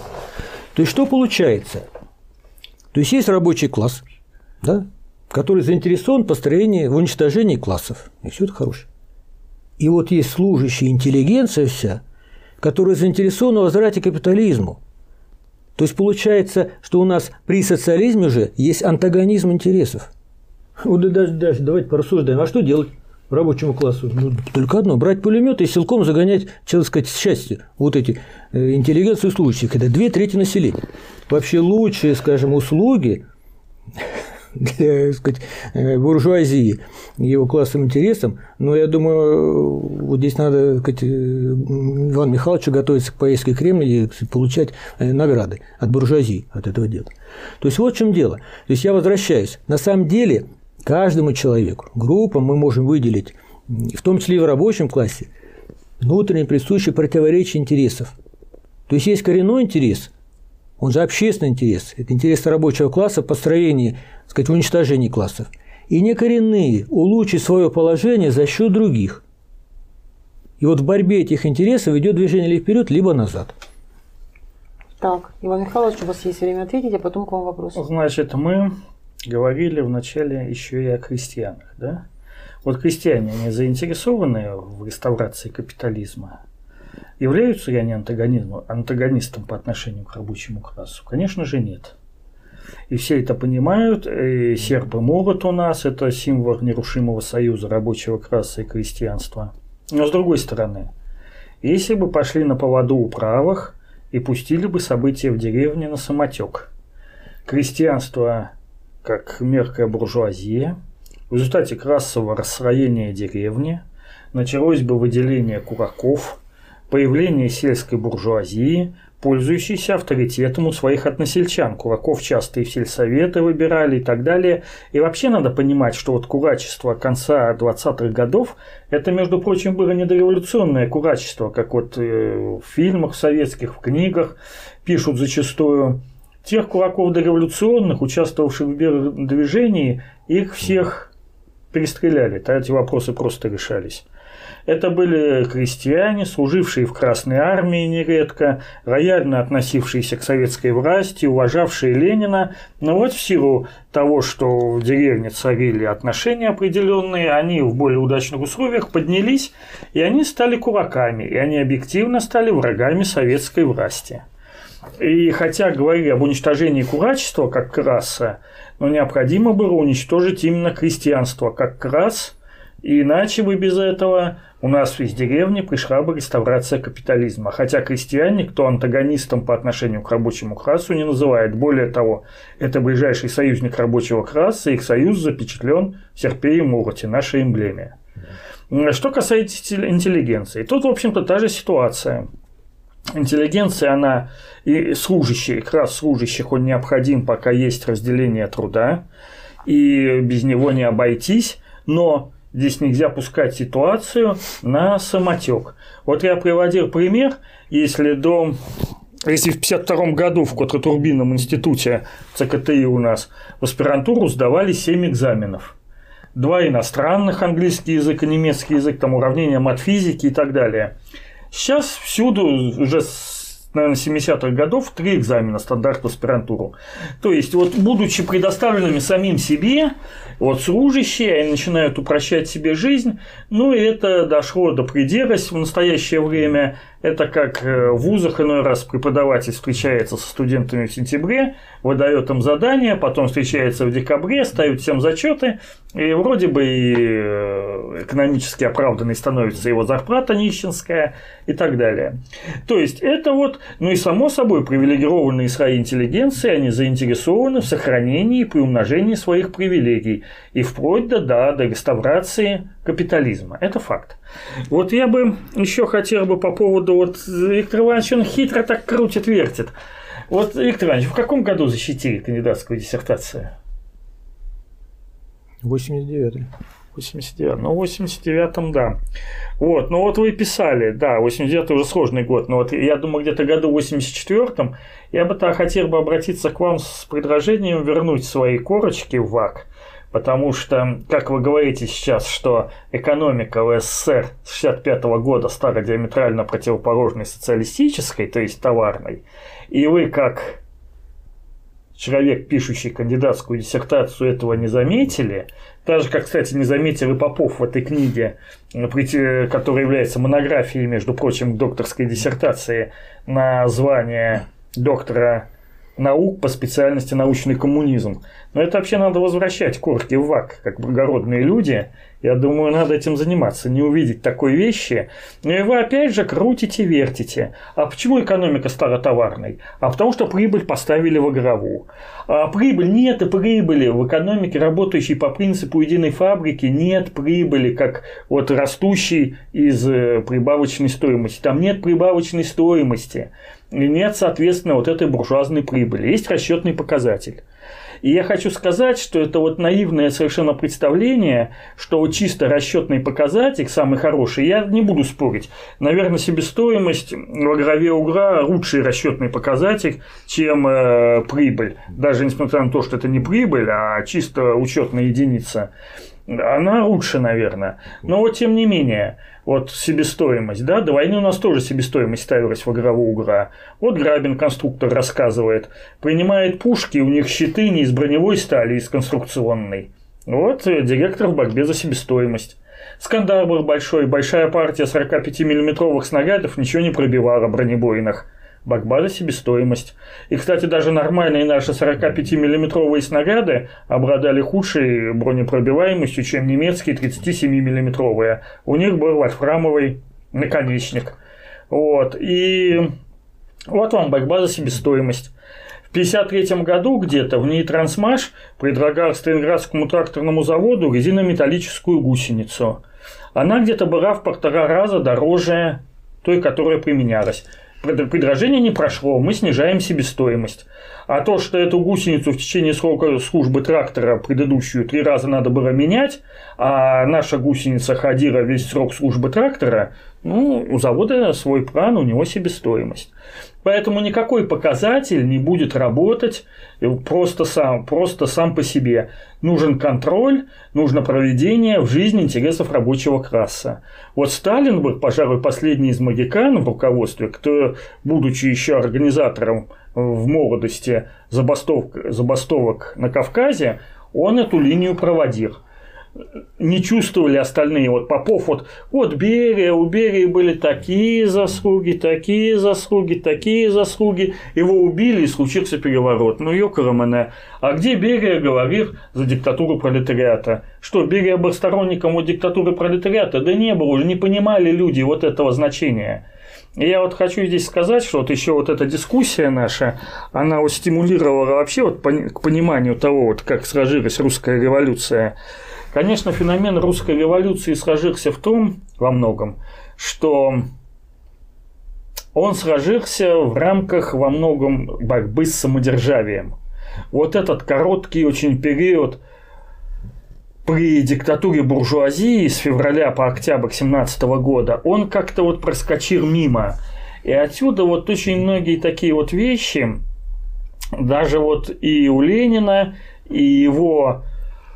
То есть, что получается? То есть, есть рабочий класс, да, который заинтересован в построении, в уничтожении классов. И все это хорошее. И вот есть служащая интеллигенция вся, которая заинтересована в возврате капитализму. То есть получается, что у нас при социализме уже есть антагонизм интересов. Вот даже, даже давайте порассуждаем, а что делать рабочему классу? Ну, только одно – брать пулемет и силком загонять, так сказать, счастье вот эти э, интеллигенцию служащих. Это две трети населения. Вообще лучшие, скажем, услуги для сказать, э, буржуазии, его классовым интересам. Но я думаю, вот здесь надо сказать, э, Ивану Михайловичу готовиться к поездке в Кремль и получать э, награды от буржуазии от этого дела. То есть вот в чем дело. То есть я возвращаюсь. На самом деле каждому человеку, группам мы можем выделить, в том числе и в рабочем классе, внутренне присущие противоречия интересов. То есть есть коренной интерес, он же общественный интерес, это интерес рабочего класса в построении сказать, уничтожении классов, и некоренные улучшить свое положение за счет других. И вот в борьбе этих интересов идет движение либо вперед, либо назад. Так, Иван Михайлович, у вас есть время ответить, а потом к вам вопрос. Значит, мы говорили вначале еще и о крестьянах, да? Вот крестьяне, они заинтересованы в реставрации капитализма? Являются ли они антагонистом по отношению к рабочему классу? Конечно же, нет и все это понимают. И серп и у нас – это символ нерушимого союза рабочего класса и крестьянства. Но с другой стороны, если бы пошли на поводу у правых и пустили бы события в деревне на самотек, крестьянство как мелкая буржуазия, в результате классового расстроения деревни началось бы выделение кураков, появление сельской буржуазии, пользующийся авторитетом у своих односельчан. Кураков часто и в сельсоветы выбирали и так далее. И вообще надо понимать, что вот курачество конца 20-х годов, это, между прочим, было недореволюционное курачество, как вот э, в фильмах советских, в книгах пишут зачастую. Тех кураков дореволюционных, участвовавших в движении, их всех перестреляли. Эти вопросы просто решались. Это были крестьяне, служившие в Красной Армии нередко, рояльно относившиеся к советской власти, уважавшие Ленина. Но вот в силу того, что в деревне царили отношения определенные, они в более удачных условиях поднялись, и они стали кураками, и они объективно стали врагами советской власти. И хотя говорили об уничтожении курачества как краса, но необходимо было уничтожить именно крестьянство как крас, и иначе бы без этого у нас из деревни пришла бы реставрация капитализма, хотя крестьяне, кто антагонистом по отношению к рабочему классу не называет. Более того, это ближайший союзник рабочего класса, их союз запечатлен в серпе и молоте, нашей эмблеме. Что касается интеллигенции, тут, в общем-то, та же ситуация. Интеллигенция, она и служащие, класс служащих, он необходим, пока есть разделение труда, и без него не обойтись, но Здесь нельзя пускать ситуацию на самотек. Вот я приводил пример, если до если в 1952 году в Котротурбинном институте ЦКТИ у нас в аспирантуру сдавали 7 экзаменов. Два иностранных, английский язык и немецкий язык, там уравнения матфизики и так далее. Сейчас всюду уже наверное, 70-х годов три экзамена стандарт аспирантуру. То есть, вот будучи предоставленными самим себе, вот служащие, они начинают упрощать себе жизнь, ну и это дошло до предела в настоящее время. Это как э, в вузах иной раз преподаватель встречается со студентами в сентябре, выдает им задания, потом встречается в декабре, ставит всем зачеты, и вроде бы и э, экономически оправданной становится его зарплата нищенская и так далее. То есть это вот, ну и само собой, привилегированные слои интеллигенции, они заинтересованы в сохранении и приумножении своих привилегий, и вплоть до, да, до реставрации капитализма. Это факт. Вот я бы еще хотел бы по поводу вот Виктор Иванович, он хитро так крутит, вертит. Вот, Виктор Иванович, в каком году защитили кандидатскую диссертацию? 89-й. 89 Ну, в 89-м, да. Вот, ну вот вы писали, да, 89-й уже сложный год, но вот я думаю, где-то году 84-м я бы так хотел бы обратиться к вам с предложением вернуть свои корочки в ВАК, Потому что, как вы говорите сейчас, что экономика в СССР с 65 года стала диаметрально противоположной социалистической, то есть товарной, и вы как человек, пишущий кандидатскую диссертацию, этого не заметили, так же, как, кстати, не заметил и Попов в этой книге, которая является монографией, между прочим, докторской диссертации на звание доктора наук по специальности научный коммунизм. Но это вообще надо возвращать корки в ВАК, как благородные люди. Я думаю, надо этим заниматься, не увидеть такой вещи. Но и вы опять же крутите, вертите. А почему экономика стала товарной? А потому что прибыль поставили в игровую. А прибыль нет и прибыли в экономике, работающей по принципу единой фабрики, нет прибыли, как вот растущей из прибавочной стоимости. Там нет прибавочной стоимости. И нет, соответственно, вот этой буржуазной прибыли. Есть расчетный показатель. И я хочу сказать, что это вот наивное совершенно представление, что чисто расчетный показатель самый хороший, я не буду спорить. Наверное, себестоимость в агрове угра лучший расчетный показатель, чем э, прибыль. Даже несмотря на то, что это не прибыль, а чисто учетная единица. Она лучше, наверное. Но вот тем не менее, вот себестоимость, да, до войны у нас тоже себестоимость ставилась в игровую угра. Вот Грабин, конструктор, рассказывает, принимает пушки, у них щиты не из броневой стали, а из конструкционной. Вот э, директор в борьбе за себестоимость. Скандал был большой, большая партия 45-миллиметровых снарядов ничего не пробивала бронебойных – Бакбаза себестоимость. И, кстати, даже нормальные наши 45-миллиметровые снаряды обладали худшей бронепробиваемостью, чем немецкие 37-миллиметровые. У них был вольфрамовый наконечник. Вот. И вот вам бакбаза себестоимость. В 1953 году где-то в ней Трансмаш предлагал Сталинградскому тракторному заводу резинометаллическую гусеницу. Она где-то была в полтора раза дороже той, которая применялась предложение не прошло, мы снижаем себестоимость. А то, что эту гусеницу в течение срока службы трактора предыдущую три раза надо было менять, а наша гусеница ходила весь срок службы трактора, ну, у завода свой план, у него себестоимость. Поэтому никакой показатель не будет работать просто сам, просто сам по себе. Нужен контроль, нужно проведение в жизни интересов рабочего класса. Вот Сталин был, пожалуй, последний из магикан в руководстве, кто, будучи еще организатором в молодости забастовок, забастовок на Кавказе, он эту линию проводил не чувствовали остальные. Вот Попов, вот, вот Берия, у Берии были такие заслуги, такие заслуги, такие заслуги. Его убили и случился переворот. Ну, ёкарамане. А где Берия говорил за диктатуру пролетариата? Что, Берия был сторонником вот диктатуры пролетариата? Да не было, уже не понимали люди вот этого значения. И я вот хочу здесь сказать, что вот еще вот эта дискуссия наша, она вот стимулировала вообще вот к пониманию того, вот как сложилась русская революция. Конечно, феномен русской революции сложился в том, во многом, что он сложился в рамках во многом борьбы с самодержавием. Вот этот короткий очень период при диктатуре буржуазии с февраля по октябрь 17 года, он как-то вот проскочил мимо. И отсюда вот очень многие такие вот вещи, даже вот и у Ленина, и его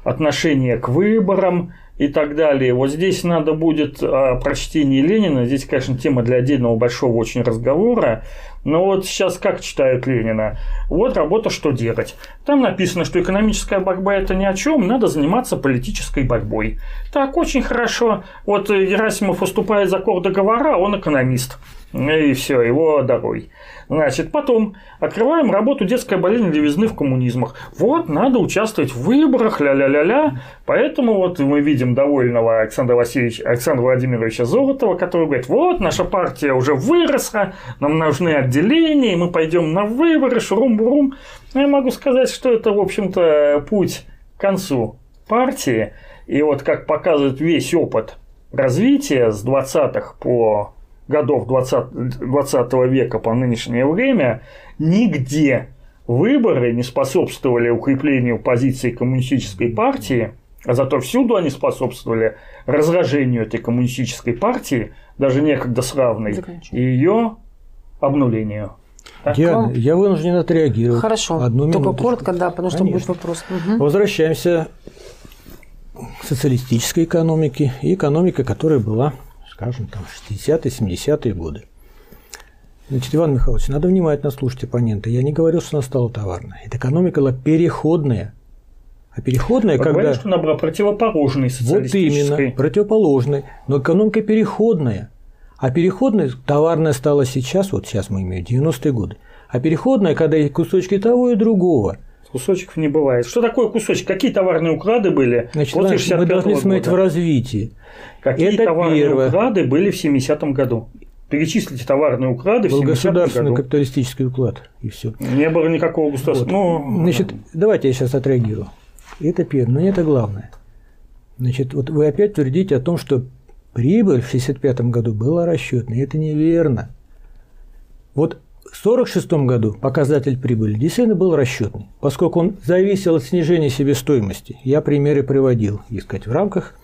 отношение к выборам и так далее. Вот здесь надо будет о прочтении Ленина. Здесь, конечно, тема для отдельного большого очень разговора. Но вот сейчас как читают Ленина? Вот работа «Что делать?». Там написано, что экономическая борьба – это ни о чем, надо заниматься политической борьбой. Так, очень хорошо. Вот Герасимов выступает за кор договора, он экономист. И все, его дорой. Значит, потом открываем работу «Детская болезнь левизны в коммунизмах». Вот, надо участвовать в выборах, ля-ля-ля-ля. Поэтому вот мы видим довольного Александра Васильевича, Александра Владимировича Золотова, который говорит, вот, наша партия уже выросла, нам нужны отделения, мы пойдем на выборы, шурум-бурум. Я могу сказать, что это, в общем-то, путь к концу партии. И вот как показывает весь опыт развития с 20-х по годов 20, 20 века по нынешнее время нигде выборы не способствовали укреплению позиции коммунистической партии, а зато всюду они способствовали разражению этой коммунистической партии, даже некогда славной, и ее обнулению. Я, я вынужден отреагировать. Хорошо. Одну Только минуточку. коротко, да, потому что будет вопрос. Угу. Возвращаемся к социалистической экономике и экономике, которая была скажем, там 60-е, 70-е годы. Значит, Иван Михайлович, надо внимательно слушать оппонента. Я не говорю, что она стала товарной. Это экономика была переходная. А переходная, Вы когда... Говорите, что она была противоположной социалистической. Вот именно, противоположной. Но экономика переходная. А переходная, товарная стала сейчас, вот сейчас мы имеем 90-е годы. А переходная, когда есть кусочки того и другого – Кусочков не бывает. Что такое кусочек? Какие товарные уклады были Значит, после 65 Мы должны смотреть в развитии. Какие Это товарные первое. уклады были в 70-м году? Перечислите товарные уклады Был в 70 государственный году. капиталистический уклад, и все. Не было никакого государства. Вот. Ну, Значит, давайте я сейчас отреагирую. Это первое, но не это главное. Значит, вот вы опять твердите о том, что прибыль в 65 году была расчетной. Это неверно. Вот 1946 году показатель прибыли действительно был расчетный, поскольку он зависел от снижения себестоимости. Я примеры приводил, искать в рамках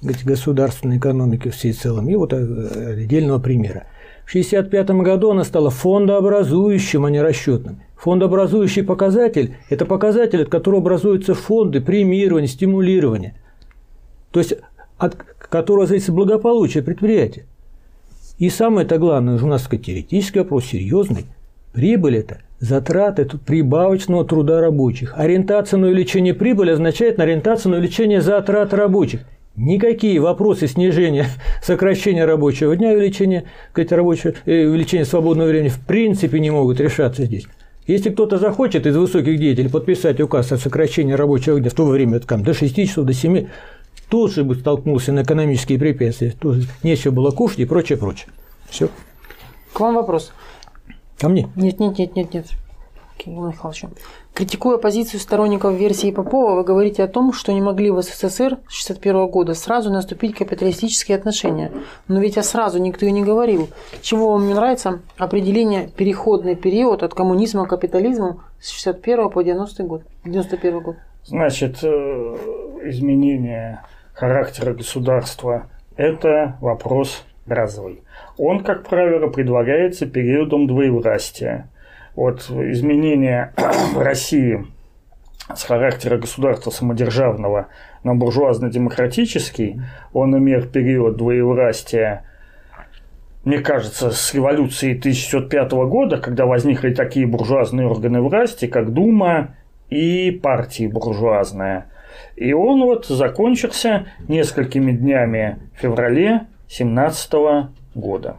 государственной экономики всей целом, и вот э, отдельного примера. В 1965 году она стала фондообразующим, а не расчетным. Фондообразующий показатель – это показатель, от которого образуются фонды премирования, стимулирования, то есть от которого зависит благополучие предприятия. И самое-то главное, у нас теоретический вопрос серьезный. Прибыль – это затраты прибавочного труда рабочих. Ориентация на увеличение прибыли означает на ориентацию на увеличение затрат рабочих. Никакие вопросы снижения, [laughs] сокращения рабочего дня, увеличения, сказать, рабочего, э, увеличения свободного времени в принципе не могут решаться здесь. Если кто-то захочет из высоких деятелей подписать указ о сокращении рабочего дня в то время там, до 6 часов, до 7, тут же бы столкнулся на экономические препятствия, тут нечего было кушать и прочее, прочее. Все. К вам вопрос. Ко мне? Нет, нет, нет, нет, нет. Кирилл Михайлович. Критикуя позицию сторонников версии Попова, вы говорите о том, что не могли в СССР с 1961 года сразу наступить капиталистические отношения. Но ведь а сразу никто и не говорил. Чего вам не нравится определение переходный период от коммунизма к капитализму с 61 по 90 год, 91 год? Значит, э, изменение характера государства – это вопрос разовый. Он, как правило, предлагается периодом двоевластия. Вот изменение [clears throat] в России с характера государства самодержавного на буржуазно-демократический, он имел период двоевластия, мне кажется, с революции 1905 года, когда возникли такие буржуазные органы власти, как Дума и партии буржуазная. И он вот закончился несколькими днями в феврале 17 года.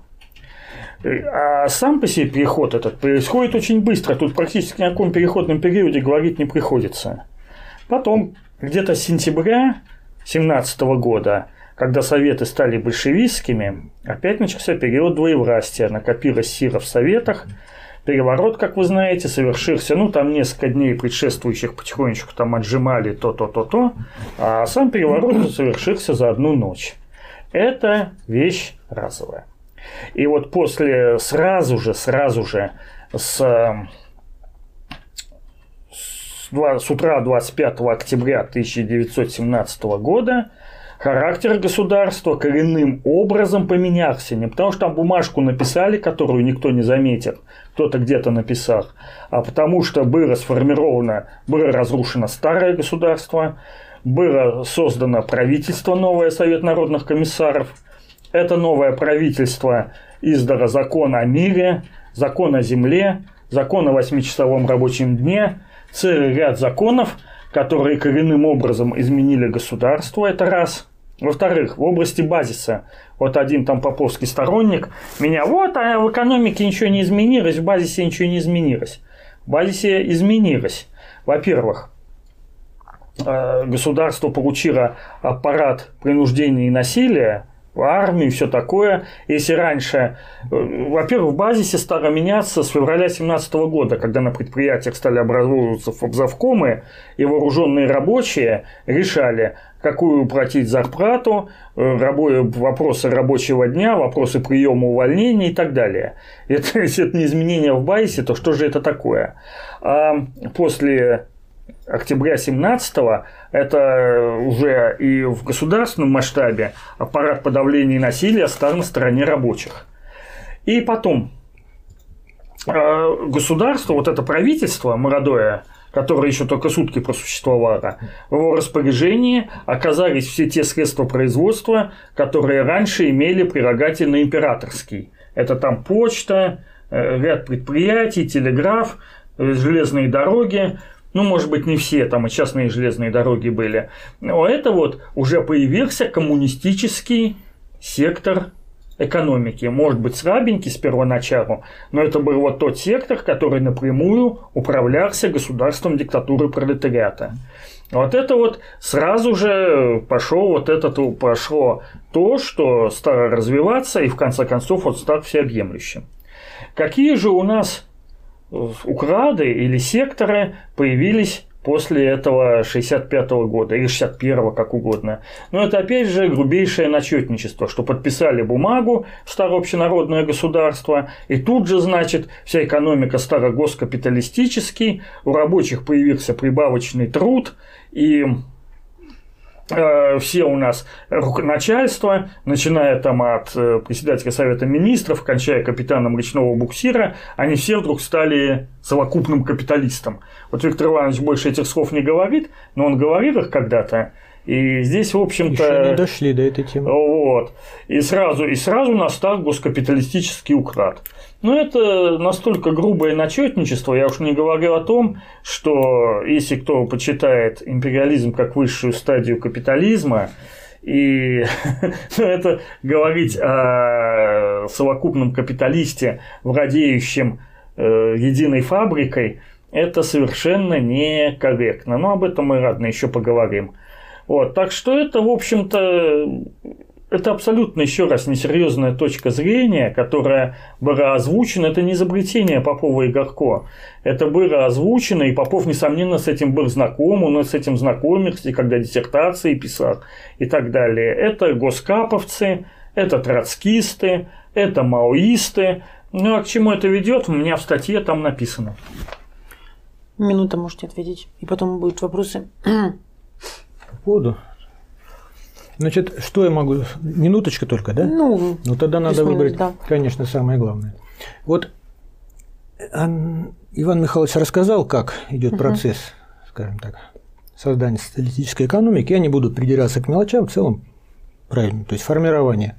А сам по себе переход этот происходит очень быстро. Тут практически ни о каком переходном периоде говорить не приходится. Потом, где-то с сентября 17 года, когда советы стали большевистскими, опять начался период двоевластия. Накопилось сила в советах. Переворот, как вы знаете, совершился, ну, там несколько дней предшествующих потихонечку там отжимали то-то-то-то, а сам переворот [clears throat] совершился за одну ночь. Это вещь разовая. И вот после, сразу же, сразу же, с, с, с утра 25 октября 1917 года характер государства коренным образом поменялся. Не потому, что там бумажку написали, которую никто не заметил, кто-то где-то написал, а потому что было сформировано, было разрушено старое государство, было создано правительство новое, Совет народных комиссаров. Это новое правительство издало закон о мире, закон о земле, закон о восьмичасовом рабочем дне, целый ряд законов, которые коренным образом изменили государство, это раз. Во-вторых, в области базиса, вот один там поповский сторонник меня, вот, а в экономике ничего не изменилось, в базисе ничего не изменилось. В базисе изменилось. Во-первых, э, государство получило аппарат принуждения и насилия, армию и все такое. Если раньше, э, во-первых, в базисе стало меняться с февраля 2017 года, когда на предприятиях стали образовываться фобзавкомы, и вооруженные рабочие решали, какую платить зарплату, э, вопросы рабочего дня, вопросы приема увольнения и так далее. [laughs] Это, если это не изменение в базисе, то что же это такое? А после октября 17 это уже и в государственном масштабе аппарат подавления насилия стал на стороне рабочих. И потом э, государство, вот это правительство молодое, которое еще только сутки просуществовало, в его распоряжении оказались все те средства производства, которые раньше имели прерогативно императорский. Это там почта, э, ряд предприятий, телеграф, железные дороги, ну, может быть, не все, там и частные железные дороги были, но это вот уже появился коммунистический сектор экономики. Может быть, слабенький с первоначалу, но это был вот тот сектор, который напрямую управлялся государством диктатуры пролетариата. Вот это вот сразу же пошло вот это пошло то, что стало развиваться и в конце концов вот стало всеобъемлющим. Какие же у нас уклады или секторы появились после этого 65 -го года или 61 как угодно. Но это опять же грубейшее начетничество, что подписали бумагу старообщенародное государство, и тут же, значит, вся экономика стала госкапиталистический, у рабочих появился прибавочный труд, и все у нас начальство, начиная там от э, председателя Совета Министров, кончая капитаном речного буксира, они все вдруг стали совокупным капиталистом. Вот Виктор Иванович больше этих слов не говорит, но он говорил их когда-то, и здесь, в общем-то... Еще не дошли до этой темы. Вот. И сразу, и сразу настал госкапиталистический уклад. Но это настолько грубое начетничество, я уж не говорю о том, что если кто почитает империализм как высшую стадию капитализма, и [laughs] ну, это говорить о совокупном капиталисте, владеющем э, единой фабрикой, это совершенно некорректно. Но об этом мы рано еще поговорим. Вот, так что это, в общем-то, это абсолютно, еще раз, несерьезная точка зрения, которая была озвучена. Это не изобретение Попова и Горко. Это было озвучено, и Попов, несомненно, с этим был знаком, он с этим знакомился, когда диссертации писал и так далее. Это госкаповцы, это троцкисты, это маоисты. Ну а к чему это ведет, у меня в статье там написано. Минута можете ответить, и потом будут вопросы. Буду. Значит, что я могу? Минуточка только, да? Ну, ну тогда надо выбрать, да. конечно, самое главное. Вот Иван Михайлович рассказал, как идет угу. процесс, скажем так, создания социалистической экономики. Я не буду придираться к мелочам, в целом правильно. То есть формирование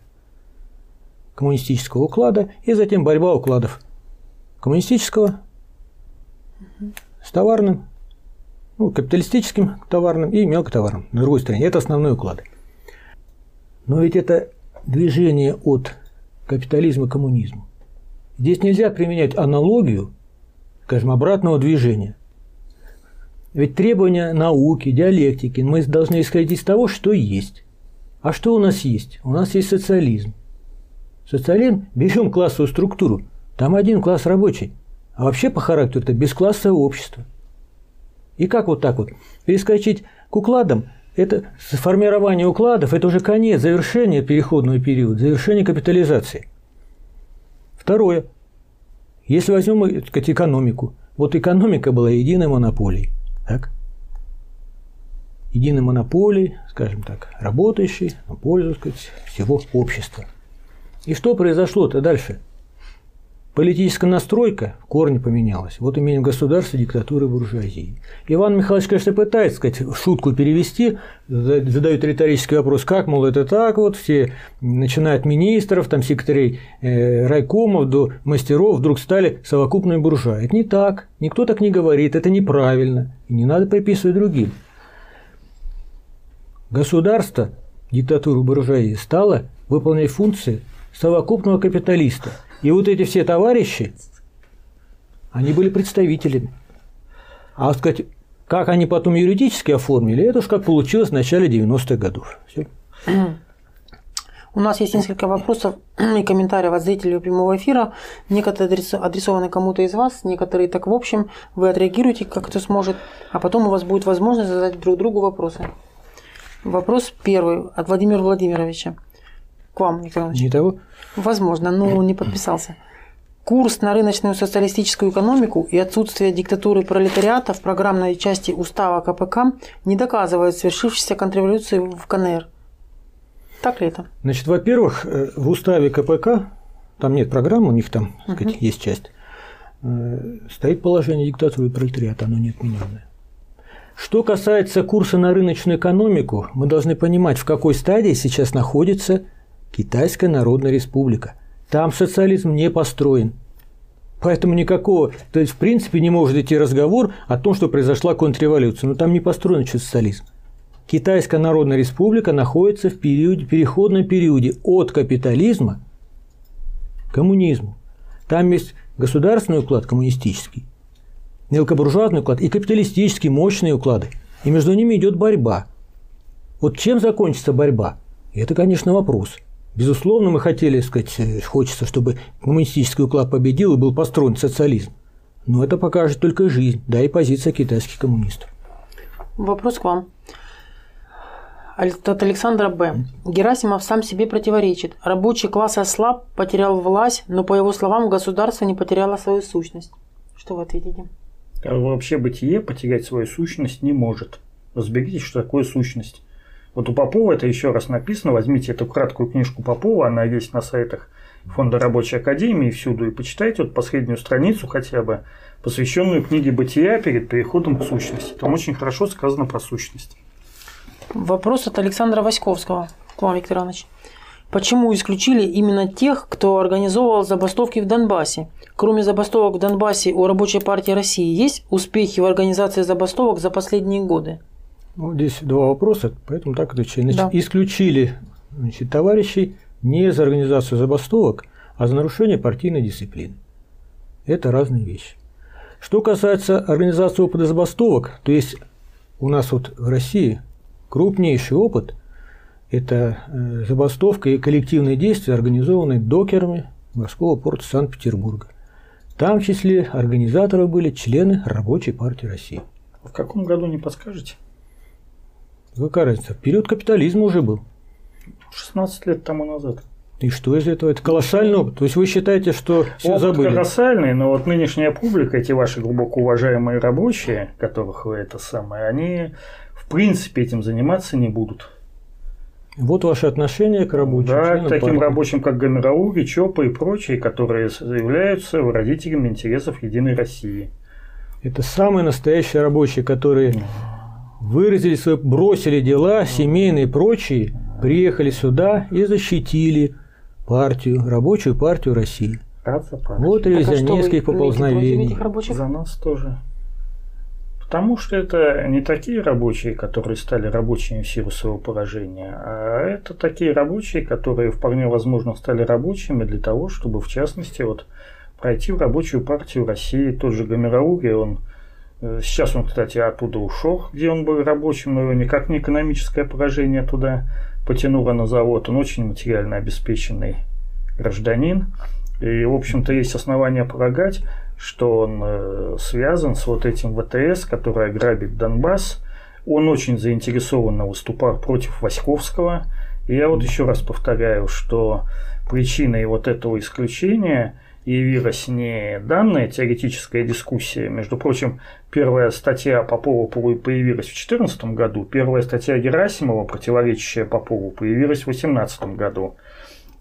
коммунистического уклада и затем борьба укладов коммунистического угу. с товарным ну, капиталистическим товарным и мелкотоварным, на другой стороне. Это основной уклад. Но ведь это движение от капитализма к коммунизму. Здесь нельзя применять аналогию, скажем, обратного движения. Ведь требования науки, диалектики мы должны исходить из того, что есть. А что у нас есть? У нас есть социализм. Социализм, берем классовую структуру, там один класс рабочий, а вообще по характеру это бесклассовое общество – и как вот так вот? Перескочить к укладам – это формирование укладов – это уже конец, завершение переходного периода, завершение капитализации. Второе. Если возьмем так сказать, экономику, вот экономика была единой монополией. Так? Единой монополией, скажем так, работающей на пользу сказать, всего общества. И что произошло-то дальше? Политическая настройка в корне поменялась. Вот имеем государство диктатуры буржуазии. Иван Михайлович, конечно, пытается сказать, шутку перевести, задает риторический вопрос, как, мол, это так вот, все, начиная от министров, там, секретарей э, райкомов до мастеров, вдруг стали совокупной буржуа. Это не так, никто так не говорит, это неправильно, и не надо приписывать другим. Государство диктатуры буржуазии стала выполнять функции совокупного капиталиста. И вот эти все товарищи, они были представителями. А сказать, как они потом юридически оформили, это уж как получилось в начале 90-х годов. Все. У нас есть несколько вопросов и комментариев от зрителей прямого эфира. Некоторые адресованы кому-то из вас, некоторые так в общем. Вы отреагируете, как кто сможет, а потом у вас будет возможность задать друг другу вопросы. Вопрос первый от Владимира Владимировича. К вам, Виктор Иванович. Не того? Возможно, но не подписался. Курс на рыночную социалистическую экономику и отсутствие диктатуры пролетариата в программной части устава КПК не доказывают свершившейся контрреволюции в КНР. Так ли это? Значит, во-первых, э, в уставе КПК, там нет программы, у них там так сказать, угу. есть часть, э, стоит положение диктатуры пролетариата, оно неотмененное. Что касается курса на рыночную экономику, мы должны понимать, в какой стадии сейчас находится Китайская Народная Республика. Там социализм не построен. Поэтому никакого, то есть в принципе не может идти разговор о том, что произошла контрреволюция. Но там не построен еще социализм. Китайская Народная Республика находится в периоде, переходном периоде от капитализма к коммунизму. Там есть государственный уклад коммунистический, мелкобуржуазный уклад и капиталистические мощные уклады. И между ними идет борьба. Вот чем закончится борьба? Это, конечно, вопрос. Безусловно, мы хотели сказать, хочется, чтобы коммунистический уклад победил и был построен социализм. Но это покажет только жизнь, да и позиция китайских коммунистов. Вопрос к вам. От Александра Б. Герасимов сам себе противоречит. Рабочий класс ослаб, потерял власть, но, по его словам, государство не потеряло свою сущность. Что вы ответите? А вообще бытие потерять свою сущность не может. Разберитесь, что такое сущность. Вот у Попова это еще раз написано. Возьмите эту краткую книжку Попова, она есть на сайтах Фонда рабочей академии всюду, и почитайте вот последнюю страницу хотя бы, посвященную книге «Бытия» перед переходом к сущности. Там очень хорошо сказано про сущность. Вопрос от Александра Васьковского к вам, Виктор Иванович. Почему исключили именно тех, кто организовывал забастовки в Донбассе? Кроме забастовок в Донбассе у Рабочей партии России есть успехи в организации забастовок за последние годы? Ну, здесь два вопроса, поэтому так отвечаю. Значит, да. исключили значит, товарищей не за организацию забастовок, а за нарушение партийной дисциплины. Это разные вещи. Что касается организации опыта забастовок, то есть у нас вот в России крупнейший опыт – это э, забастовка и коллективные действия, организованные докерами морского порта Санкт-Петербурга. Там в числе организаторов были члены Рабочей партии России. В каком году не подскажете? Какая разница? Период капитализма уже был. 16 лет тому назад. И что из этого? Это колоссальный опыт. То есть вы считаете, что все опыт забыли? колоссальный, но вот нынешняя публика, эти ваши глубоко уважаемые рабочие, которых вы это самое, они в принципе этим заниматься не будут. Вот ваше отношение к рабочим. Да, к таким партии. рабочим, как Гомерауги, ЧОПа и прочие, которые являются выразителями интересов Единой России. Это самые настоящие рабочие, которые выразили свое, бросили дела, семейные и прочие, приехали сюда и защитили партию, рабочую партию России. Партию. Вот ревизионистских а поползновений. За нас тоже. Потому что это не такие рабочие, которые стали рабочими в силу своего поражения, а это такие рабочие, которые вполне возможно стали рабочими для того, чтобы, в частности, вот пройти в рабочую партию России. Тот же Гомерауги, он сейчас он, кстати, оттуда ушел, где он был рабочим, но его никак не экономическое поражение туда потянуло на завод. Он очень материально обеспеченный гражданин. И, в общем-то, есть основания полагать, что он э, связан с вот этим ВТС, который грабит Донбасс. Он очень заинтересованно выступал против Васьковского. И я вот еще раз повторяю, что причиной вот этого исключения – явилась не данная теоретическая дискуссия. Между прочим, первая статья Попова появилась в 2014 году, первая статья Герасимова, противоречащая Попову, появилась в 2018 году.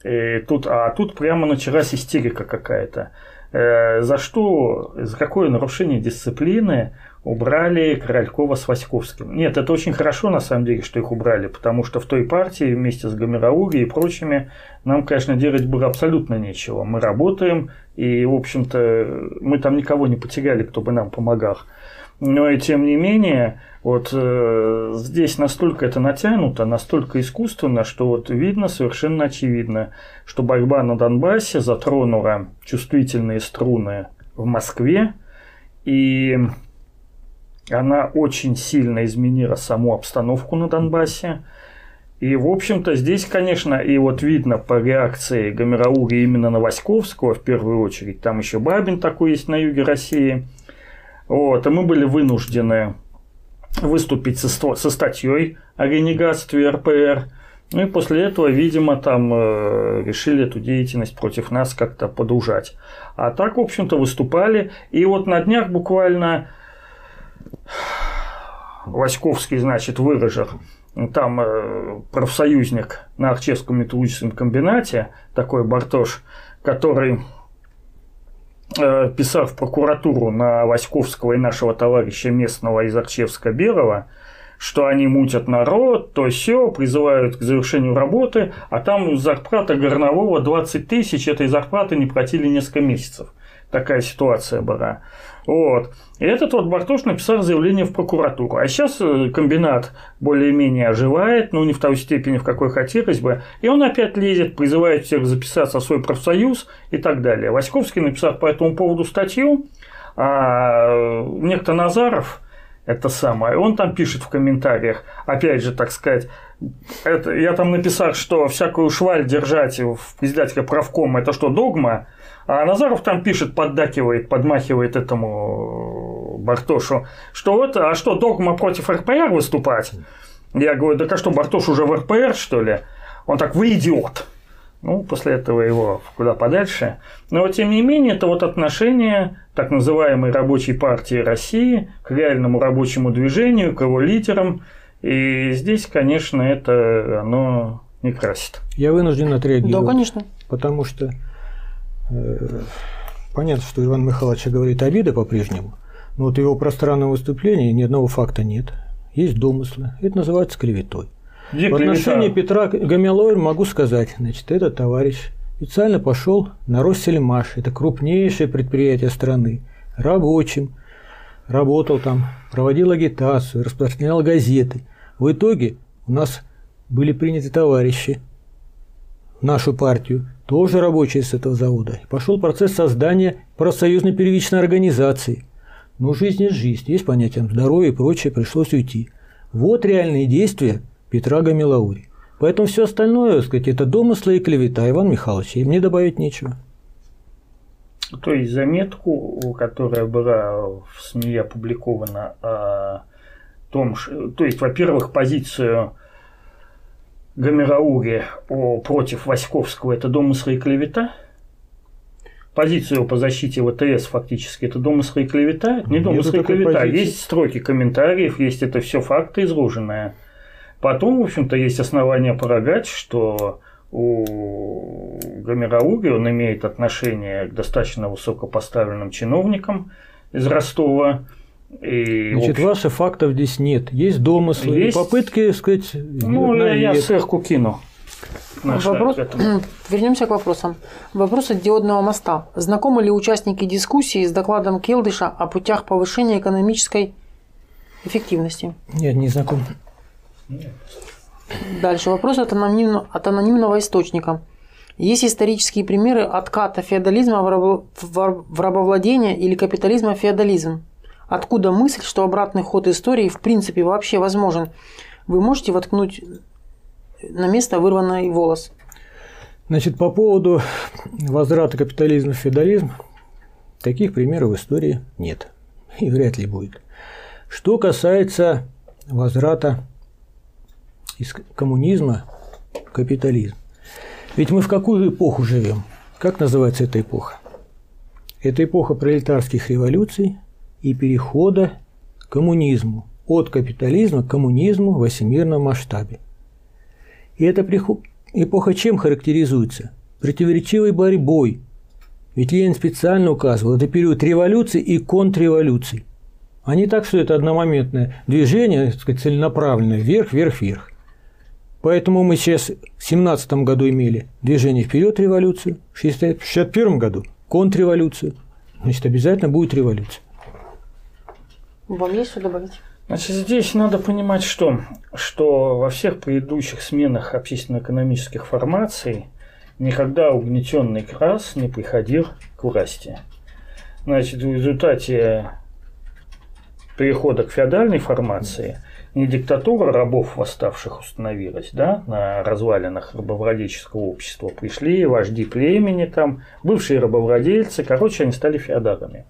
И тут, а тут прямо началась истерика какая-то. Э, за что, за какое нарушение дисциплины убрали Королькова с Васьковским. Нет, это очень хорошо на самом деле, что их убрали, потому что в той партии вместе с Гамераури и прочими нам, конечно, делать было абсолютно нечего. Мы работаем, и, в общем-то, мы там никого не потеряли, кто бы нам помогал. Но и тем не менее, вот э, здесь настолько это натянуто, настолько искусственно, что вот видно, совершенно очевидно, что борьба на Донбассе затронула чувствительные струны в Москве, и она очень сильно изменила саму обстановку на Донбассе. И, в общем-то, здесь, конечно, и вот видно по реакции Гомераури именно на Васьковского в первую очередь. Там еще Бабин такой есть на юге России. Вот, и мы были вынуждены выступить со, со статьей о ренегатстве РПР. Ну и после этого, видимо, там э, решили эту деятельность против нас как-то подужать. А так, в общем-то, выступали. И вот на днях буквально Васьковский, значит, выражал там э, профсоюзник на Арчевском металлургическом комбинате, такой Бартош, который э, писал в прокуратуру на Васьковского и нашего товарища местного из Арчевска Берова, что они мутят народ, то все, призывают к завершению работы, а там зарплата горнового 20 тысяч, этой зарплаты не платили несколько месяцев. Такая ситуация была. Вот. И этот вот Бартош написал заявление в прокуратуру. А сейчас э, комбинат более-менее оживает, но не в той степени, в какой хотелось бы. И он опять лезет, призывает всех записаться в свой профсоюз и так далее. Васьковский написал по этому поводу статью, а некто Назаров, это самое, он там пишет в комментариях, опять же, так сказать, это, я там написал, что всякую шваль держать в председателя правкома – это что, догма? А Назаров там пишет, поддакивает, подмахивает этому Бартошу, что вот, а что, догма против РПР выступать? Я говорю, да а что, Бартош уже в РПР, что ли? Он так, вы идиот. Ну, после этого его куда подальше. Но, тем не менее, это вот отношение так называемой рабочей партии России к реальному рабочему движению, к его лидерам. И здесь, конечно, это оно не красит. Я вынужден отреагировать. Да, конечно. Потому что Э, понятно, что Иван Михайлович говорит обида по-прежнему, но вот его пространного выступления ни одного факта нет. Есть домыслы. Это называется клеветой. Где В отношении Петра Гамилоя могу сказать, значит, этот товарищ специально пошел на Россельмаш, это крупнейшее предприятие страны, рабочим, работал там, проводил агитацию, распространял газеты. В итоге у нас были приняты товарищи нашу партию, тоже рабочий с этого завода. Пошел процесс создания профсоюзной первичной организации. Но жизнь есть жизнь, есть понятие здоровья и прочее, пришлось уйти. Вот реальные действия Петра Гамилаури. Поэтому все остальное, так сказать, это домыслы и клевета Иван Михайлович, и мне добавить нечего. То есть заметку, которая была в СМИ опубликована о том, то есть, во-первых, позицию Гамераури о, против Васьковского – это домыслы и клевета? Позицию по защите ВТС фактически – это домыслы и клевета? Не домыслы и клевета. Позиции. Есть строки комментариев, есть это все факты изложенные. Потом, в общем-то, есть основания полагать, что у Гамераури он имеет отношение к достаточно высокопоставленным чиновникам из Ростова – и, Значит, общем... ваших фактов здесь нет. Есть домыслы, есть... попытки, сказать, Ну, я, я сверху кину. Вопрос... [clears throat] Вернемся к вопросам. Вопрос от диодного моста. Знакомы ли участники дискуссии с докладом Келдыша о путях повышения экономической эффективности? Нет, не знаком. Дальше. Вопрос от, анонимно... от анонимного источника. Есть исторические примеры отката феодализма в, рабо... в рабовладение или капитализма в феодализм? Откуда мысль, что обратный ход истории в принципе вообще возможен? Вы можете воткнуть на место вырванный волос. Значит, по поводу возврата капитализма в феодализм, таких примеров в истории нет. И вряд ли будет. Что касается возврата из коммунизма в капитализм. Ведь мы в какую эпоху живем? Как называется эта эпоха? Это эпоха пролетарских революций, и перехода к коммунизму, от капитализма к коммунизму в всемирном масштабе. И эта эпоха чем характеризуется? Противоречивой борьбой. Ведь Ленин специально указывал, это период революции и контрреволюций. А не так, что это одномоментное движение, так сказать, целенаправленное, вверх, вверх, вверх. Поэтому мы сейчас в 17 году имели движение вперед революцию, в 61 году контрреволюцию. Значит, обязательно будет революция. Вам есть что добавить? Значит, здесь надо понимать, что, что во всех предыдущих сменах общественно-экономических формаций никогда угнетенный класс не приходил к власти. Значит, в результате перехода к феодальной формации не диктатура рабов восставших установилась, да, на развалинах рабовладельческого общества. Пришли вожди племени там, бывшие рабовладельцы, короче, они стали феодалами.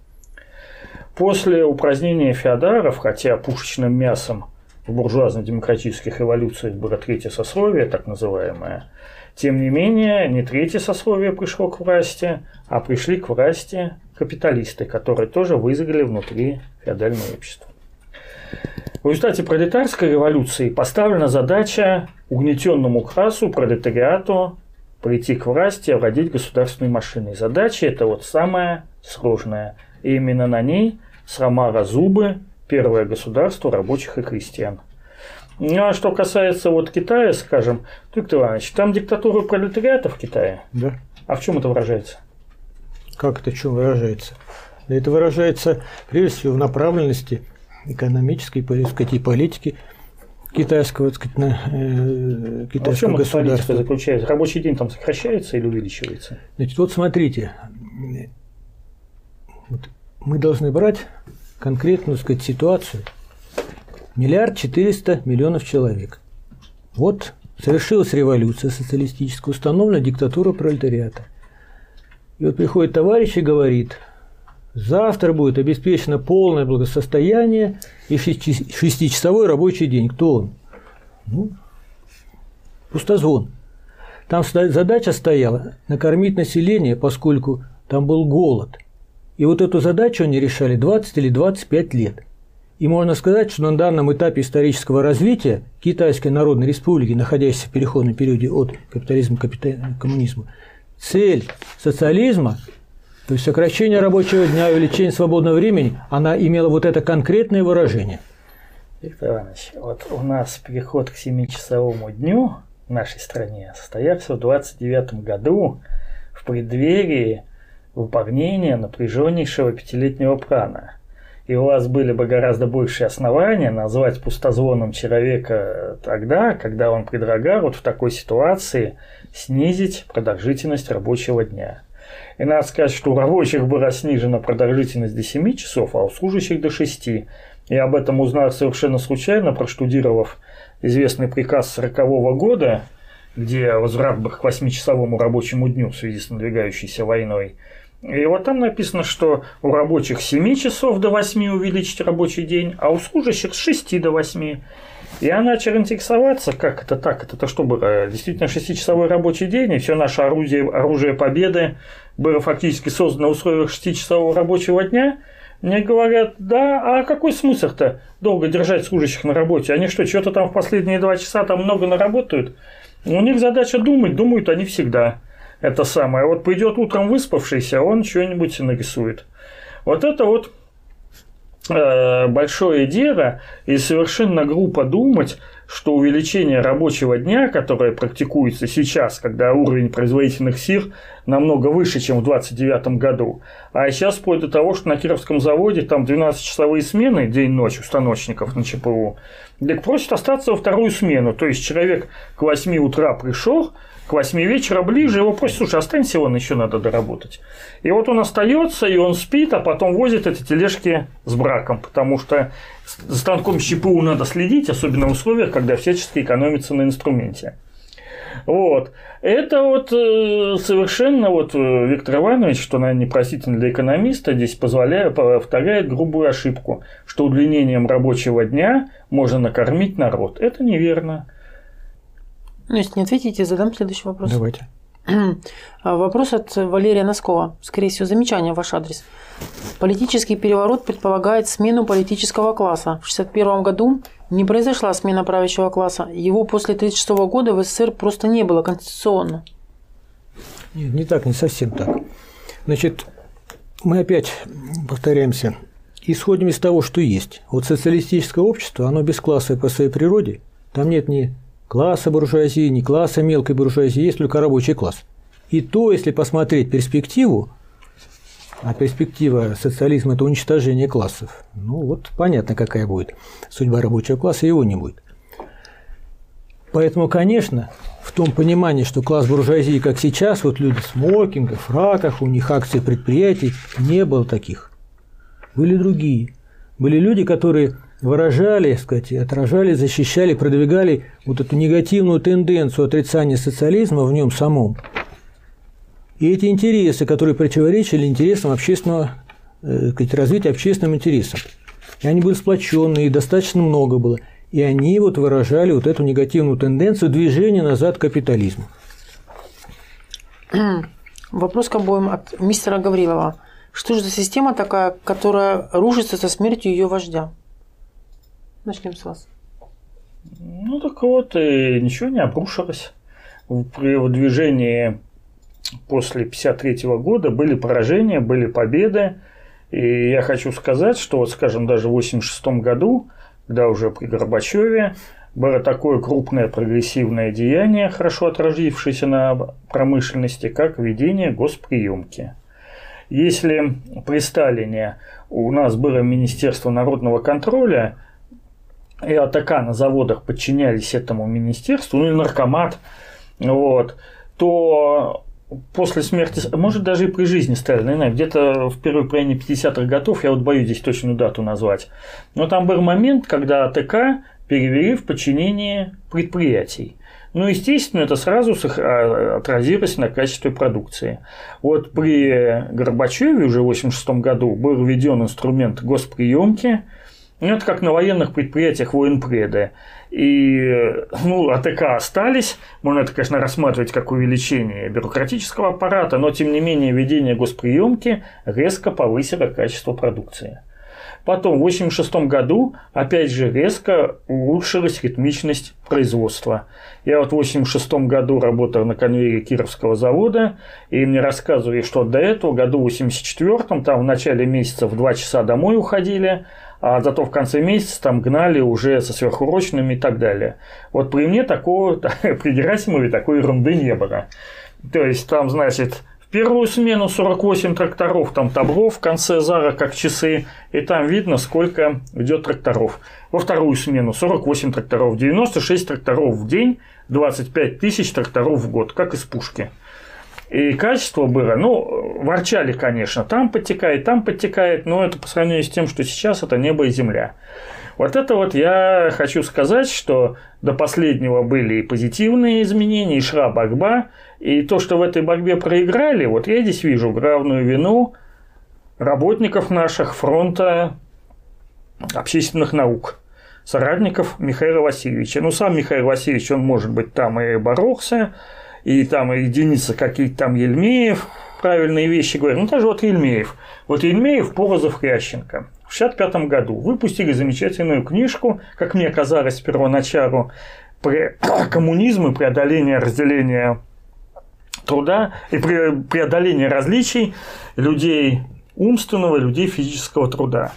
После упразднения феодаров, хотя пушечным мясом в буржуазно-демократических эволюциях было третье сословие, так называемое, тем не менее, не третье сословие пришло к власти, а пришли к власти капиталисты, которые тоже вызрели внутри феодального общества. В результате пролетарской революции поставлена задача угнетенному классу, пролетариату прийти к власти, овладеть государственной машиной. Задача это вот самая сложная. И именно на ней Срамара Зубы, первое государство рабочих и крестьян. Ну, а что касается вот Китая, скажем, Виктор Иванович, там диктатура пролетариата в Китае. Да. А в чем это выражается? Как это в чем выражается? Это выражается прежде всего в направленности экономической, сказать, и политики китайского, так сказать, на, э, китайского а в чем государства. заключается? Рабочий день там сокращается или увеличивается? Значит, вот смотрите, вот мы должны брать конкретную, сказать, ситуацию. Миллиард четыреста миллионов человек. Вот совершилась революция социалистическая, установлена диктатура пролетариата. И вот приходит товарищ и говорит, завтра будет обеспечено полное благосостояние и шестичасовой рабочий день. Кто он? Ну, пустозвон. Там задача стояла накормить население, поскольку там был голод – и вот эту задачу они решали 20 или 25 лет. И можно сказать, что на данном этапе исторического развития Китайской Народной Республики, находящейся в переходном периоде от капитализма к коммунизму, цель социализма, то есть сокращение рабочего дня и увеличение свободного времени, она имела вот это конкретное выражение. Виктор Иванович, вот у нас переход к 7-часовому дню в нашей стране состоялся в 29 году в преддверии выполнения напряженнейшего пятилетнего плана. И у вас были бы гораздо большие основания назвать пустозвоном человека тогда, когда он предлагал вот в такой ситуации снизить продолжительность рабочего дня. И надо сказать, что у рабочих была снижена продолжительность до 7 часов, а у служащих до 6. Я об этом узнал совершенно случайно, проштудировав известный приказ 40 года, где возврат к 8-часовому рабочему дню в связи с надвигающейся войной – и вот там написано, что у рабочих 7 часов до 8 увеличить рабочий день, а у служащих с 6 до 8. И я начал интересоваться, как это так, это что было, действительно 6-часовой рабочий день, и все наше орудие, оружие победы было фактически создано в условиях 6-часового рабочего дня. Мне говорят, да, а какой смысл-то долго держать служащих на работе? Они что, что-то там в последние два часа там много наработают? У них задача думать, думают они всегда это самое. Вот пойдет утром выспавшийся, он что-нибудь нарисует. Вот это вот э, большое дело, и совершенно глупо думать, что увеличение рабочего дня, которое практикуется сейчас, когда уровень производительных сил намного выше, чем в 29 году, а сейчас вплоть до того, что на Кировском заводе там 12-часовые смены день-ночь у станочников на ЧПУ, так просят остаться во вторую смену. То есть человек к 8 утра пришел, к 8 вечера ближе, его просят, слушай, останься, вон еще надо доработать. И вот он остается, и он спит, а потом возит эти тележки с браком, потому что за станком ЧПУ надо следить, особенно в условиях, когда всячески экономится на инструменте. Вот. Это вот э, совершенно вот э, Виктор Иванович, что, наверное, непростительно для экономиста, здесь позволяет, повторяет грубую ошибку, что удлинением рабочего дня можно накормить народ. Это неверно. Ну, если не ответите, задам следующий вопрос. Давайте. А, вопрос от Валерия Носкова. Скорее всего, замечание в ваш адрес. Политический переворот предполагает смену политического класса. В 1961 году не произошла смена правящего класса. Его после 1936 года в СССР просто не было конституционно. Нет, не так, не совсем так. Значит, мы опять повторяемся исходим из того, что есть. Вот социалистическое общество, оно бесклассовое по своей природе. Там нет ни класса буржуазии, ни класса мелкой буржуазии, есть только рабочий класс. И то, если посмотреть перспективу, а перспектива социализма – это уничтожение классов, ну вот понятно, какая будет судьба рабочего класса, его не будет. Поэтому, конечно, в том понимании, что класс буржуазии, как сейчас, вот люди в смокингах, фраках, у них акции предприятий, не было таких. Были другие. Были люди, которые выражали, сказать, отражали, защищали, продвигали вот эту негативную тенденцию отрицания социализма в нем самом. И эти интересы, которые противоречили интересам общественного, э, сказать, развития общественным интересам. И они были сплоченные, и достаточно много было. И они вот выражали вот эту негативную тенденцию движения назад к капитализму. Вопрос к обоим от мистера Гаврилова. Что же за система такая, которая рушится со смертью ее вождя? Начнем с вас. Ну так вот, и ничего не обрушилось. При движении после 1953 года были поражения, были победы. И я хочу сказать, что, вот, скажем, даже в 1986 году, когда уже при Горбачеве было такое крупное прогрессивное деяние, хорошо отразившееся на промышленности, как введение госприемки. Если при Сталине у нас было Министерство народного контроля, и АТК на заводах подчинялись этому министерству, ну или наркомат, вот, то после смерти, может даже и при жизни Сталина, не знаю, где-то в первой половине 50-х годов, я вот боюсь здесь точную дату назвать, но там был момент, когда АТК перевели в подчинение предприятий. Ну, естественно, это сразу а, отразилось на качестве продукции. Вот при Горбачеве уже в 1986 году был введен инструмент госприемки, ну, это как на военных предприятиях военпреды. И ну, АТК остались. Можно это, конечно, рассматривать как увеличение бюрократического аппарата, но, тем не менее, введение госприемки резко повысило качество продукции. Потом, в 1986 году, опять же, резко улучшилась ритмичность производства. Я вот в 1986 году работал на конвейере Кировского завода, и мне рассказывали, что до этого, году в 1984, там в начале месяца в 2 часа домой уходили, а зато в конце месяца там гнали уже со сверхурочными и так далее. Вот при мне такого, [laughs] при Герасимове такой ерунды не было. То есть там, значит, в первую смену 48 тракторов, там табло в конце зара, как часы, и там видно, сколько идет тракторов. Во вторую смену 48 тракторов, 96 тракторов в день, 25 тысяч тракторов в год, как из пушки. И качество было, ну, ворчали, конечно, там подтекает, там подтекает, но это по сравнению с тем, что сейчас это небо и земля. Вот это вот я хочу сказать, что до последнего были и позитивные изменения, и шла борьба, и то, что в этой борьбе проиграли, вот я здесь вижу главную вину работников наших фронта общественных наук, соратников Михаила Васильевича. Ну, сам Михаил Васильевич, он, может быть, там и боролся, и там единицы какие-то там Ельмеев, правильные вещи говорят. Ну, даже вот Ельмеев. Вот Ельмеев, Порозов, Хрященко. В 1965 году выпустили замечательную книжку, как мне казалось первоначалу, про [coughs] коммунизм и преодоление разделения труда и преодоление различий людей умственного, людей физического труда.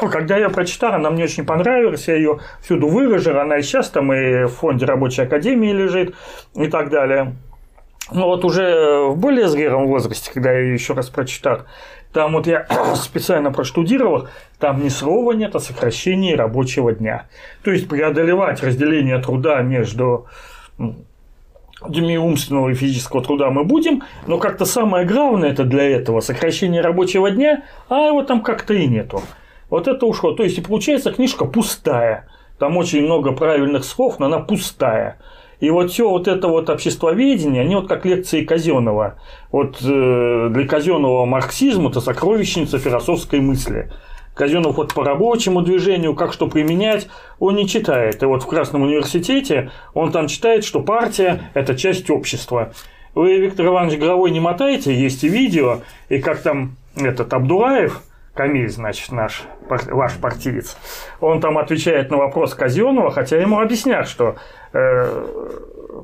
Когда я прочитал, она мне очень понравилась, я ее всюду выложил, она и сейчас там и в фонде рабочей академии лежит и так далее. Но вот уже в более зрелом возрасте, когда я еще раз прочитал, там вот я [coughs] специально проштудировал, там ни слова нет о сокращении рабочего дня. То есть преодолевать разделение труда между днями умственного и физического труда мы будем, но как-то самое главное это для этого сокращение рабочего дня, а его там как-то и нету. Вот это ушло. То есть, и получается книжка пустая. Там очень много правильных слов, но она пустая. И вот все вот это вот обществоведение, они вот как лекции Казенова. Вот э, для Казенова марксизм это сокровищница философской мысли. Казенов вот по рабочему движению, как что применять, он не читает. И вот в Красном университете он там читает, что партия – это часть общества. Вы, Виктор Иванович, головой не мотаете, есть и видео, и как там этот Абдулаев, Камиль, значит, наш, ваш партиец, он там отвечает на вопрос Казенова, хотя ему объяснят, что э,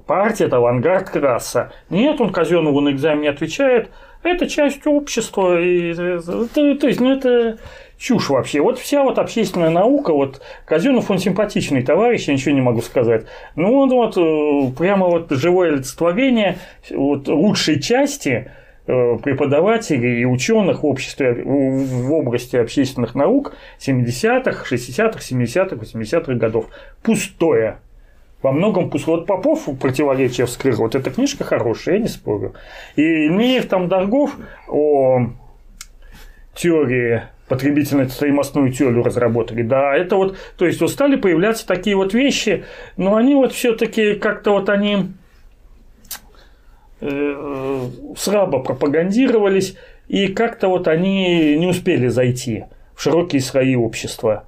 партия – это авангард класса. Нет, он Казенову на экзамене отвечает, Это часть общества. И, то, то есть, ну, это чушь вообще. Вот вся вот общественная наука, вот Казенов, он симпатичный товарищ, я ничего не могу сказать. Ну, он вот э, прямо вот живое олицетворение вот лучшей части э, преподавателей и ученых в обществе в области общественных наук 70-х, 60-х, 70-х, 80-х годов. Пустое. Во многом пусть вот Попов противоречие вскрыл. Вот эта книжка хорошая, я не спорю. И Ильмеев там Доргов о теории потребительную стоимостную теорию разработали. Да, это вот, то есть вот стали появляться такие вот вещи, но они вот все-таки как-то вот они э, слабо пропагандировались, и как-то вот они не успели зайти в широкие слои общества.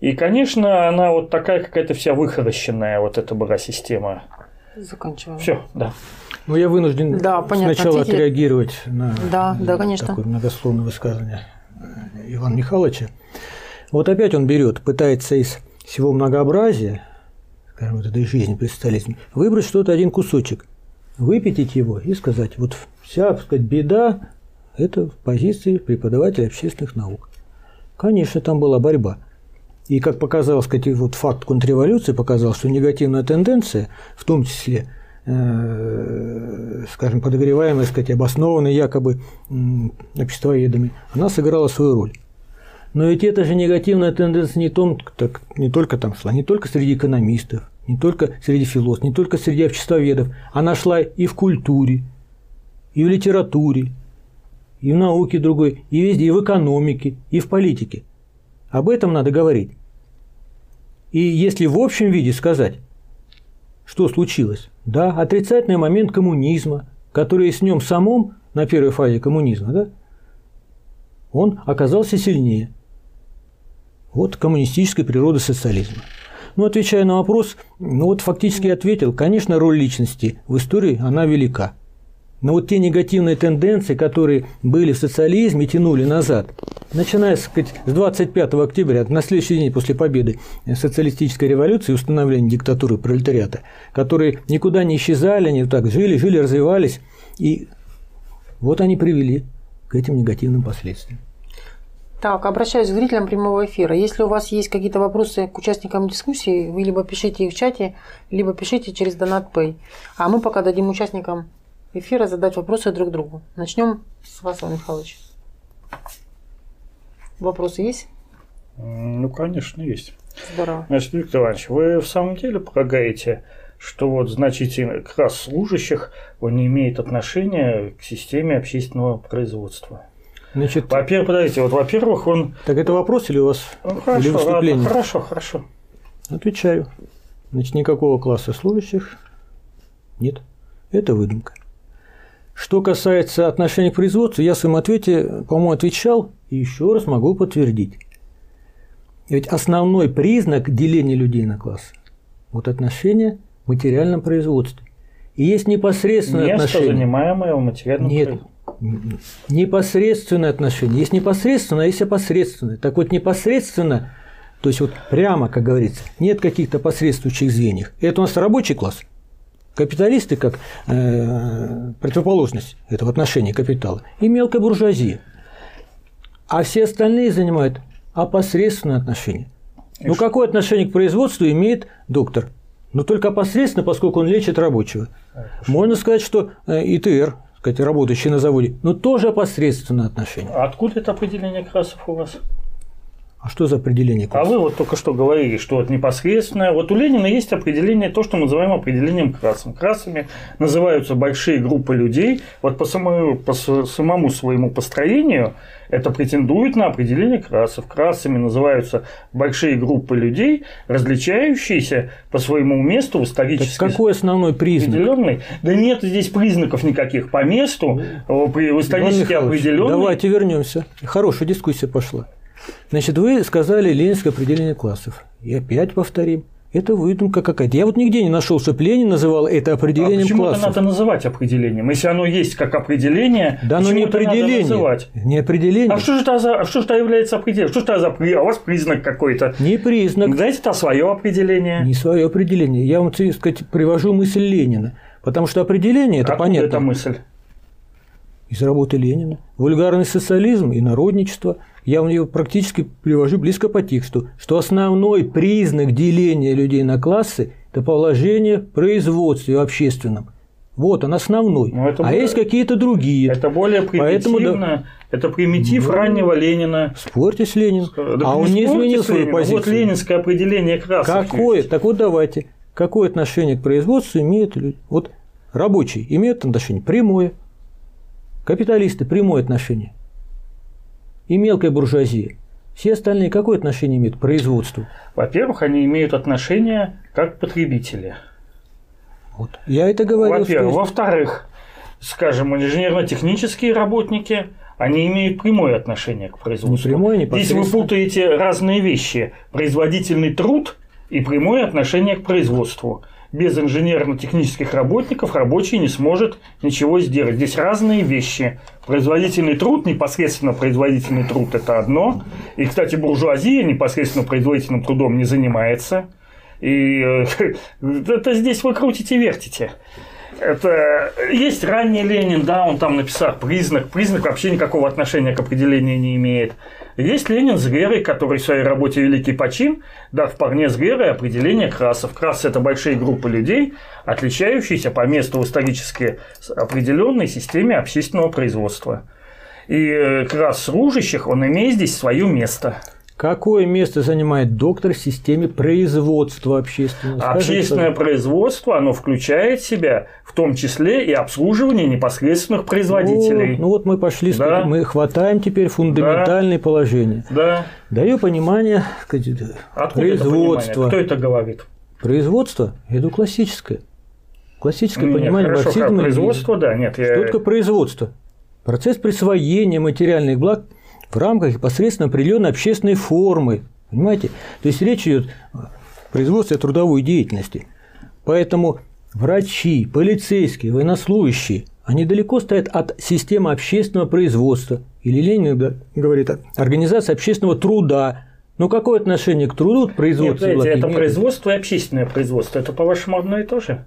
И, конечно, она вот такая какая-то вся выходощенная, вот эта была система. Заканчиваем. Все, да. Ну, я вынужден да, сначала Хотите... отреагировать на да, да, конечно. такое многословное высказывание. Ивана Михайловича. Вот опять он берет, пытается из всего многообразия, скажем, вот этой жизни социализме, выбрать что-то один кусочек, выпятить его и сказать, вот вся, так сказать, беда – это в позиции преподавателя общественных наук. Конечно, там была борьба. И, как показал, сказать, вот факт контрреволюции показал, что негативная тенденция, в том числе – Э, скажем, подогреваемая, сказать, обоснованной якобы обществоедами, она сыграла свою роль. Но ведь это же негативная тенденция не, том, так, не только там шла, не только среди экономистов, не только среди философов, не только среди обществоведов. Она шла и в культуре, и в литературе, и в науке другой, и везде, и в экономике, и в политике. Об этом надо говорить. И если в общем виде сказать, что случилось? Да, отрицательный момент коммунизма, который с ним самом на первой фазе коммунизма, да, он оказался сильнее. Вот коммунистическая природа социализма. Ну, отвечая на вопрос, ну вот фактически ответил, конечно, роль личности в истории, она велика. Но вот те негативные тенденции, которые были в социализме, тянули назад, начиная сказать, с 25 октября, на следующий день после победы социалистической революции и установления диктатуры пролетариата, которые никуда не исчезали, они так жили, жили, развивались, и вот они привели к этим негативным последствиям. Так, обращаюсь к зрителям прямого эфира. Если у вас есть какие-то вопросы к участникам дискуссии, вы либо пишите их в чате, либо пишите через Donat Pay. А мы пока дадим участникам эфира задать вопросы друг другу. Начнем с вас, Иван Михайлович. Вопросы есть? Ну, конечно, есть. Здорово. Значит, Виктор Иванович, вы в самом деле полагаете, что вот значительный класс служащих он не имеет отношения к системе общественного производства? Значит, во-первых, подождите, вот во-первых, он. Так это вопрос или у вас ну, хорошо, или выступление? Ладно, хорошо, хорошо. Отвечаю. Значит, никакого класса служащих нет. Это выдумка. Что касается отношения к производству, я в своем ответе, по-моему, отвечал и еще раз могу подтвердить. Ведь основной признак деления людей на классы – вот отношения в материальном производстве. И есть непосредственное Место, отношение. занимаемое в материальном Нет, непосредственное отношение. Есть непосредственное, а есть опосредственное. Так вот, непосредственно, то есть вот прямо, как говорится, нет каких-то посредствующих звеньев. Это у нас рабочий класс – Капиталисты как э, противоположность этого отношения капитала и мелкая буржуазия. А все остальные занимают опосредственное отношение. Ну, какое отношение к производству имеет доктор? Ну, только опосредственно, поскольку он лечит рабочего. Можно сказать, что э, ИТР, сказать, работающий на заводе, но тоже опосредственное отношение. А откуда это определение красов у вас? А что за определение класса? А вы вот только что говорили, что вот непосредственное. Вот у Ленина есть определение, то, что мы называем определением красом. Красами называются большие группы людей. Вот по самому, по самому своему построению это претендует на определение красов. Красами называются большие группы людей, различающиеся по своему месту в исторически. Так какой основной признак? Определенный. Да нет здесь признаков никаких по месту, в исторически определенный. Давайте вернемся. Хорошая дискуссия пошла. Значит, вы сказали ленинское определение классов. И опять повторим. Это выдумка какая-то. Я вот нигде не нашел, чтобы Ленин называл это определением а почему классов. надо называть определением? Если оно есть как определение, да, но не определение. Надо называть? Не определение. А что же это за, а что же это является определением? Что же это за а у вас признак какой-то? Не признак. Дайте это свое определение. Не свое определение. Я вам, так сказать, привожу мысль Ленина. Потому что определение это Откуда понятно. эта мысль? из работы Ленина. Вульгарный социализм и народничество. Я его практически привожу близко по тексту, что основной признак деления людей на классы – это положение в производстве общественном. Вот он основной. Ну, а более, есть какие-то другие. Это более примитивно. Поэтому, да, это примитив ну, раннего Ленина. Спорьте с Лениным. Да а он не изменил свою позицию. Вот ленинское определение красок. Какое? Есть. Так вот давайте. Какое отношение к производству имеют люди? Вот рабочие имеют отношение прямое. Капиталисты прямое отношение. И мелкая буржуазия. Все остальные какое отношение имеют к производству? Во-первых, они имеют отношение как потребители. Вот. Я это говорю. Во-первых. Что... Во-вторых, скажем, инженерно-технические работники, они имеют прямое отношение к производству. Не прямое, Здесь вы путаете разные вещи. Производительный труд и прямое отношение к производству. Без инженерно-технических работников рабочий не сможет ничего сделать. Здесь разные вещи. Производительный труд, непосредственно производительный труд – это одно. И, кстати, буржуазия непосредственно производительным трудом не занимается. И э, [laughs] это здесь вы крутите, вертите. Это есть ранний Ленин, да, он там написал признак. Признак вообще никакого отношения к определению не имеет. Есть Ленин с Герой, который в своей работе «Великий почин» дав парне с Герой определение красов. Красы – это большие группы людей, отличающиеся по месту исторически определенной системе общественного производства. И э, крас служащих, он имеет здесь свое место. Какое место занимает доктор в системе производства общественного? Скажите, Общественное производство, оно включает в себя в том числе и обслуживание непосредственных производителей. Ну, ну вот мы пошли, да. мы хватаем теперь фундаментальные да. положения. Да. Даю понимание сказать, Откуда производства. Это Кто это говорит? Производство – это классическое. Классическое нет, понимание хорошо, марксизма. Производство, да, нет. Я... Что такое производство? Процесс присвоения материальных благ – в рамках непосредственно определенной общественной формы. Понимаете? То есть речь идет о производстве трудовой деятельности. Поэтому врачи, полицейские, военнослужащие, они далеко стоят от системы общественного производства. Или Ленин говорит, организация общественного труда. Но какое отношение к труду, к производству? Нет, это производство и общественное производство. Это, по-вашему, одно и то же?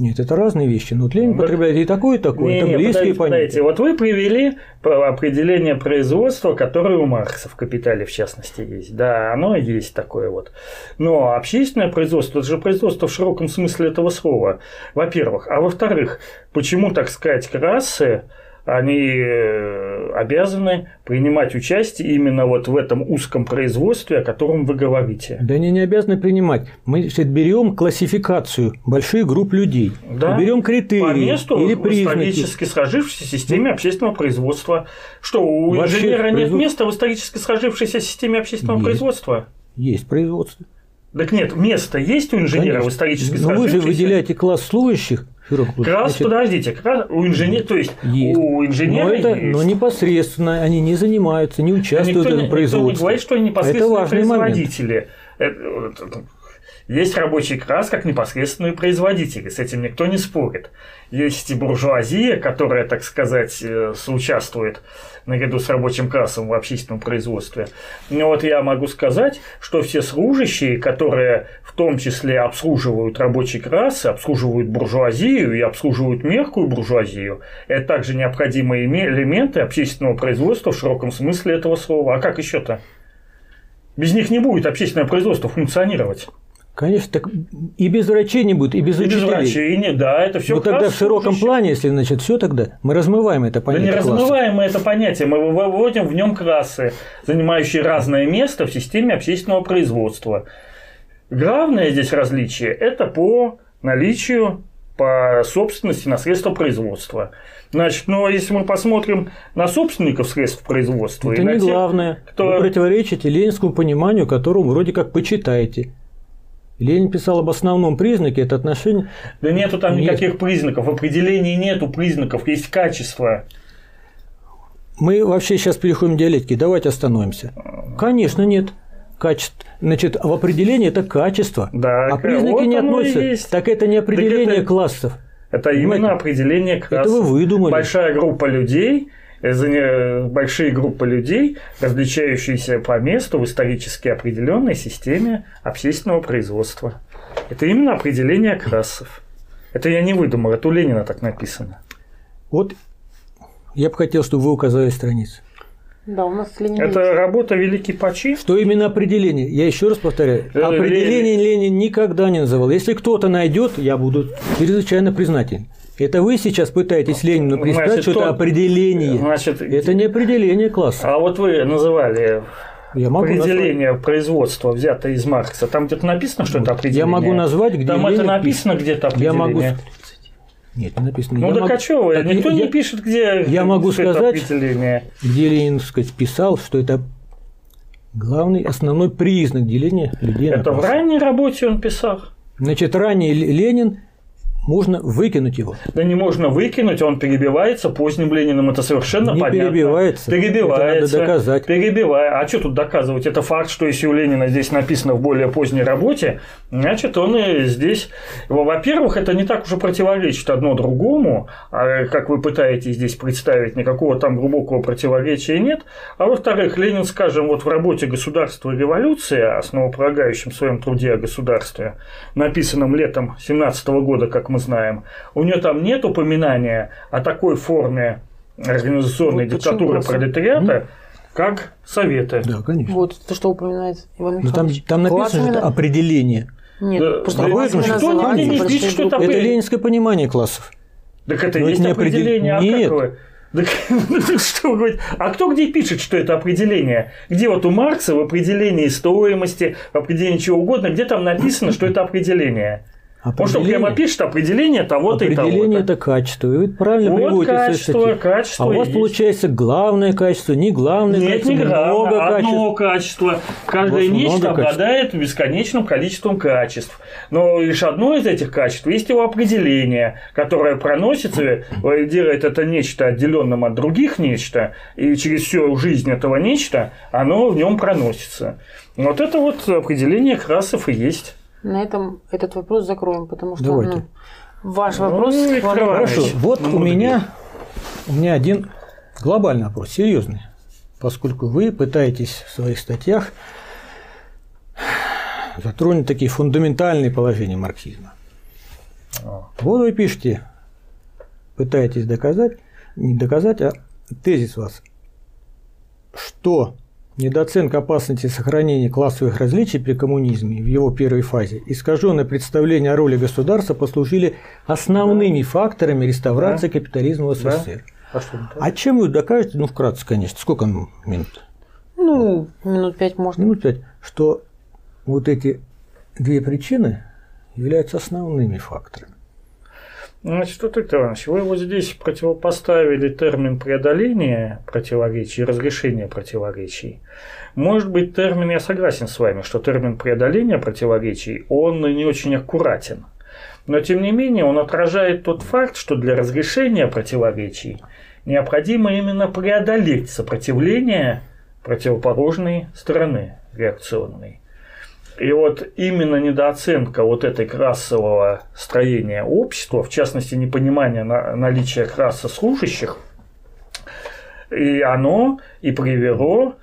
Нет, это разные вещи. Но Ленин вот, потребляет и такое, и такое. Не, это не, близкие подождите, понятия. Вот вы привели определение производства, которое у Маркса в «Капитале» в частности есть. Да, оно есть такое вот. Но общественное производство – это же производство в широком смысле этого слова. Во-первых. А во-вторых, почему, так сказать, красы они э, обязаны принимать участие именно вот в этом узком производстве, о котором вы говорите. Да они не обязаны принимать. Мы берем классификацию больших групп людей, да? берем критерии По месту или признаки. в исторически сложившейся системе общественного производства. Что, у Вообще инженера нет производ... места в исторически сложившейся системе общественного есть. производства? Есть производство. Так нет, место есть у инженера Конечно. в исторически Но вы же выделяете класс служащих как раз, Значит, подождите, как раз у инженера, то есть есть. у инженера но, это, есть. но непосредственно они не занимаются, не участвуют никто, в этом производстве. Никто не говорит, что они непосредственно это производители. Момент. Есть рабочий класс как непосредственные производители, с этим никто не спорит. Есть и буржуазия, которая, так сказать, э, соучаствует наряду с рабочим классом в общественном производстве. Но вот я могу сказать, что все служащие, которые в том числе обслуживают рабочий класс, обслуживают буржуазию и обслуживают мягкую буржуазию, это также необходимые элементы общественного производства в широком смысле этого слова. А как еще-то? Без них не будет общественное производство функционировать. Конечно, так и без врачей не будет, и без и учителей. без врачей, не, да, это все. Вот тогда в широком плане, если значит все, тогда мы размываем это понятие. Да не класса. размываем мы это понятие, мы выводим в нем классы, занимающие разное место в системе общественного производства. Главное здесь различие – это по наличию по собственности на средства производства. Значит, ну, если мы посмотрим на собственников средств производства... Это не тех, главное. Кто... Вы противоречите ленинскому пониманию, которому вроде как почитаете. Ленин писал об основном признаке, это отношение... Да нету там нет. никаких признаков, в определении нету признаков, есть качество. Мы вообще сейчас переходим к диалектике, давайте остановимся. Конечно, нет. Качество. Значит, в определении это качество, да, а признаки вот не относятся. Так это не определение это, классов. Это именно определение классов. Это вы выдумали. Большая группа людей большие группы людей, различающиеся по месту в исторически определенной системе общественного производства. Это именно определение классов. Это я не выдумал, это у Ленина так написано. Вот Я бы хотел, чтобы вы указали страницу. Да, у нас Ленин Это есть. работа Великий Пачи. Что именно определение? Я еще раз повторяю. Э, Определение Ленин никогда не называл. Если кто-то найдет, я буду чрезвычайно признателен. Это вы сейчас пытаетесь Ленину представить, Значит, что это то- определение. Значит, Это не определение класса. А вот вы называли Я могу назвать, определение производства, взятое из Маркса. Там где-то написано, что это определение? я могу назвать, где Там это Ленин написано где-то Я определение? могу... Нет, не написано. Ну я так могу- а? Так Никто я- не я- пишет, где я могу это сказать, определение. Где Ленин, сказать, писал, что это главный, основной признак деления людей на Это в классы. ранней работе он писал. Значит, Л- Ленин, можно выкинуть его. Да не можно выкинуть, он перебивается поздним Лениным, это совершенно Не понятно. перебивается. Перебивается. Это надо доказать. Перебивая. А что тут доказывать? Это факт, что если у Ленина здесь написано в более поздней работе, значит, он и здесь... Во- Во-первых, это не так уж и противоречит одно другому, а как вы пытаетесь здесь представить, никакого там глубокого противоречия нет. А во-вторых, Ленин, скажем, вот в работе «Государство и революция», основополагающем своем труде о государстве, написанном летом 17 года, как мы знаем, у нее там нет упоминания о такой форме организационной Вот диктатуры пролетариата, как Советы. Да, конечно. Вот, то, что упоминает Иван Но Ну, там, Михайлович. там написано Классами что на- определение. Нет, Да, просто да, это никто не большие пишет, что это. Это ленинское понимание классов. Так это Но есть это не определ- определение, а Нет. как вы? Так, [laughs] ну, что? А кто где пишет, что это определение? Где вот у Маркса в определении стоимости, в определении чего угодно, где там написано, что это определение? Он что, прямо пишет определение того-то и того-то? Определение – это качество. И вы правильно Вот приводите качество, качество А у вас есть. получается главное качество, не главное Нет, качество, не много главное, качеств. одно качество. Каждое нечто много качеств. обладает бесконечным количеством качеств. Но лишь одно из этих качеств есть его определение, которое проносится, делает это нечто отделенным от других нечто, и через всю жизнь этого нечто оно в нем проносится. Вот это вот определение Красов и есть. На этом этот вопрос закроем, потому что Давайте. ну, ваш Ну, вопрос... Иванович. Хорошо, вот ну, у мудрее. меня, у меня один глобальный вопрос, серьезный, поскольку вы пытаетесь в своих статьях затронуть такие фундаментальные положения марксизма. А. Вот вы пишете, пытаетесь доказать, не доказать, а тезис вас, что недооценка опасности сохранения классовых различий при коммунизме в его первой фазе, искаженное представление о роли государства послужили основными факторами реставрации капитализма в Да. СССР. А что так? А чем вы докажете, ну вкратце, конечно, сколько ну, минут? Ну, минут пять можно. Минут пять, что вот эти две причины являются основными факторами. Значит, Виктор Иванович, вы вот здесь противопоставили термин преодоления противоречий разрешения противоречий. Может быть, термин, я согласен с вами, что термин преодоления противоречий, он не очень аккуратен. Но, тем не менее, он отражает тот факт, что для разрешения противоречий необходимо именно преодолеть сопротивление противоположной стороны реакционной. И вот именно недооценка вот этой классового строения общества, в частности, непонимание на- наличия класса служащих, и оно и привело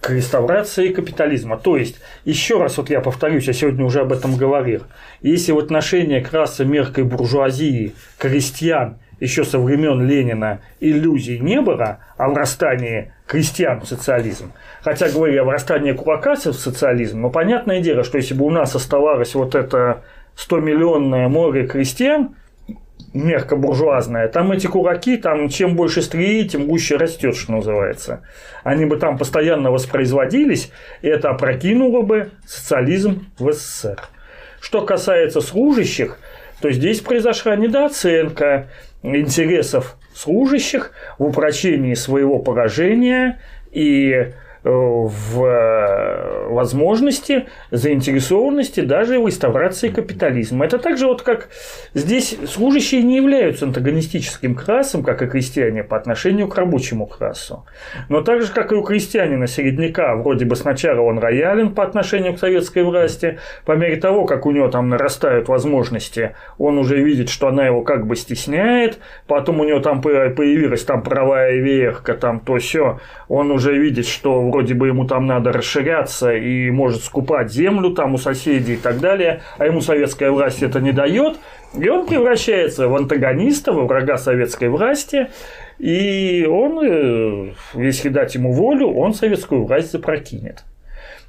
к реставрации капитализма. То есть, еще раз вот я повторюсь, я сегодня уже об этом говорил, если в отношении класса мелкой буржуазии, крестьян, еще со времен Ленина иллюзий не было о врастании крестьян в социализм, хотя говорили о врастании кулакасов в социализм, но понятное дело, что если бы у нас оставалось вот это 100-миллионное море крестьян, мягко-буржуазная, там эти кулаки, там чем больше стрии, тем гуще растет, что называется. Они бы там постоянно воспроизводились, и это опрокинуло бы социализм в СССР. Что касается служащих, то здесь произошла недооценка интересов служащих в упрочении своего положения и в э, возможности, заинтересованности даже в реставрации капитализма. Это также вот как здесь служащие не являются антагонистическим классом, как и крестьяне, по отношению к рабочему классу. Но так же, как и у крестьянина середняка, вроде бы сначала он роялен по отношению к советской власти, по мере того, как у него там нарастают возможности, он уже видит, что она его как бы стесняет, потом у него там по- появилась там правая веерка, там то все, он уже видит, что вроде бы ему там надо расширяться и может скупать землю там у соседей и так далее, а ему советская власть это не дает, и он превращается в антагониста, во врага советской власти, и он, э, если дать ему волю, он советскую власть запрокинет.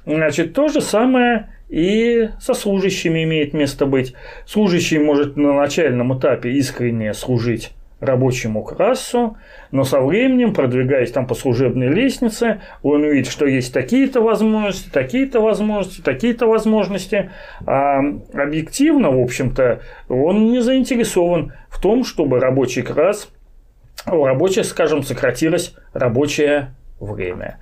Значит, то же самое и со служащими имеет место быть. Служащий может на начальном этапе искренне служить рабочему классу, но со временем, продвигаясь там по служебной лестнице, он увидит, что есть такие-то возможности, такие-то возможности, такие-то возможности, а объективно, в общем-то, он не заинтересован в том, чтобы рабочий класс, рабочее, скажем, сократилось рабочее время.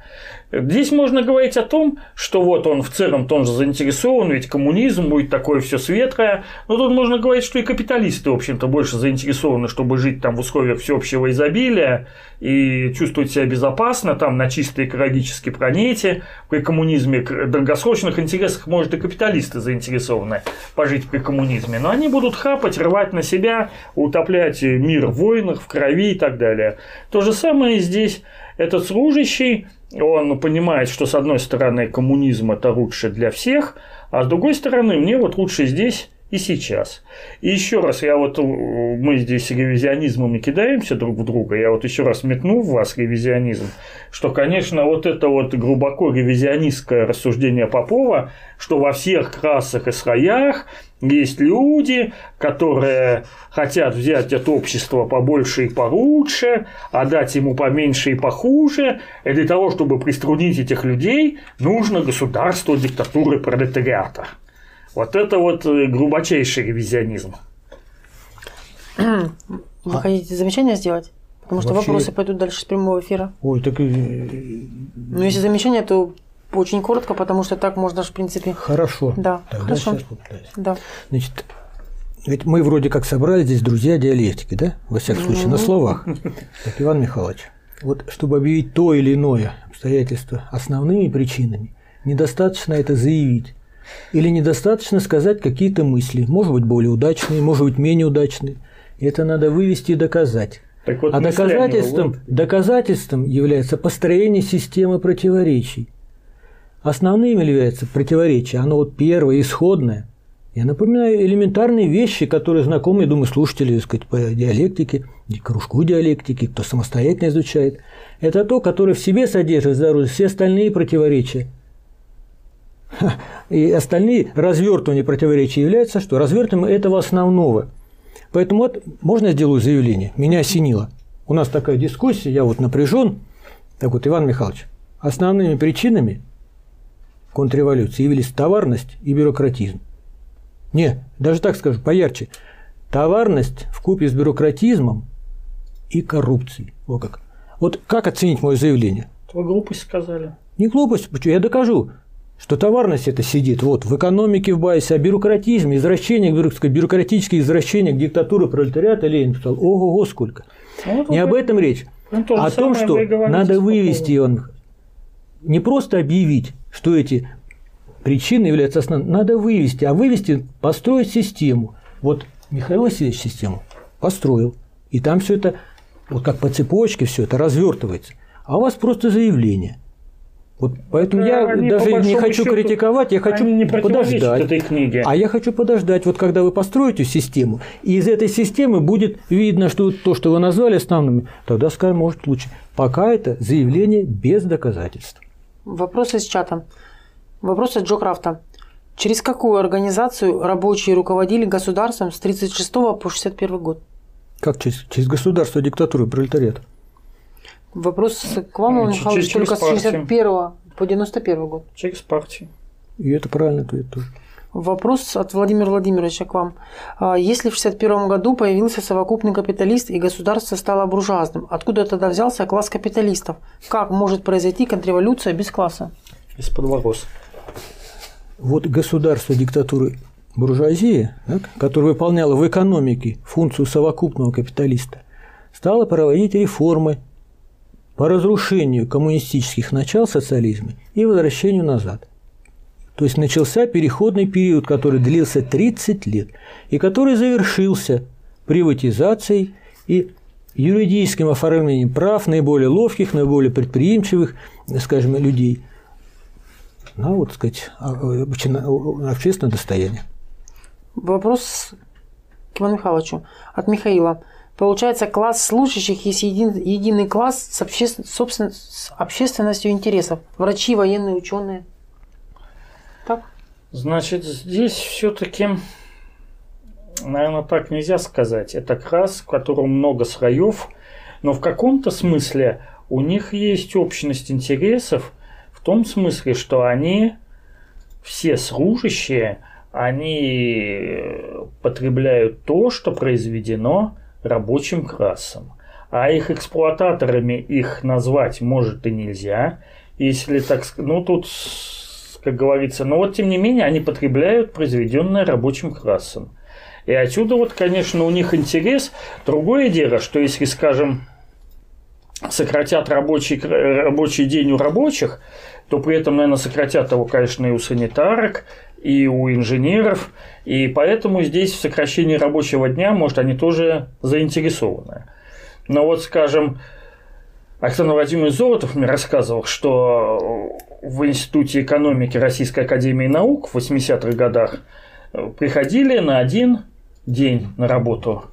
Здесь можно говорить о том, что вот он в целом тоже заинтересован, ведь коммунизм будет такое все светлое. Но тут можно говорить, что и капиталисты, в общем-то, больше заинтересованы, чтобы жить там в условиях всеобщего изобилия и чувствовать себя безопасно там на чистой экологической планете. При коммунизме в долгосрочных интересах, может, и капиталисты заинтересованы пожить при коммунизме. Но они будут хапать, рвать на себя, утоплять мир в войнах, в крови и так далее. То же самое здесь. Этот служащий он понимает, что с одной стороны коммунизм это лучше для всех, а с другой стороны мне вот лучше здесь и сейчас. И еще раз, я вот, мы здесь ревизионизмом кидаемся друг в друга, я вот еще раз метну в вас ревизионизм, что, конечно, вот это вот глубоко ревизионистское рассуждение Попова, что во всех классах и слоях есть люди, которые хотят взять от общества побольше и получше, а дать ему поменьше и похуже. И для того, чтобы приструнить этих людей, нужно государство диктатуры пролетариата. Вот это вот э, глубочайший ревизионизм. Вы хотите замечание сделать? Потому что Вообще... вопросы пойдут дальше с прямого эфира. Ой, так... Ну, если замечание, то очень коротко, потому что так можно в принципе. Хорошо. Да. Тогда Хорошо. Сейчас да. Значит, ведь мы вроде как собрали здесь друзья диалектики, да? Во всяком случае, mm-hmm. на словах. Так, Иван Михайлович, вот чтобы объявить то или иное обстоятельство основными причинами, недостаточно это заявить. Или недостаточно сказать какие-то мысли, может быть, более удачные, может быть, менее удачные. Это надо вывести и доказать. Так вот, а доказательством, доказательством является построение системы противоречий. Основными является противоречие, оно вот первое, исходное. Я напоминаю элементарные вещи, которые знакомы, я думаю, слушатели так сказать, по диалектике, кружку диалектики, кто самостоятельно изучает. Это то, которое в себе содержит здоровье, все остальные противоречия. [laughs] И остальные развертывания противоречия являются что? Развертыванием этого основного. Поэтому вот можно сделаю заявление. Меня осенило. У нас такая дискуссия, я вот напряжен. Так вот, Иван Михайлович, основными причинами контрреволюции явились товарность и бюрократизм. Не, даже так скажу, поярче. Товарность в купе с бюрократизмом и коррупцией. Вот как. Вот как оценить мое заявление? Вы глупость сказали. Не глупость, почему? Я докажу, что товарность это сидит вот в экономике в базе, а бюрократизм, извращение, бюрократические извращения к диктатуре пролетариата Ленин сказал, ого-го, сколько. Ну, вот Не об этом речь, а о том, что надо вывести он, не просто объявить, что эти причины являются основными, надо вывести, а вывести, построить систему. Вот Михаил Васильевич систему построил, и там все это, вот как по цепочке все это развертывается. А у вас просто заявление – вот поэтому да, я даже не хочу счету, критиковать, я хочу не подождать. Этой книге. А я хочу подождать, вот когда вы построите систему, и из этой системы будет видно, что то, что вы назвали основными, тогда скажем, может лучше. Пока это заявление без доказательств. Вопрос из чата. Вопрос от Джо Крафта. Через какую организацию рабочие руководили государством с 1936 по 1961 год? Как через, через государство диктатуры пролетариата? Вопрос к вам, Иван Михайлович, только с 61 по 91 год. Через партию. И это правильно ответ тоже. Вопрос от Владимира Владимировича к вам. А если в 1961 году появился совокупный капиталист и государство стало буржуазным, откуда тогда взялся класс капиталистов? Как может произойти контрреволюция без класса? Из-под ворос. Вот государство диктатуры буржуазии, так, которое выполняло в экономике функцию совокупного капиталиста, стало проводить реформы по разрушению коммунистических начал социализма и возвращению назад. То есть начался переходный период, который длился 30 лет и который завершился приватизацией и юридическим оформлением прав наиболее ловких, наиболее предприимчивых, скажем, людей на, вот, сказать, а, общественное достояние. Вопрос к Ивану Михайловичу от Михаила. Получается, класс служащих есть един, единый класс с, обще, собственно, с общественностью интересов. Врачи, военные, ученые. Так? Значит, здесь все-таки, наверное, так нельзя сказать. Это класс, в котором много слоев, но в каком-то смысле у них есть общность интересов в том смысле, что они все служащие, они потребляют то, что произведено рабочим классом. А их эксплуататорами их назвать может и нельзя, если так ну тут, как говорится, но вот тем не менее они потребляют произведенное рабочим классом. И отсюда вот, конечно, у них интерес. Другое дело, что если, скажем, сократят рабочий, рабочий день у рабочих, то при этом, наверное, сократят его, конечно, и у санитарок, и у инженеров, и поэтому здесь в сокращении рабочего дня, может, они тоже заинтересованы. Но вот, скажем, Александр Владимирович Золотов мне рассказывал, что в Институте экономики Российской Академии Наук в 80-х годах приходили на один день на работу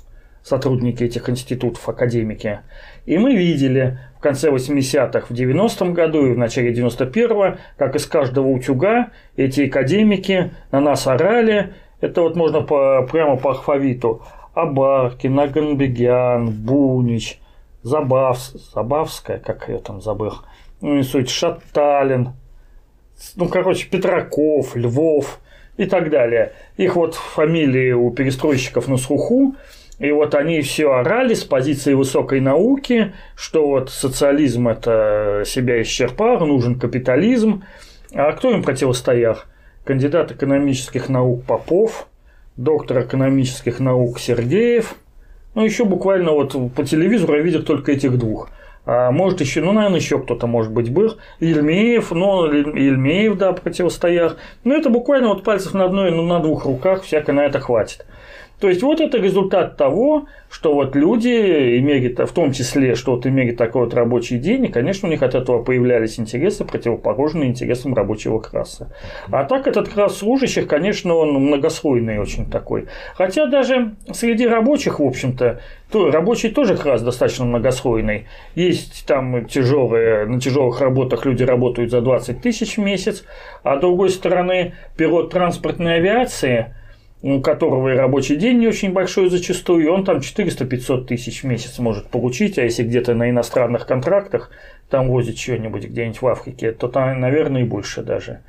сотрудники этих институтов, академики. И мы видели в конце 80-х, в 90-м году и в начале 91-го, как из каждого утюга эти академики на нас орали. Это вот можно по, прямо по алфавиту. Абаркин, Аганбегян, Бунич, Забав, Забавская, как я там забыл, ну, не суть, Шаталин, ну, короче, Петраков, Львов и так далее. Их вот фамилии у перестройщиков на слуху, и вот они все орали с позиции высокой науки, что вот социализм это себя исчерпал, нужен капитализм. А кто им противостоял? Кандидат экономических наук Попов, доктор экономических наук Сергеев. Ну, еще буквально вот по телевизору я видел только этих двух. А может еще, ну, наверное, еще кто-то, может быть, был. Ильмеев, но Ильмеев, да, противостоял. Но это буквально вот пальцев на одной, ну, на двух руках, всяко на это хватит. То есть вот это результат того, что вот люди имели, в том числе, что вот имели такой вот рабочий день, и, конечно, у них от этого появлялись интересы, противоположные интересам рабочего класса. А так этот класс служащих, конечно, он многослойный очень такой. Хотя даже среди рабочих, в общем-то, то рабочий тоже класс достаточно многослойный. Есть там тяжелые, на тяжелых работах люди работают за 20 тысяч в месяц, а с другой стороны, пилот транспортной авиации – у которого и рабочий день не очень большой зачастую, и он там 400-500 тысяч в месяц может получить, а если где-то на иностранных контрактах там возит что-нибудь где-нибудь в Африке, то там, наверное, и больше даже.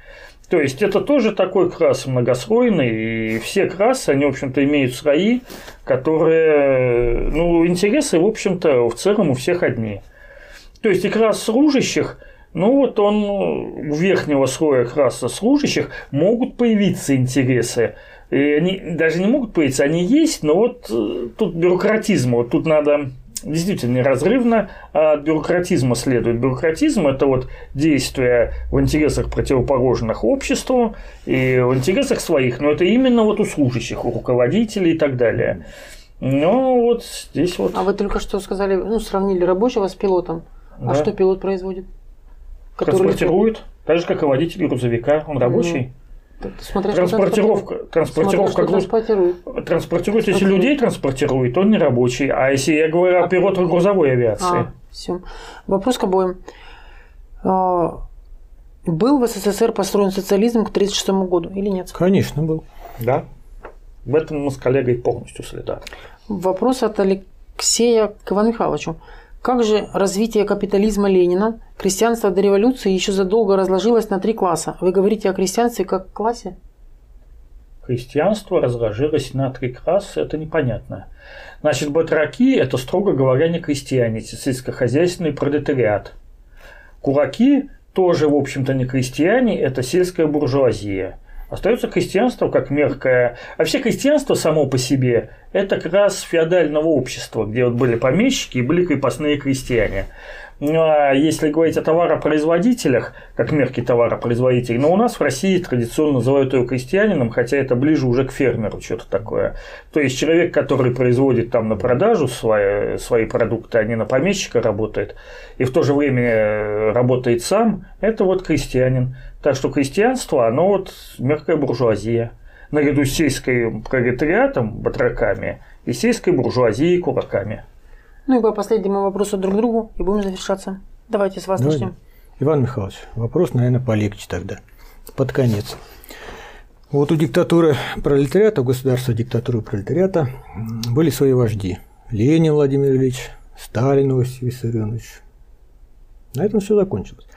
То есть это тоже такой крас многослойный, и все красы, они, в общем-то, имеют свои, которые, ну, интересы, в общем-то, в целом у всех одни. То есть и крас служащих, ну вот он у верхнего слоя краса служащих могут появиться интересы, и они даже не могут появиться, они есть, но вот э, тут бюрократизм, вот тут надо действительно неразрывно от бюрократизма следует. Бюрократизм – это вот действие в интересах противоположных обществу и в интересах своих, но это именно вот у служащих, у руководителей и так далее. Но вот здесь вот… А вы только что сказали, ну, сравнили рабочего с пилотом. А да. А что пилот производит? Который Транспортирует, так же, как и водитель грузовика. Он рабочий. Mm. Смотря транспортировка, транспортировка груз, транспортирует. Транспортирует, если людей транспортирует, он не рабочий. А если я говорю о пилотах грузовой авиации. А, все. Вопрос к обоим. А, был в СССР построен социализм к 1936 году или нет? Конечно, был. Да. В этом мы с коллегой полностью следа. Вопрос от Алексея к Ивану Михайловичу. Как же развитие капитализма Ленина, крестьянство до революции еще задолго разложилось на три класса? Вы говорите о крестьянстве как классе? Христианство разложилось на три класса, это непонятно. Значит, батраки – это, строго говоря, не крестьяне, сельскохозяйственный пролетариат. Кураки тоже, в общем-то, не крестьяне, это сельская буржуазия. Остается крестьянство как меркое. А все крестьянство само по себе – это как раз феодального общества, где вот были помещики и были крепостные крестьяне. Ну, а если говорить о товаропроизводителях, как мерки товаропроизводителей, но у нас в России традиционно называют его крестьянином, хотя это ближе уже к фермеру, что-то такое. То есть человек, который производит там на продажу свои, свои продукты, а не на помещика работает, и в то же время э, работает сам, это вот крестьянин. Так что крестьянство, оно вот мягкая буржуазия. Наряду с сельской пролетариатом, батраками, и сельской буржуазией кулаками. Ну и по последнему вопросу друг другу, и будем завершаться. Давайте с вас Давайте. начнем. Иван Михайлович, вопрос, наверное, полегче тогда, под конец. Вот у диктатуры пролетариата, у государства диктатуры пролетариата были свои вожди. Ленин Владимир Ильич, Сталин Иосиф Виссарионович. На этом все закончилось.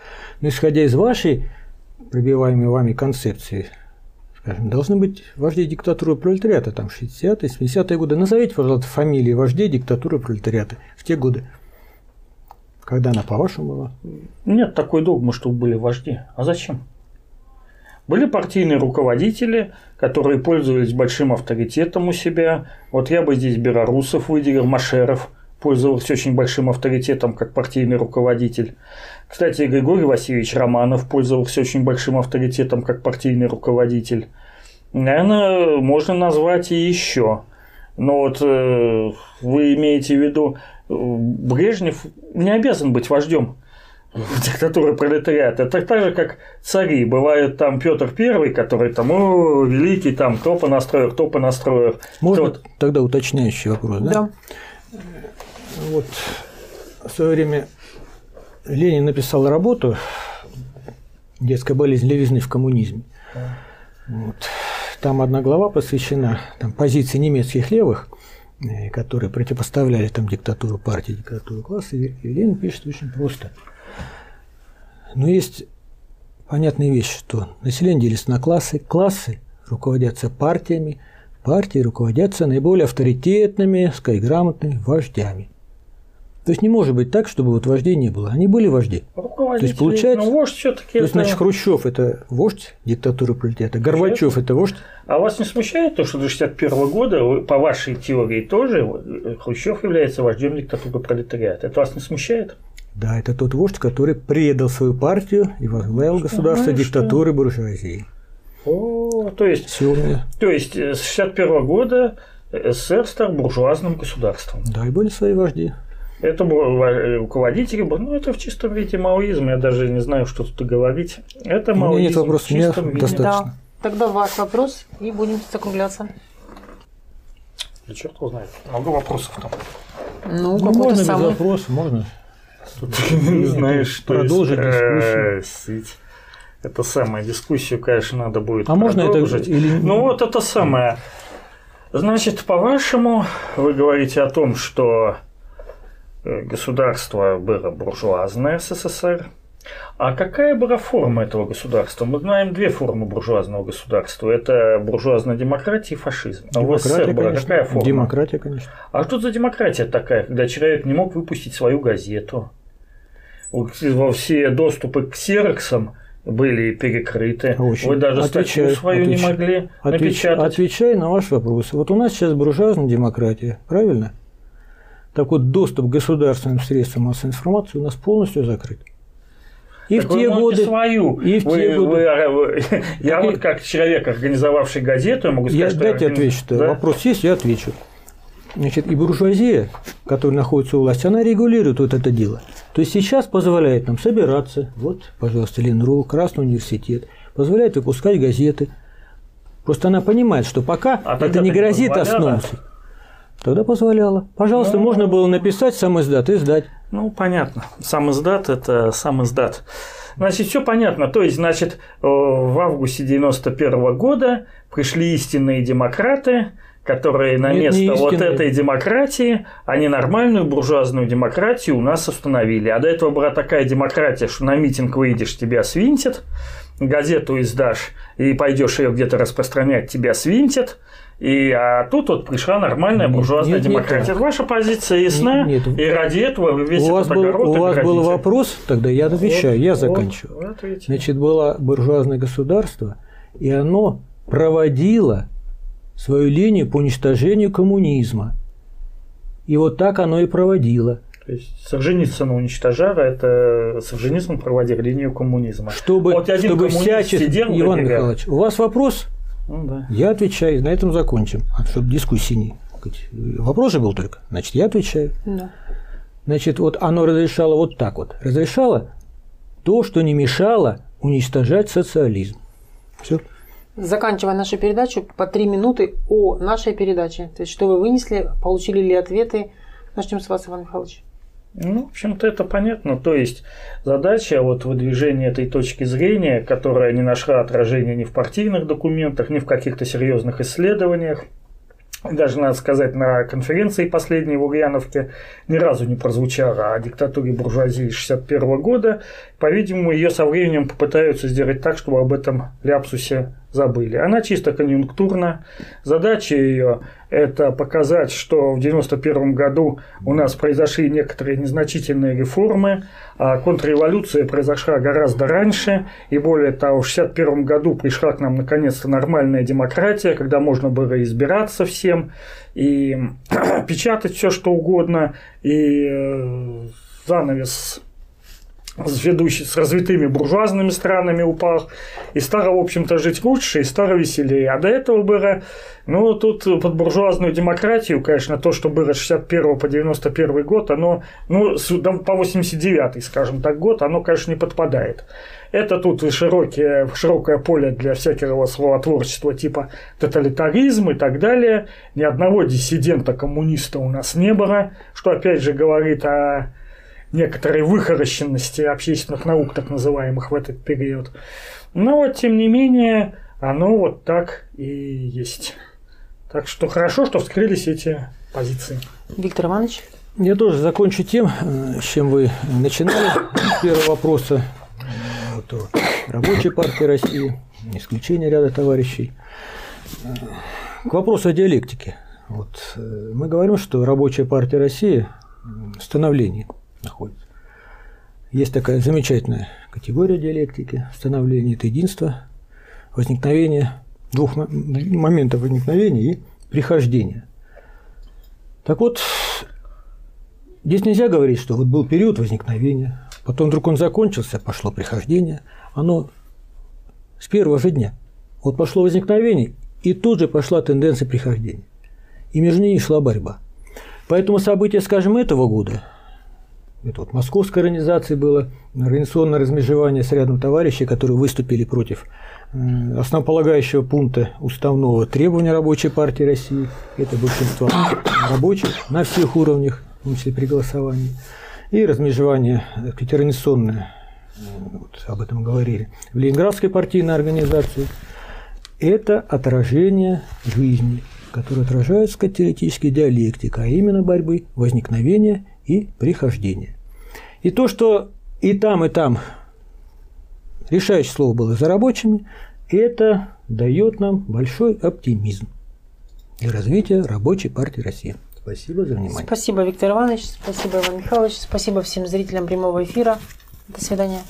Но исходя из вашей пробиваемой вами концепции, скажем, должны быть вожди диктатуры пролетариата, там 60-е, 70-е годы. Назовите, пожалуйста, фамилии вождей диктатуры пролетариата в те годы. Когда она, по-вашему, была? Нет такой догмы, чтобы были вожди. А зачем? Были партийные руководители, которые пользовались большим авторитетом у себя. Вот я бы здесь Белорусов выделил, Машеров пользовался очень большим авторитетом как партийный руководитель. Кстати, Григорий Васильевич Романов пользовался очень большим авторитетом как партийный руководитель. Наверное, можно назвать и еще. Но вот э, вы имеете в виду, э, Брежнев не обязан быть вождем диктатуры пролетариата. Это так же, как цари. Бывает там Петр Первый, который там, о, великий, там, кто понастроил, кто понастроил. Можно кто... тогда уточняющий вопрос, да? Да. Вот в свое время Ленин написал работу «Детская болезнь левизны в коммунизме». Вот. Там одна глава посвящена там, позиции немецких левых, э, которые противопоставляли там диктатуру партии, диктатуру класса. И Ленин пишет очень просто – но есть понятная вещь, что население делится на классы, классы руководятся партиями, партии руководятся наиболее авторитетными, грамотными вождями. То есть не может быть так, чтобы вот вождей не было. Они были вожди. То есть получается, ну, вождь все-таки. То есть, это... значит, Хрущев это вождь диктатуры пролетариата, Горбачев это вождь. А вас не смущает то, что до 61 года, по вашей теории тоже, Хрущев является вождем диктатуры пролетариата? Это вас не смущает? Да, это тот вождь, который предал свою партию и возглавил государство диктатуры буржуазии. О, то есть, Силами. то есть э, с 61 года СССР стал буржуазным государством. Да, и были свои вожди. Это руководители, ну это в чистом виде маоизм, я даже не знаю, что тут говорить. Это маоизм. У меня нет вопросов, в чистом виде. достаточно. Да. Тогда ваш вопрос и будем закругляться. Да черт его знает. Много вопросов там. Ну, ну можно самый... без вопросов, можно знаешь, продолжить э, дискуссию. Это самое, дискуссию, конечно, надо будет А можно это или... Ну вот это самое. Значит, по-вашему, вы говорите о том, что государство было буржуазное СССР. А какая была форма этого государства? Мы знаем две формы буржуазного государства. Это буржуазная демократия и фашизм. А у СССР была какая форма? Демократия, конечно. А что за демократия такая, когда человек не мог выпустить свою газету? во все доступы к ксероксам были перекрыты. Очень. Вы даже отвечаю, статью свою отвечаю, не могли отвеч, напечатать. Отвечаю на ваш вопрос. Вот у нас сейчас буржуазная демократия, правильно? Так вот, доступ к государственным средствам массовой информации у нас полностью закрыт. И так в те годы. Свою. И в вы, те годы. Вы, а, вы, [laughs] я так вот и... как человек, организовавший газету, я могу сказать, я, что Дайте отвечу. Да? Вопрос есть, я отвечу. Значит, и буржуазия, которая находится у власти, она регулирует вот это дело. То есть сейчас позволяет нам собираться, вот, пожалуйста, Ленру, Красный университет, позволяет выпускать газеты. Просто она понимает, что пока а это не грозит основой. Тогда позволяла. Пожалуйста, ну, можно было написать сам издат и сдать. Ну, понятно. Сам издат – это сам издат. Значит, все понятно. То есть, значит, в августе 91 года пришли истинные демократы, которые на Нет, место вот этой демократии, они нормальную буржуазную демократию у нас установили. А до этого была такая демократия, что на митинг выйдешь, тебя свинтят, газету издашь и пойдешь ее где-то распространять, тебя свинтят. И а тут вот пришла нормальная нет, буржуазная нет, демократия. Нет, Ваша позиция ясна, нет, нет. и ради этого весь у вас был, У вас был вопрос, тогда я отвечаю, вот, я заканчиваю. Вот, Значит, было буржуазное государство, и оно проводило свою линию по уничтожению коммунизма. И вот так оно и проводило. То есть Солженицына уничтожала, это Солженицын проводил линию коммунизма. Чтобы, вот чтобы всячески... Иван Михайлович, у вас вопрос? Ну, да. Я отвечаю, на этом закончим. А чтобы дискуссии не... Вопрос же был только. Значит, я отвечаю. Да. Значит, вот оно разрешало вот так вот. Разрешало то, что не мешало уничтожать социализм. Все. заканчивая нашу передачу, по три минуты о нашей передаче. То есть, что вы вынесли, получили ли ответы. Начнем с вас, Иван Михайлович. Ну, в общем-то, это понятно. То есть задача вот выдвижения этой точки зрения, которая не нашла отражения ни в партийных документах, ни в каких-то серьезных исследованиях, даже, надо сказать, на конференции последней в Ульяновке ни разу не прозвучало о диктатуре буржуазии 61 года. По-видимому, ее со временем попытаются сделать так, чтобы об этом ляпсусе забыли. Она чисто конъюнктурна. Задача ее – это показать, что в 1991 году у нас произошли некоторые незначительные реформы, а контрреволюция произошла гораздо раньше, и более того, в 1961 году пришла к нам наконец-то нормальная демократия, когда можно было избираться всем и [clears throat] печатать все что угодно, и э, занавес с, ведущий, с развитыми буржуазными странами упал, и стало, в общем-то, жить лучше, и стало веселее. А до этого было, ну, тут под буржуазную демократию, конечно, то, что было с 61 по 91 год, оно, ну, по 89, скажем так, год, оно, конечно, не подпадает. Это тут широкие, широкое поле для всякого словотворчества типа тоталитаризм и так далее. Ни одного диссидента-коммуниста у нас не было, что опять же говорит о некоторой выхорощенности общественных наук, так называемых, в этот период. Но вот, тем не менее, оно вот так и есть. Так что хорошо, что вскрылись эти позиции. Виктор Иванович? Я тоже закончу тем, с чем вы начинали с первого вопроса. Вот, рабочей партии России, исключение ряда товарищей. К вопросу о диалектике. Вот, э, мы говорим, что рабочая партия России в становлении – находится. Есть такая замечательная категория диалектики становления – это единство, возникновение двух моментов возникновения и прихождения. Так вот, здесь нельзя говорить, что вот был период возникновения, потом вдруг он закончился, пошло прихождение. Оно с первого же дня. Вот пошло возникновение, и тут же пошла тенденция прихождения. И между ними шла борьба. Поэтому события, скажем, этого года – это вот московской организации было организационное размежевание с рядом товарищей, которые выступили против основополагающего пункта уставного требования рабочей партии России. Это большинство рабочих на всех уровнях, в том числе при голосовании. И размежевание организационное, вот об этом говорили, в Ленинградской партийной организации. Это отражение жизни, которое отражает теоретически диалектика, а именно борьбы возникновения и прихождение. И то, что и там, и там решающее слово было за рабочими, это дает нам большой оптимизм для развития рабочей партии России. Спасибо за внимание. Спасибо, Виктор Иванович. Спасибо, Иван Михайлович. Спасибо всем зрителям прямого эфира. До свидания.